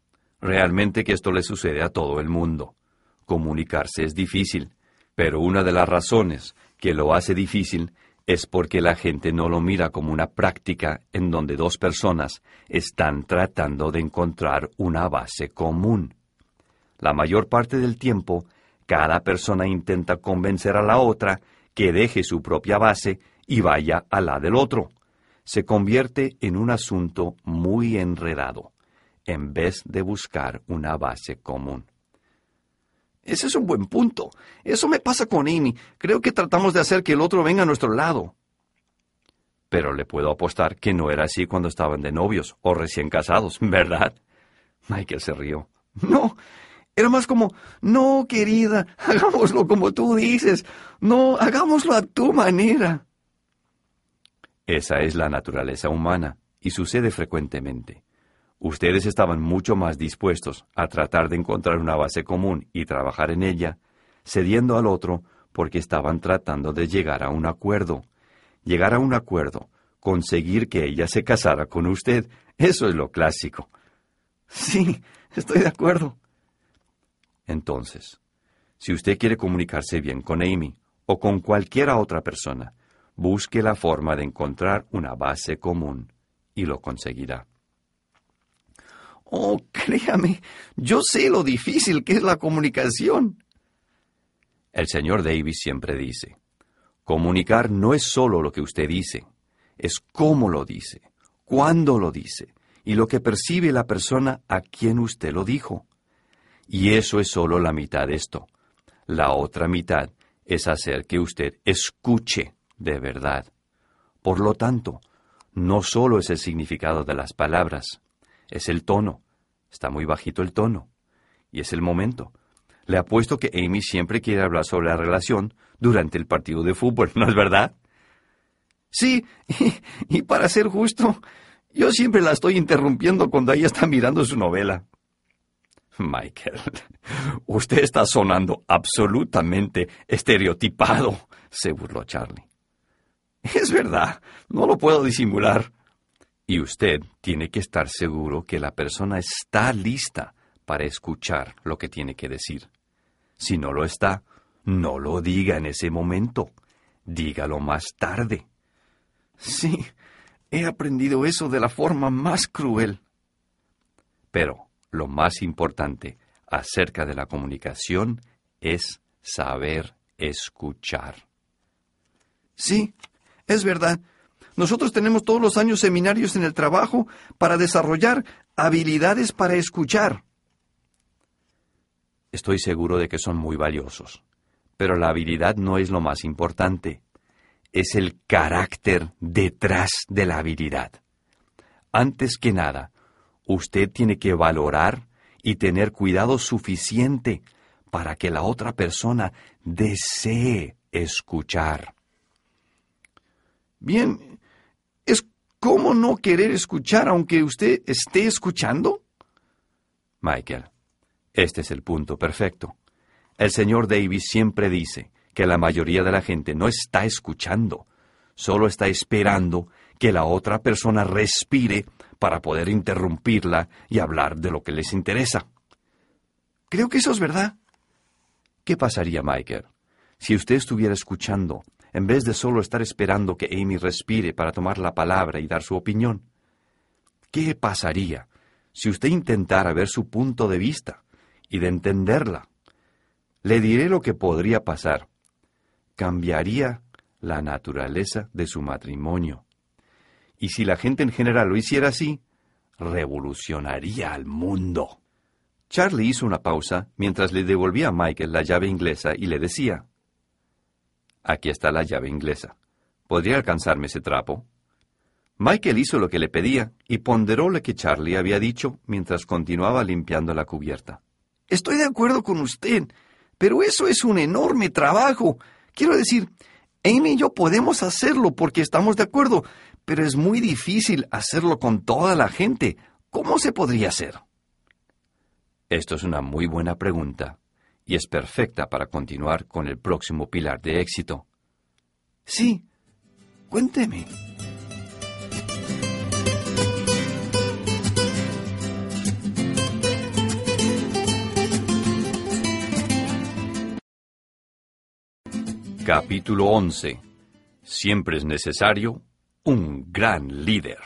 Speaker 1: Realmente que esto le sucede a todo el mundo. Comunicarse es difícil, pero una de las razones que lo hace difícil es porque la gente no lo mira como una práctica en donde dos personas están tratando de encontrar una base común. La mayor parte del tiempo, cada persona intenta convencer a la otra que deje su propia base y vaya a la del otro. Se convierte en un asunto muy enredado en vez de buscar una base común.
Speaker 2: Ese es un buen punto. Eso me pasa con Amy. Creo que tratamos de hacer que el otro venga a nuestro lado.
Speaker 1: Pero le puedo apostar que no era así cuando estaban de novios o recién casados, ¿verdad? Michael se rió.
Speaker 2: No, era más como, no, querida, <laughs> hagámoslo como tú dices. No, hagámoslo a tu manera.
Speaker 1: Esa es la naturaleza humana y sucede frecuentemente. Ustedes estaban mucho más dispuestos a tratar de encontrar una base común y trabajar en ella, cediendo al otro porque estaban tratando de llegar a un acuerdo. Llegar a un acuerdo, conseguir que ella se casara con usted, eso es lo clásico.
Speaker 2: Sí, estoy de acuerdo.
Speaker 1: Entonces, Si usted quiere comunicarse bien con Amy o con cualquiera otra persona, busque la forma de encontrar una base común y lo conseguirá.
Speaker 2: Oh, <laughs> créame, yo sé lo difícil que es la comunicación.
Speaker 1: El señor Davis siempre dice, comunicar no es solo lo que usted dice, es cómo lo dice, cuándo lo dice y lo que percibe la persona a quien usted lo dijo. Y eso es solo la mitad de esto. La otra mitad es hacer que usted escuche de verdad. Por lo tanto, no solo es el significado de las palabras, es el tono. Está muy bajito el tono. Y es el momento. Le apuesto que Amy siempre quiere hablar sobre la relación durante el partido de fútbol, ¿no es verdad?
Speaker 2: Sí, y, para ser justo, yo siempre la estoy interrumpiendo cuando ella está mirando su novela.
Speaker 1: Michael, usted está sonando absolutamente estereotipado, se burló Charlie.
Speaker 2: Es verdad, no lo puedo disimular.
Speaker 1: Y usted tiene que estar seguro que la persona está lista para escuchar lo que tiene que decir. Si no lo está, no lo diga en ese momento. Dígalo más tarde.
Speaker 2: Sí, he aprendido eso de la forma más cruel.
Speaker 1: Pero lo más importante acerca de la comunicación es saber escuchar.
Speaker 2: Sí, es verdad. Nosotros tenemos todos los años seminarios en el trabajo para desarrollar habilidades para escuchar.
Speaker 1: Estoy seguro de que son muy valiosos, pero la habilidad no es lo más importante. Es el carácter detrás de la habilidad. Antes que nada, usted tiene que valorar y tener cuidado suficiente para que la otra persona desee escuchar.
Speaker 2: Bien, ¿es cómo no querer escuchar aunque usted esté escuchando?
Speaker 1: Michael, este es el punto perfecto. El señor Davis siempre dice que la mayoría de la gente no está escuchando, solo está esperando que la otra persona respire para poder interrumpirla y hablar de lo que les interesa.
Speaker 2: Creo que eso es verdad.
Speaker 1: ¿Qué pasaría, Michael, si usted estuviera escuchando en vez de solo estar esperando que Amy respire para tomar la palabra y dar su opinión? ¿Qué pasaría si usted intentara ver su punto de vista y de entenderla? Le diré lo que podría pasar. Cambiaría la naturaleza de su matrimonio. Y si la gente en general lo hiciera así, revolucionaría al mundo. Charlie hizo una pausa mientras le devolvía a Michael la llave inglesa y le decía, Aquí está la llave inglesa. ¿Podría alcanzarme ese trapo? Michael hizo lo que le pedía y ponderó lo que Charlie había dicho mientras continuaba limpiando la cubierta.
Speaker 2: Estoy de acuerdo con usted, pero eso es un enorme trabajo. Quiero decir, Amy y yo podemos hacerlo porque estamos de acuerdo, pero es muy difícil hacerlo con toda la gente. ¿Cómo se podría hacer?
Speaker 1: Esto es una muy buena pregunta y es perfecta para continuar con el próximo pilar de éxito.
Speaker 2: Sí, cuénteme.
Speaker 1: Capítulo 11. Siempre es necesario un gran líder.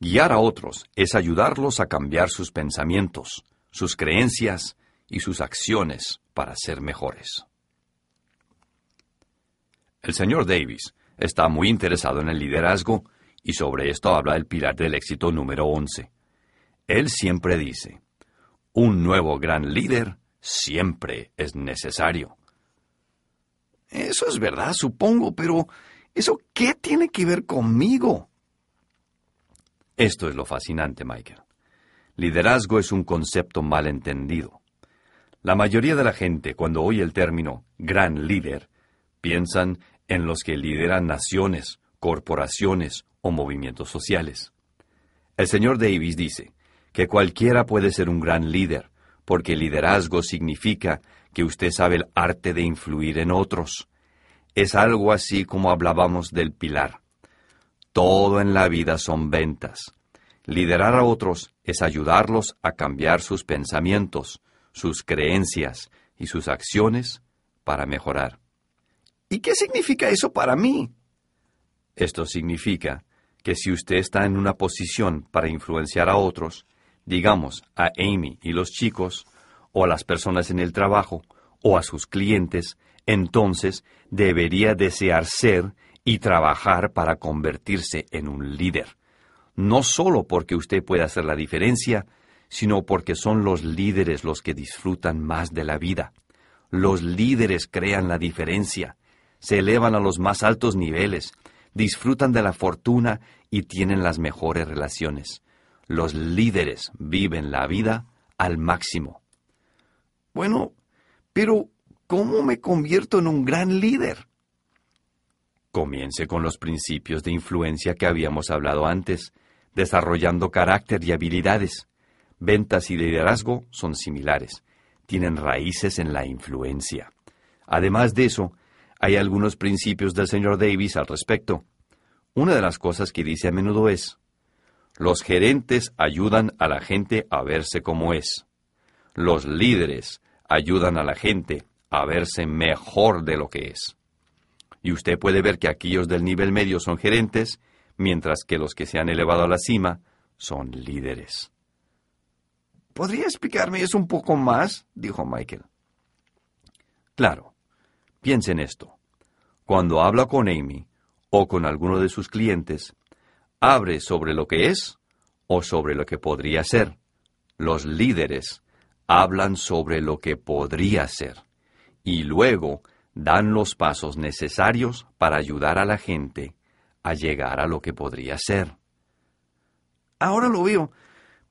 Speaker 1: Guiar a otros es ayudarlos a cambiar sus pensamientos, sus creencias y sus acciones para ser mejores. El señor Davis está muy interesado en el liderazgo y sobre esto habla el pilar del éxito número 11. Él siempre dice, un nuevo gran líder siempre es necesario.
Speaker 2: Eso es verdad, supongo, pero ¿eso qué tiene que ver conmigo?
Speaker 1: Esto es lo fascinante, Michael. Liderazgo es un concepto mal entendido. La mayoría de la gente, cuando oye el término gran líder, piensan en los que lideran naciones, corporaciones o movimientos sociales. El señor Davis dice que cualquiera puede ser un gran líder, porque liderazgo significa que usted sabe el arte de influir en otros. Es algo así como hablábamos del pilar. Todo en la vida son ventas. Liderar a otros es ayudarlos a cambiar sus pensamientos, sus creencias y sus acciones para mejorar.
Speaker 2: ¿Y qué significa eso para mí?
Speaker 1: Esto significa que si usted está en una posición para influenciar a otros, digamos a Amy y los chicos, o a las personas en el trabajo, o a sus clientes, entonces debería desear ser y trabajar para convertirse en un líder. No solo porque usted puede hacer la diferencia, sino porque son los líderes los que disfrutan más de la vida. Los líderes crean la diferencia, se elevan a los más altos niveles, disfrutan de la fortuna y tienen las mejores relaciones. Los líderes viven la vida al máximo.
Speaker 2: Bueno, pero ¿cómo me convierto en un gran líder?
Speaker 1: Comience con los principios de influencia que habíamos hablado antes, desarrollando carácter y habilidades. Ventas y liderazgo son similares, tienen raíces en la influencia. Además de eso, hay algunos principios del señor Davis al respecto. Una de las cosas que dice a menudo es, los gerentes ayudan a la gente a verse como es. Los líderes ayudan a la gente a verse mejor de lo que es. Y usted puede ver que aquellos del nivel medio son gerentes, mientras que los que se han elevado a la cima son líderes.
Speaker 2: ¿Podría explicarme eso un poco más? dijo Michael.
Speaker 1: Claro. Piense en esto. Cuando habla con Amy, o con alguno de sus clientes, abre sobre lo que es o sobre lo que podría ser. Los líderes hablan sobre lo que podría ser y luego dan los pasos necesarios para ayudar a la gente a llegar a lo que podría ser.
Speaker 2: Ahora lo veo,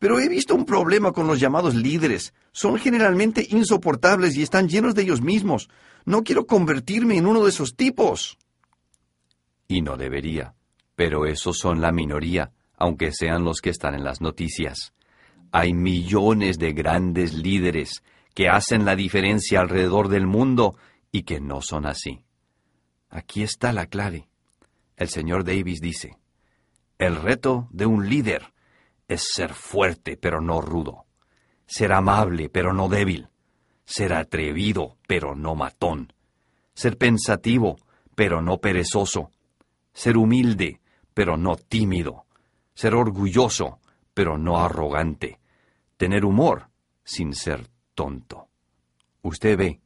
Speaker 2: pero he visto un problema con los llamados líderes. Son generalmente insoportables y están llenos de ellos mismos. No quiero convertirme en uno de esos tipos
Speaker 1: y no debería. Pero esos son la minoría, aunque sean los que están en las noticias. Hay millones de grandes líderes que hacen la diferencia alrededor del mundo y que no son así. Aquí está la clave. El señor Davis dice, el reto de un líder es ser fuerte pero no rudo, ser amable pero no débil, ser atrevido pero no matón, ser pensativo pero no perezoso, ser humilde, pero no tímido, ser orgulloso, pero no arrogante, tener humor sin ser tonto. Usted ve,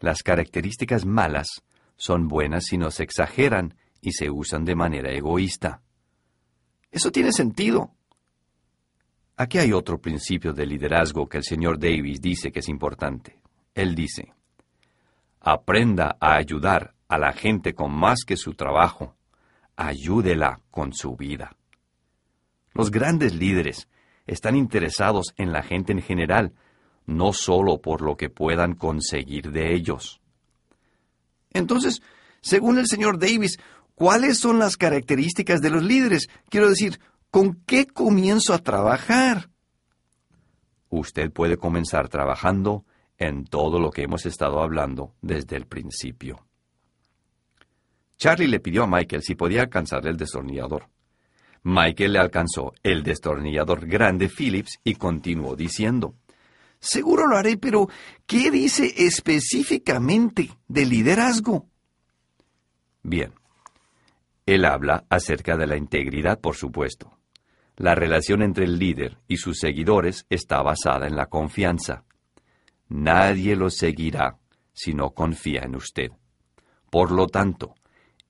Speaker 1: las características malas son buenas si no se exageran y se usan de manera egoísta.
Speaker 2: Eso tiene sentido.
Speaker 1: Aquí hay otro principio de liderazgo que el señor Davis dice que es importante. Él dice, aprenda a ayudar a la gente con más que su trabajo ayúdela con su vida. Los grandes líderes están interesados en la gente en general, no solo por lo que puedan conseguir de ellos.
Speaker 2: Entonces, según el señor Davis, ¿cuáles son las características de los líderes? Quiero decir, ¿con qué comienzo a trabajar?
Speaker 1: Usted puede comenzar trabajando en todo lo que hemos estado hablando desde el principio. Charlie le pidió a Michael si podía alcanzarle el destornillador. Michael le alcanzó el destornillador grande Phillips y continuó diciendo,
Speaker 2: Seguro lo haré, pero ¿qué dice específicamente de liderazgo?
Speaker 1: Bien. Él habla acerca de la integridad, por supuesto. La relación entre el líder y sus seguidores está basada en la confianza. Nadie lo seguirá si no confía en usted. Por lo tanto,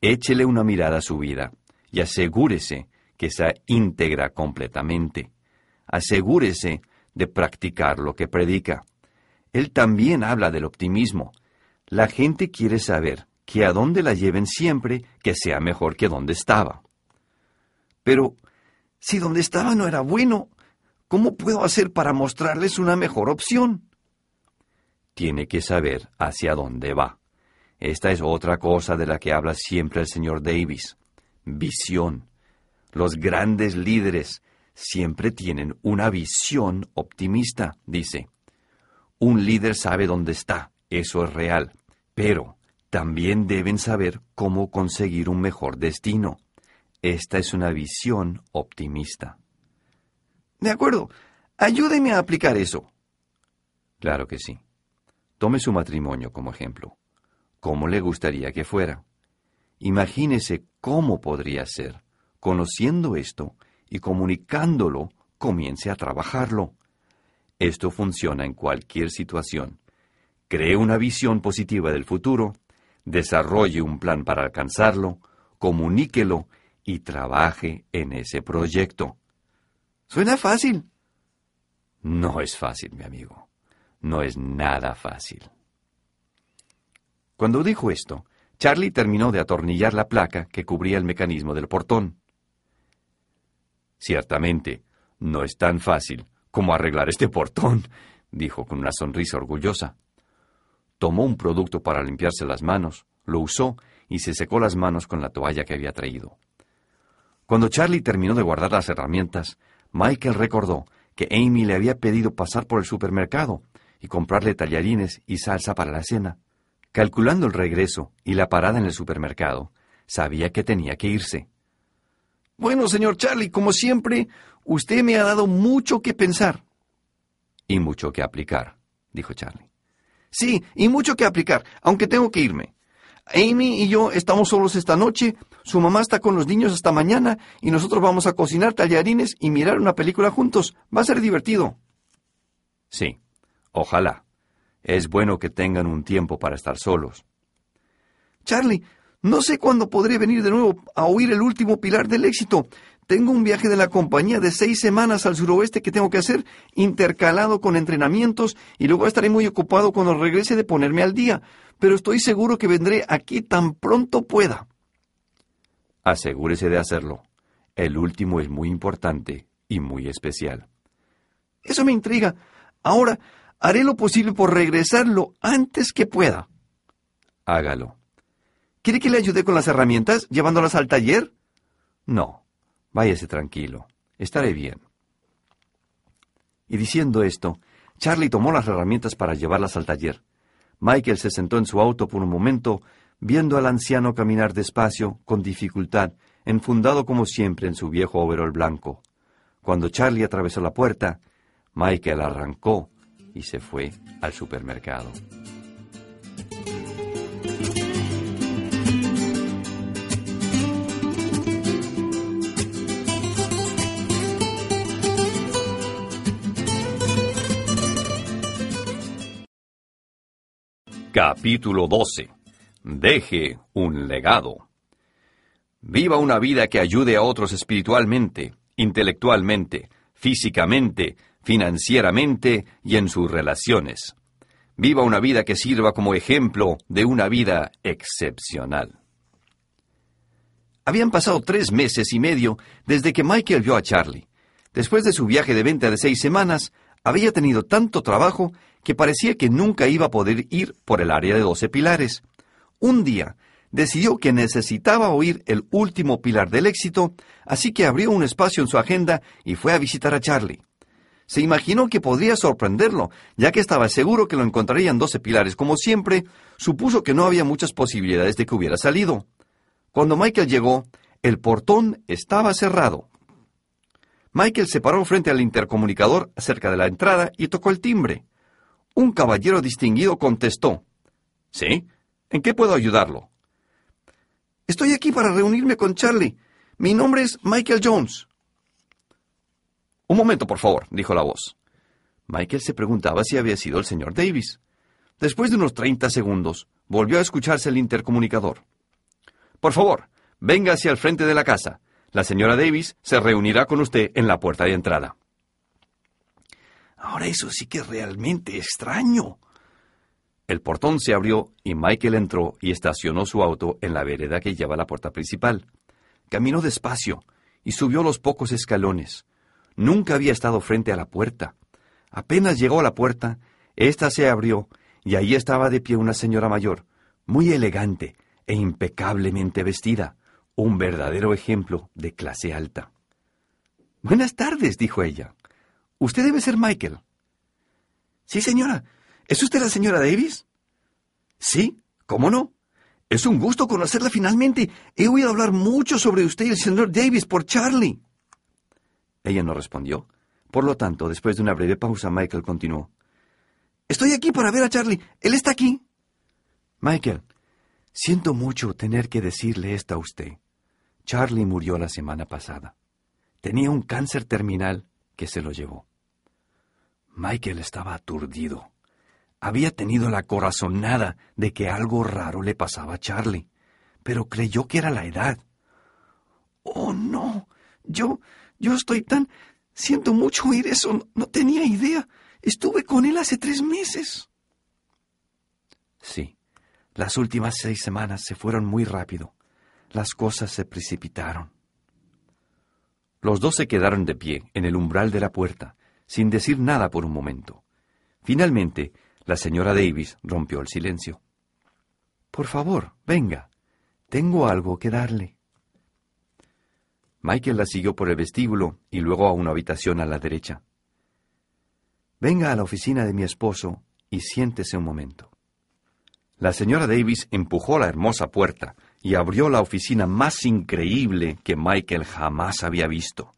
Speaker 1: Échele una mirada a su vida y asegúrese que sea íntegra completamente. Asegúrese de practicar lo que predica. Él también habla del optimismo. La gente quiere saber que a dónde la lleven siempre que sea mejor que donde estaba.
Speaker 2: Pero, si donde estaba no era bueno, ¿cómo puedo hacer para mostrarles una mejor opción?
Speaker 1: Tiene que saber hacia dónde va. Esta es otra cosa de la que habla siempre el señor Davis. Visión. Los grandes líderes siempre tienen una visión optimista, dice. Un líder sabe dónde está, eso es real, pero también deben saber cómo conseguir un mejor destino. Esta es una visión optimista.
Speaker 2: De acuerdo, ayúdeme a aplicar eso.
Speaker 1: Claro que sí. Tome su matrimonio como ejemplo. ¿Cómo le gustaría que fuera? Imagínese cómo podría ser. Conociendo esto y comunicándolo, comience a trabajarlo. Esto funciona en cualquier situación. Cree una visión positiva del futuro, desarrolle un plan para alcanzarlo, comuníquelo y trabaje en ese proyecto.
Speaker 3: Suena fácil.
Speaker 1: No es fácil, mi amigo. No es nada fácil. Cuando dijo esto, Charlie terminó de atornillar la placa que cubría el mecanismo del portón. Ciertamente, no es tan fácil como arreglar este portón, dijo con una sonrisa orgullosa. Tomó un producto para limpiarse las manos, lo usó y se secó las manos con la toalla que había traído. Cuando Charlie terminó de guardar las herramientas, Michael recordó que Amy le había pedido pasar por el supermercado y comprarle tallarines y salsa para la cena. Calculando el regreso y la parada en el supermercado, sabía que tenía que irse.
Speaker 3: Bueno, señor Charlie, como siempre, usted me ha dado mucho que pensar.
Speaker 1: Y mucho que aplicar, dijo Charlie.
Speaker 3: Sí, y mucho que aplicar, aunque tengo que irme. Amy y yo estamos solos esta noche, su mamá está con los niños hasta mañana y nosotros vamos a cocinar tallarines y mirar una película juntos. Va a ser divertido.
Speaker 1: Sí, ojalá. Es bueno que tengan un tiempo para estar solos.
Speaker 3: Charlie, no sé cuándo podré venir de nuevo a oír el último pilar del éxito. Tengo un viaje de la compañía de seis semanas al suroeste que tengo que hacer, intercalado con entrenamientos, y luego estaré muy ocupado cuando regrese de ponerme al día. Pero estoy seguro que vendré aquí tan pronto pueda.
Speaker 1: Asegúrese de hacerlo. El último es muy importante y muy especial.
Speaker 3: Eso me intriga. Ahora, Haré lo posible por regresarlo antes que pueda.
Speaker 1: Hágalo.
Speaker 3: ¿Quiere que le ayude con las herramientas, llevándolas al taller?
Speaker 1: No. Váyase tranquilo. Estaré bien. Y diciendo esto, Charlie tomó las herramientas para llevarlas al taller. Michael se sentó en su auto por un momento, viendo al anciano caminar despacio, con dificultad, enfundado como siempre en su viejo overol blanco. Cuando Charlie atravesó la puerta, Michael arrancó y se fue al supermercado. Capítulo 12. Deje un legado. Viva una vida que ayude a otros espiritualmente, intelectualmente, físicamente, financieramente y en sus relaciones. Viva una vida que sirva como ejemplo de una vida excepcional. Habían pasado tres meses y medio desde que Michael vio a Charlie. Después de su viaje de venta de seis semanas, había tenido tanto trabajo que parecía que nunca iba a poder ir por el área de doce pilares. Un día, decidió que necesitaba oír el último pilar del éxito, así que abrió un espacio en su agenda y fue a visitar a Charlie. Se imaginó que podría sorprenderlo, ya que estaba seguro que lo encontraría en doce pilares. Como siempre, supuso que no había muchas posibilidades de que hubiera salido. Cuando Michael llegó, el portón estaba cerrado. Michael se paró frente al intercomunicador cerca de la entrada y tocó el timbre. Un caballero distinguido contestó. ¿Sí? ¿En qué puedo ayudarlo? Estoy aquí para reunirme con Charlie. Mi nombre es Michael Jones. Un momento, por favor, dijo la voz. Michael se preguntaba si había sido el señor Davis. Después de unos treinta segundos, volvió a escucharse el intercomunicador. Por favor, venga hacia el frente de la casa. La señora Davis se reunirá con usted en la puerta de entrada.
Speaker 3: Ahora eso sí que es realmente extraño.
Speaker 1: El portón se abrió y Michael entró y estacionó su auto en la vereda que lleva a la puerta principal. Caminó despacio y subió los pocos escalones. Nunca había estado frente a la puerta. Apenas llegó a la puerta, ésta se abrió y allí estaba de pie una señora mayor, muy elegante e impecablemente vestida, un verdadero ejemplo de clase alta.
Speaker 3: Buenas tardes, dijo ella. Usted debe ser Michael. Sí, señora. ¿Es usted la señora Davis? Sí, ¿cómo no? Es un gusto conocerla finalmente. He oído hablar mucho sobre usted y el señor Davis por Charlie.
Speaker 1: Ella no respondió. Por lo tanto, después de una breve pausa, Michael continuó. Estoy aquí para ver a Charlie. Él está aquí. Michael, siento mucho tener que decirle esto a usted. Charlie murió la semana pasada. Tenía un cáncer terminal que se lo llevó. Michael estaba aturdido. Había tenido la corazonada de que algo raro le pasaba a Charlie, pero creyó que era la edad. Oh, no. Yo, yo estoy tan... Siento mucho oír eso. No, tenía idea. Estuve con él hace tres meses. Sí. Las últimas seis semanas se fueron muy rápido. Las cosas se precipitaron. Los dos se quedaron de pie en el umbral de la puerta, sin decir nada por un momento. Finalmente, la señora Davis rompió el silencio. Por favor, venga. Tengo algo que darle. Michael la siguió por el vestíbulo y luego a una habitación a la derecha. Venga a la oficina de mi esposo y siéntese un momento. La señora Davis empujó la hermosa puerta y abrió la oficina más increíble que Michael jamás había visto.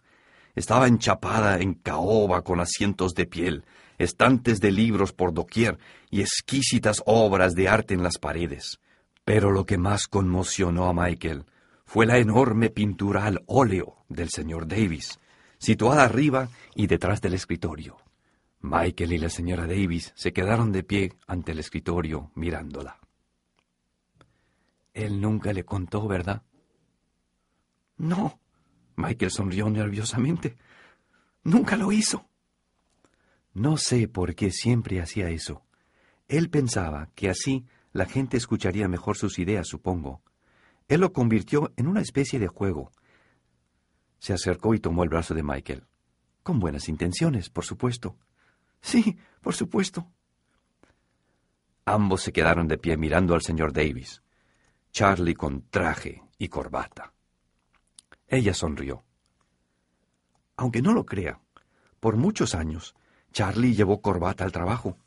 Speaker 1: Estaba enchapada en caoba con asientos de piel, estantes de libros por doquier y exquisitas obras de arte en las paredes. Pero lo que más conmocionó a Michael fue la enorme pintura al óleo del señor Davis, situada arriba y detrás del escritorio. Michael y la señora Davis se quedaron de pie ante el escritorio mirándola. Él nunca le contó, ¿verdad? No. Michael sonrió nerviosamente. Nunca lo hizo. No sé por qué siempre hacía eso. Él pensaba que así la gente escucharía mejor sus ideas, supongo, él lo convirtió en una especie de juego. Se acercó y tomó el brazo de Michael. Con buenas intenciones, por supuesto. Sí, por supuesto. Ambos se quedaron de pie mirando al señor Davis. Charlie con traje y corbata. Ella sonrió. Aunque no lo crea, por muchos años Charlie llevó corbata al trabajo,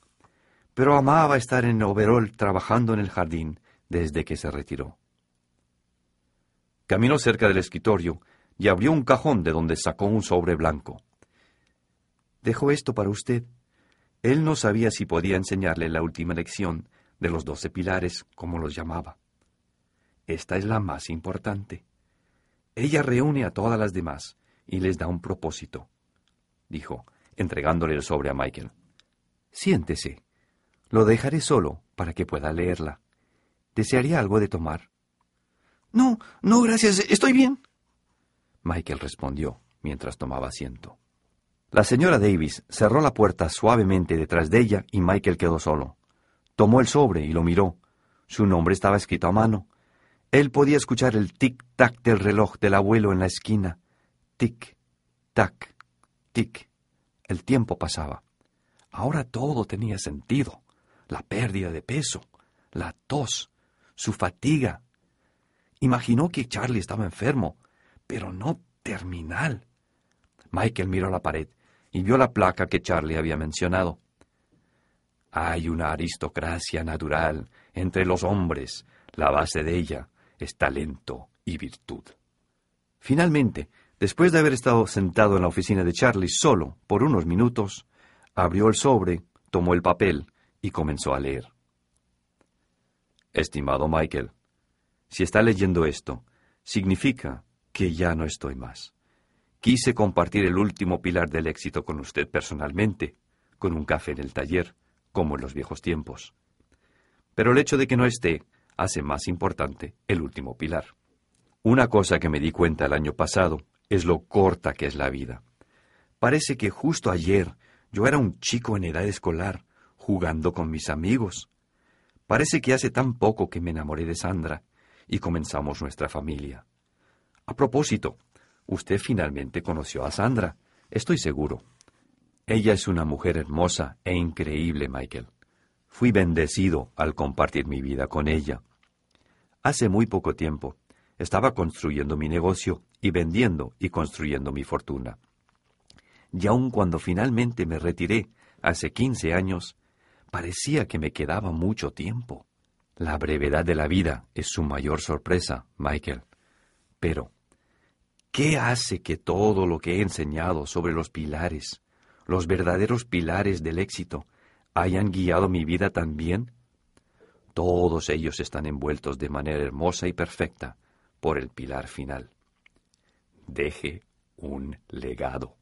Speaker 1: pero amaba estar en overol trabajando en el jardín desde que se retiró. Caminó cerca del escritorio y abrió un cajón de donde sacó un sobre blanco. Dejo esto para usted. Él no sabía si podía enseñarle la última lección de los doce pilares, como los llamaba. Esta es la más importante. Ella reúne a todas las demás y les da un propósito, dijo, entregándole el sobre a Michael. Siéntese. Lo dejaré solo para que pueda leerla. ¿Desearía algo de tomar? No, no, gracias, estoy bien. Michael respondió mientras tomaba asiento. La señora Davis cerró la puerta suavemente detrás de ella y Michael quedó solo. Tomó el sobre y lo miró. Su nombre estaba escrito a mano. Él podía escuchar el tic-tac del reloj del abuelo en la esquina. Tic, tac, tic. El tiempo pasaba. Ahora todo tenía sentido. La pérdida de peso, la tos, su fatiga, Imaginó que Charlie estaba enfermo, pero no terminal. Michael miró la pared y vio la placa que Charlie había mencionado. Hay una aristocracia natural entre los hombres. La base de ella es talento y virtud. Finalmente, después de haber estado sentado en la oficina de Charlie solo por unos minutos, abrió el sobre, tomó el papel y comenzó a leer. Estimado Michael, si está leyendo esto, significa que ya no estoy más. Quise compartir el último pilar del éxito con usted personalmente, con un café en el taller, como en los viejos tiempos. Pero el hecho de que no esté hace más importante el último pilar. Una cosa que me di cuenta el año pasado es lo corta que es la vida. Parece que justo ayer yo era un chico en edad escolar, jugando con mis amigos. Parece que hace tan poco que me enamoré de Sandra y comenzamos nuestra familia. A propósito, usted finalmente conoció a Sandra, estoy seguro. Ella es una mujer hermosa e increíble, Michael. Fui bendecido al compartir mi vida con ella. Hace muy poco tiempo estaba construyendo mi negocio y vendiendo y construyendo mi fortuna. Y aun cuando finalmente me retiré, hace quince años, parecía que me quedaba mucho tiempo. La brevedad de la vida es su mayor sorpresa, Michael. Pero, ¿qué hace que todo lo que he enseñado sobre los pilares, los verdaderos pilares del éxito, hayan guiado mi vida tan bien? Todos ellos están envueltos de manera hermosa y perfecta por el pilar final. Deje un legado.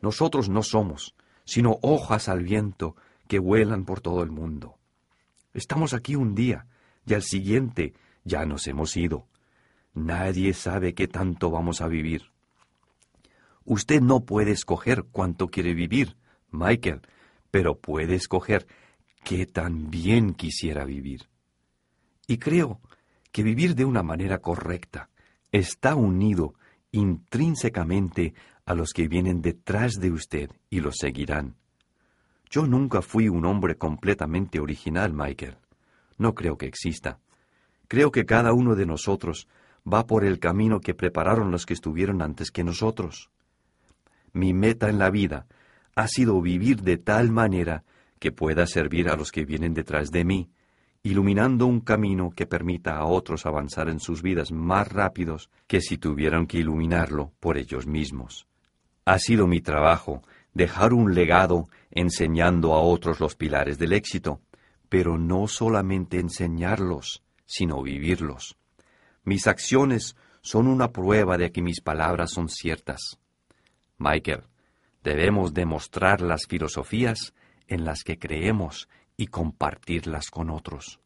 Speaker 1: Nosotros no somos, sino hojas al viento que vuelan por todo el mundo. Estamos aquí un día y al siguiente ya nos hemos ido. Nadie sabe qué tanto vamos a vivir. Usted no puede escoger cuánto quiere vivir, Michael, pero puede escoger qué tan bien quisiera vivir. Y creo que vivir de una manera correcta está unido intrínsecamente a los que vienen detrás de usted y lo seguirán. Yo nunca fui un hombre completamente original, Michael. No creo que exista. Creo que cada uno de nosotros va por el camino que prepararon los que estuvieron antes que nosotros. Mi meta en la vida ha sido vivir de tal manera que pueda servir a los que vienen detrás de mí, iluminando un camino que permita a otros avanzar en sus vidas más rápidos que si tuvieran que iluminarlo por ellos mismos. Ha sido mi trabajo dejar un legado enseñando a otros los pilares del éxito, pero no solamente enseñarlos, sino vivirlos. Mis acciones son una prueba de que mis palabras son ciertas. Michael, debemos demostrar las filosofías en las que creemos y compartirlas con otros.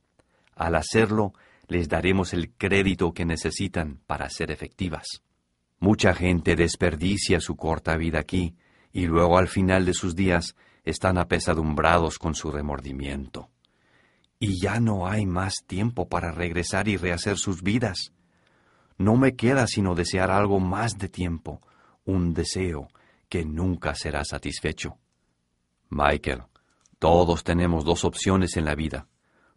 Speaker 1: Al hacerlo, les daremos el crédito que necesitan para ser efectivas. Mucha gente desperdicia su corta vida aquí y luego al final de sus días están apesadumbrados con su remordimiento. Y ya no hay más tiempo para regresar y rehacer sus vidas. No me queda sino desear algo más de tiempo, un deseo que nunca será satisfecho. Michael, todos tenemos dos opciones en la vida.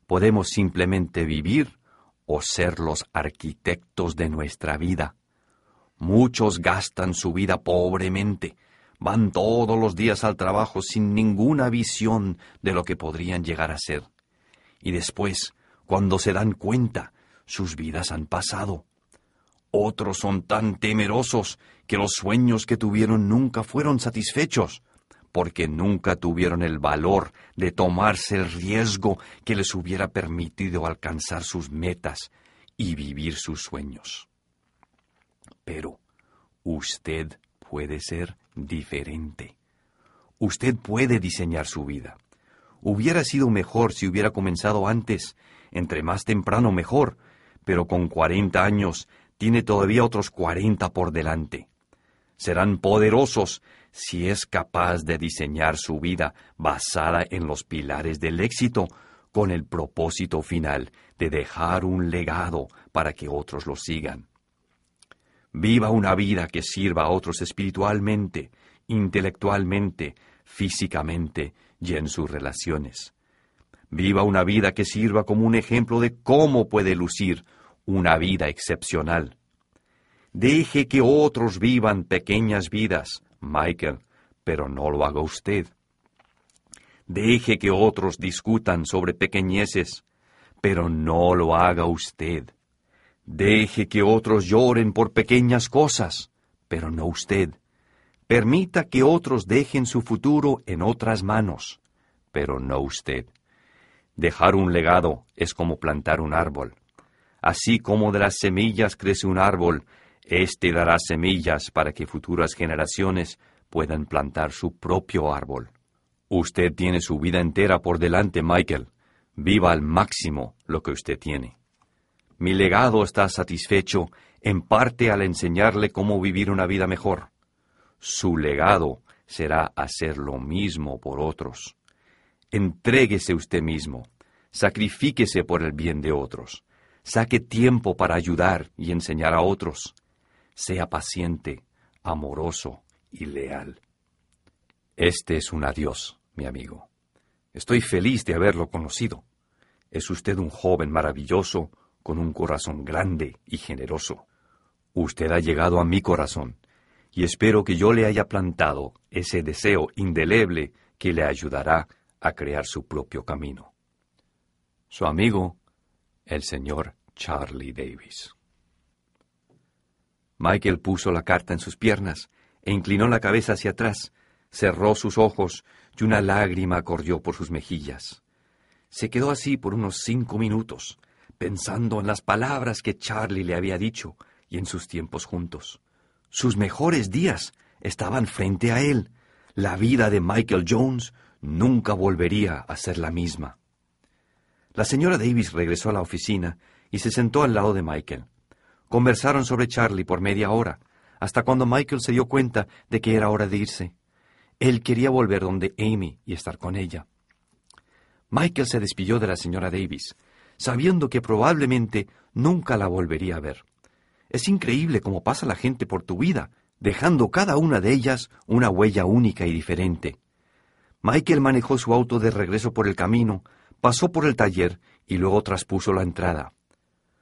Speaker 1: Podemos simplemente vivir o ser los arquitectos de nuestra vida. Muchos gastan su vida pobremente, van todos los días al trabajo sin ninguna visión de lo que podrían llegar a ser. Y después, cuando se dan cuenta, sus vidas han pasado. Otros son tan temerosos que los sueños que tuvieron nunca fueron satisfechos porque nunca tuvieron el valor de tomarse el riesgo que les hubiera permitido alcanzar sus metas y vivir sus sueños. Pero usted puede ser diferente. Usted puede diseñar su vida. Hubiera sido mejor si hubiera comenzado antes, entre más temprano mejor, pero con cuarenta años tiene todavía otros cuarenta por delante. Serán poderosos si es capaz de diseñar su vida basada en los pilares del éxito, con el propósito final de dejar un legado para que otros lo sigan. Viva una vida que sirva a otros espiritualmente, intelectualmente, físicamente y en sus relaciones. Viva una vida que sirva como un ejemplo de cómo puede lucir una vida excepcional. Deje que otros vivan pequeñas vidas, Michael, pero no lo haga usted. Deje que otros discutan sobre pequeñeces, pero no lo haga usted. Deje que otros lloren por pequeñas cosas, pero no usted. Permita que otros dejen su futuro en otras manos, pero no usted. Dejar un legado es como plantar un árbol. Así como de las semillas crece un árbol, este dará semillas para que futuras generaciones puedan plantar su propio árbol. Usted tiene su vida entera por delante, Michael. Viva al máximo lo que usted tiene. Mi legado está satisfecho en parte al enseñarle cómo vivir una vida mejor. Su legado será hacer lo mismo por otros. Entréguese usted mismo, sacrifíquese por el bien de otros, saque tiempo para ayudar y enseñar a otros sea paciente, amoroso y leal. Este es un adiós, mi amigo. Estoy feliz de haberlo conocido. Es usted un joven maravilloso, con un corazón grande y generoso. Usted ha llegado a mi corazón, y espero que yo le haya plantado ese deseo indeleble que le ayudará a crear su propio camino. Su amigo, el señor Charlie Davis. Michael puso la carta en sus piernas e inclinó la cabeza hacia atrás, cerró sus ojos y una lágrima corrió por sus mejillas. Se quedó así por unos cinco minutos, pensando en las palabras que Charlie le había dicho y en sus tiempos juntos. Sus mejores días estaban frente a él. La vida de Michael Jones nunca volvería a ser la misma. La señora Davis regresó a la oficina y se sentó al lado de Michael. Conversaron sobre Charlie por media hora, hasta cuando Michael se dio cuenta de que era hora de irse. Él quería volver donde Amy y estar con ella. Michael se despidió de la señora Davis, sabiendo que probablemente nunca la volvería a ver. Es increíble cómo pasa la gente por tu vida, dejando cada una de ellas una huella única y diferente. Michael manejó su auto de regreso por el camino, pasó por el taller y luego traspuso la entrada.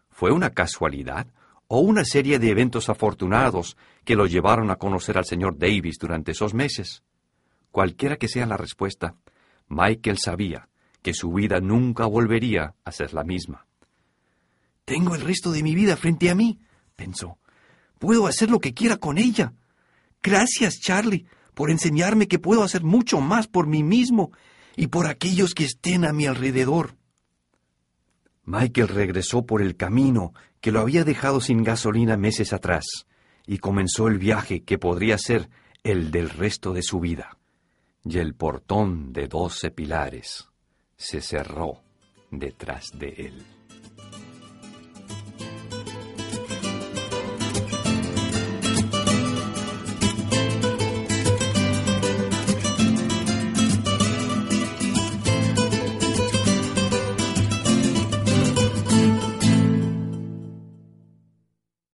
Speaker 1: ¿Fue una casualidad o una serie de eventos afortunados que lo llevaron a conocer al señor Davis durante esos meses? Cualquiera que sea la respuesta, Michael sabía que su vida nunca volvería a ser la misma. Tengo el resto de mi vida frente a mí, pensó. Puedo hacer lo que quiera con ella. Gracias, Charlie, por enseñarme que puedo hacer mucho más por mí mismo y por aquellos que estén a mi alrededor. Michael regresó por el camino que lo había dejado sin gasolina meses atrás y comenzó el viaje que podría ser el del resto de su vida. Y el portón de doce pilares se cerró detrás de él.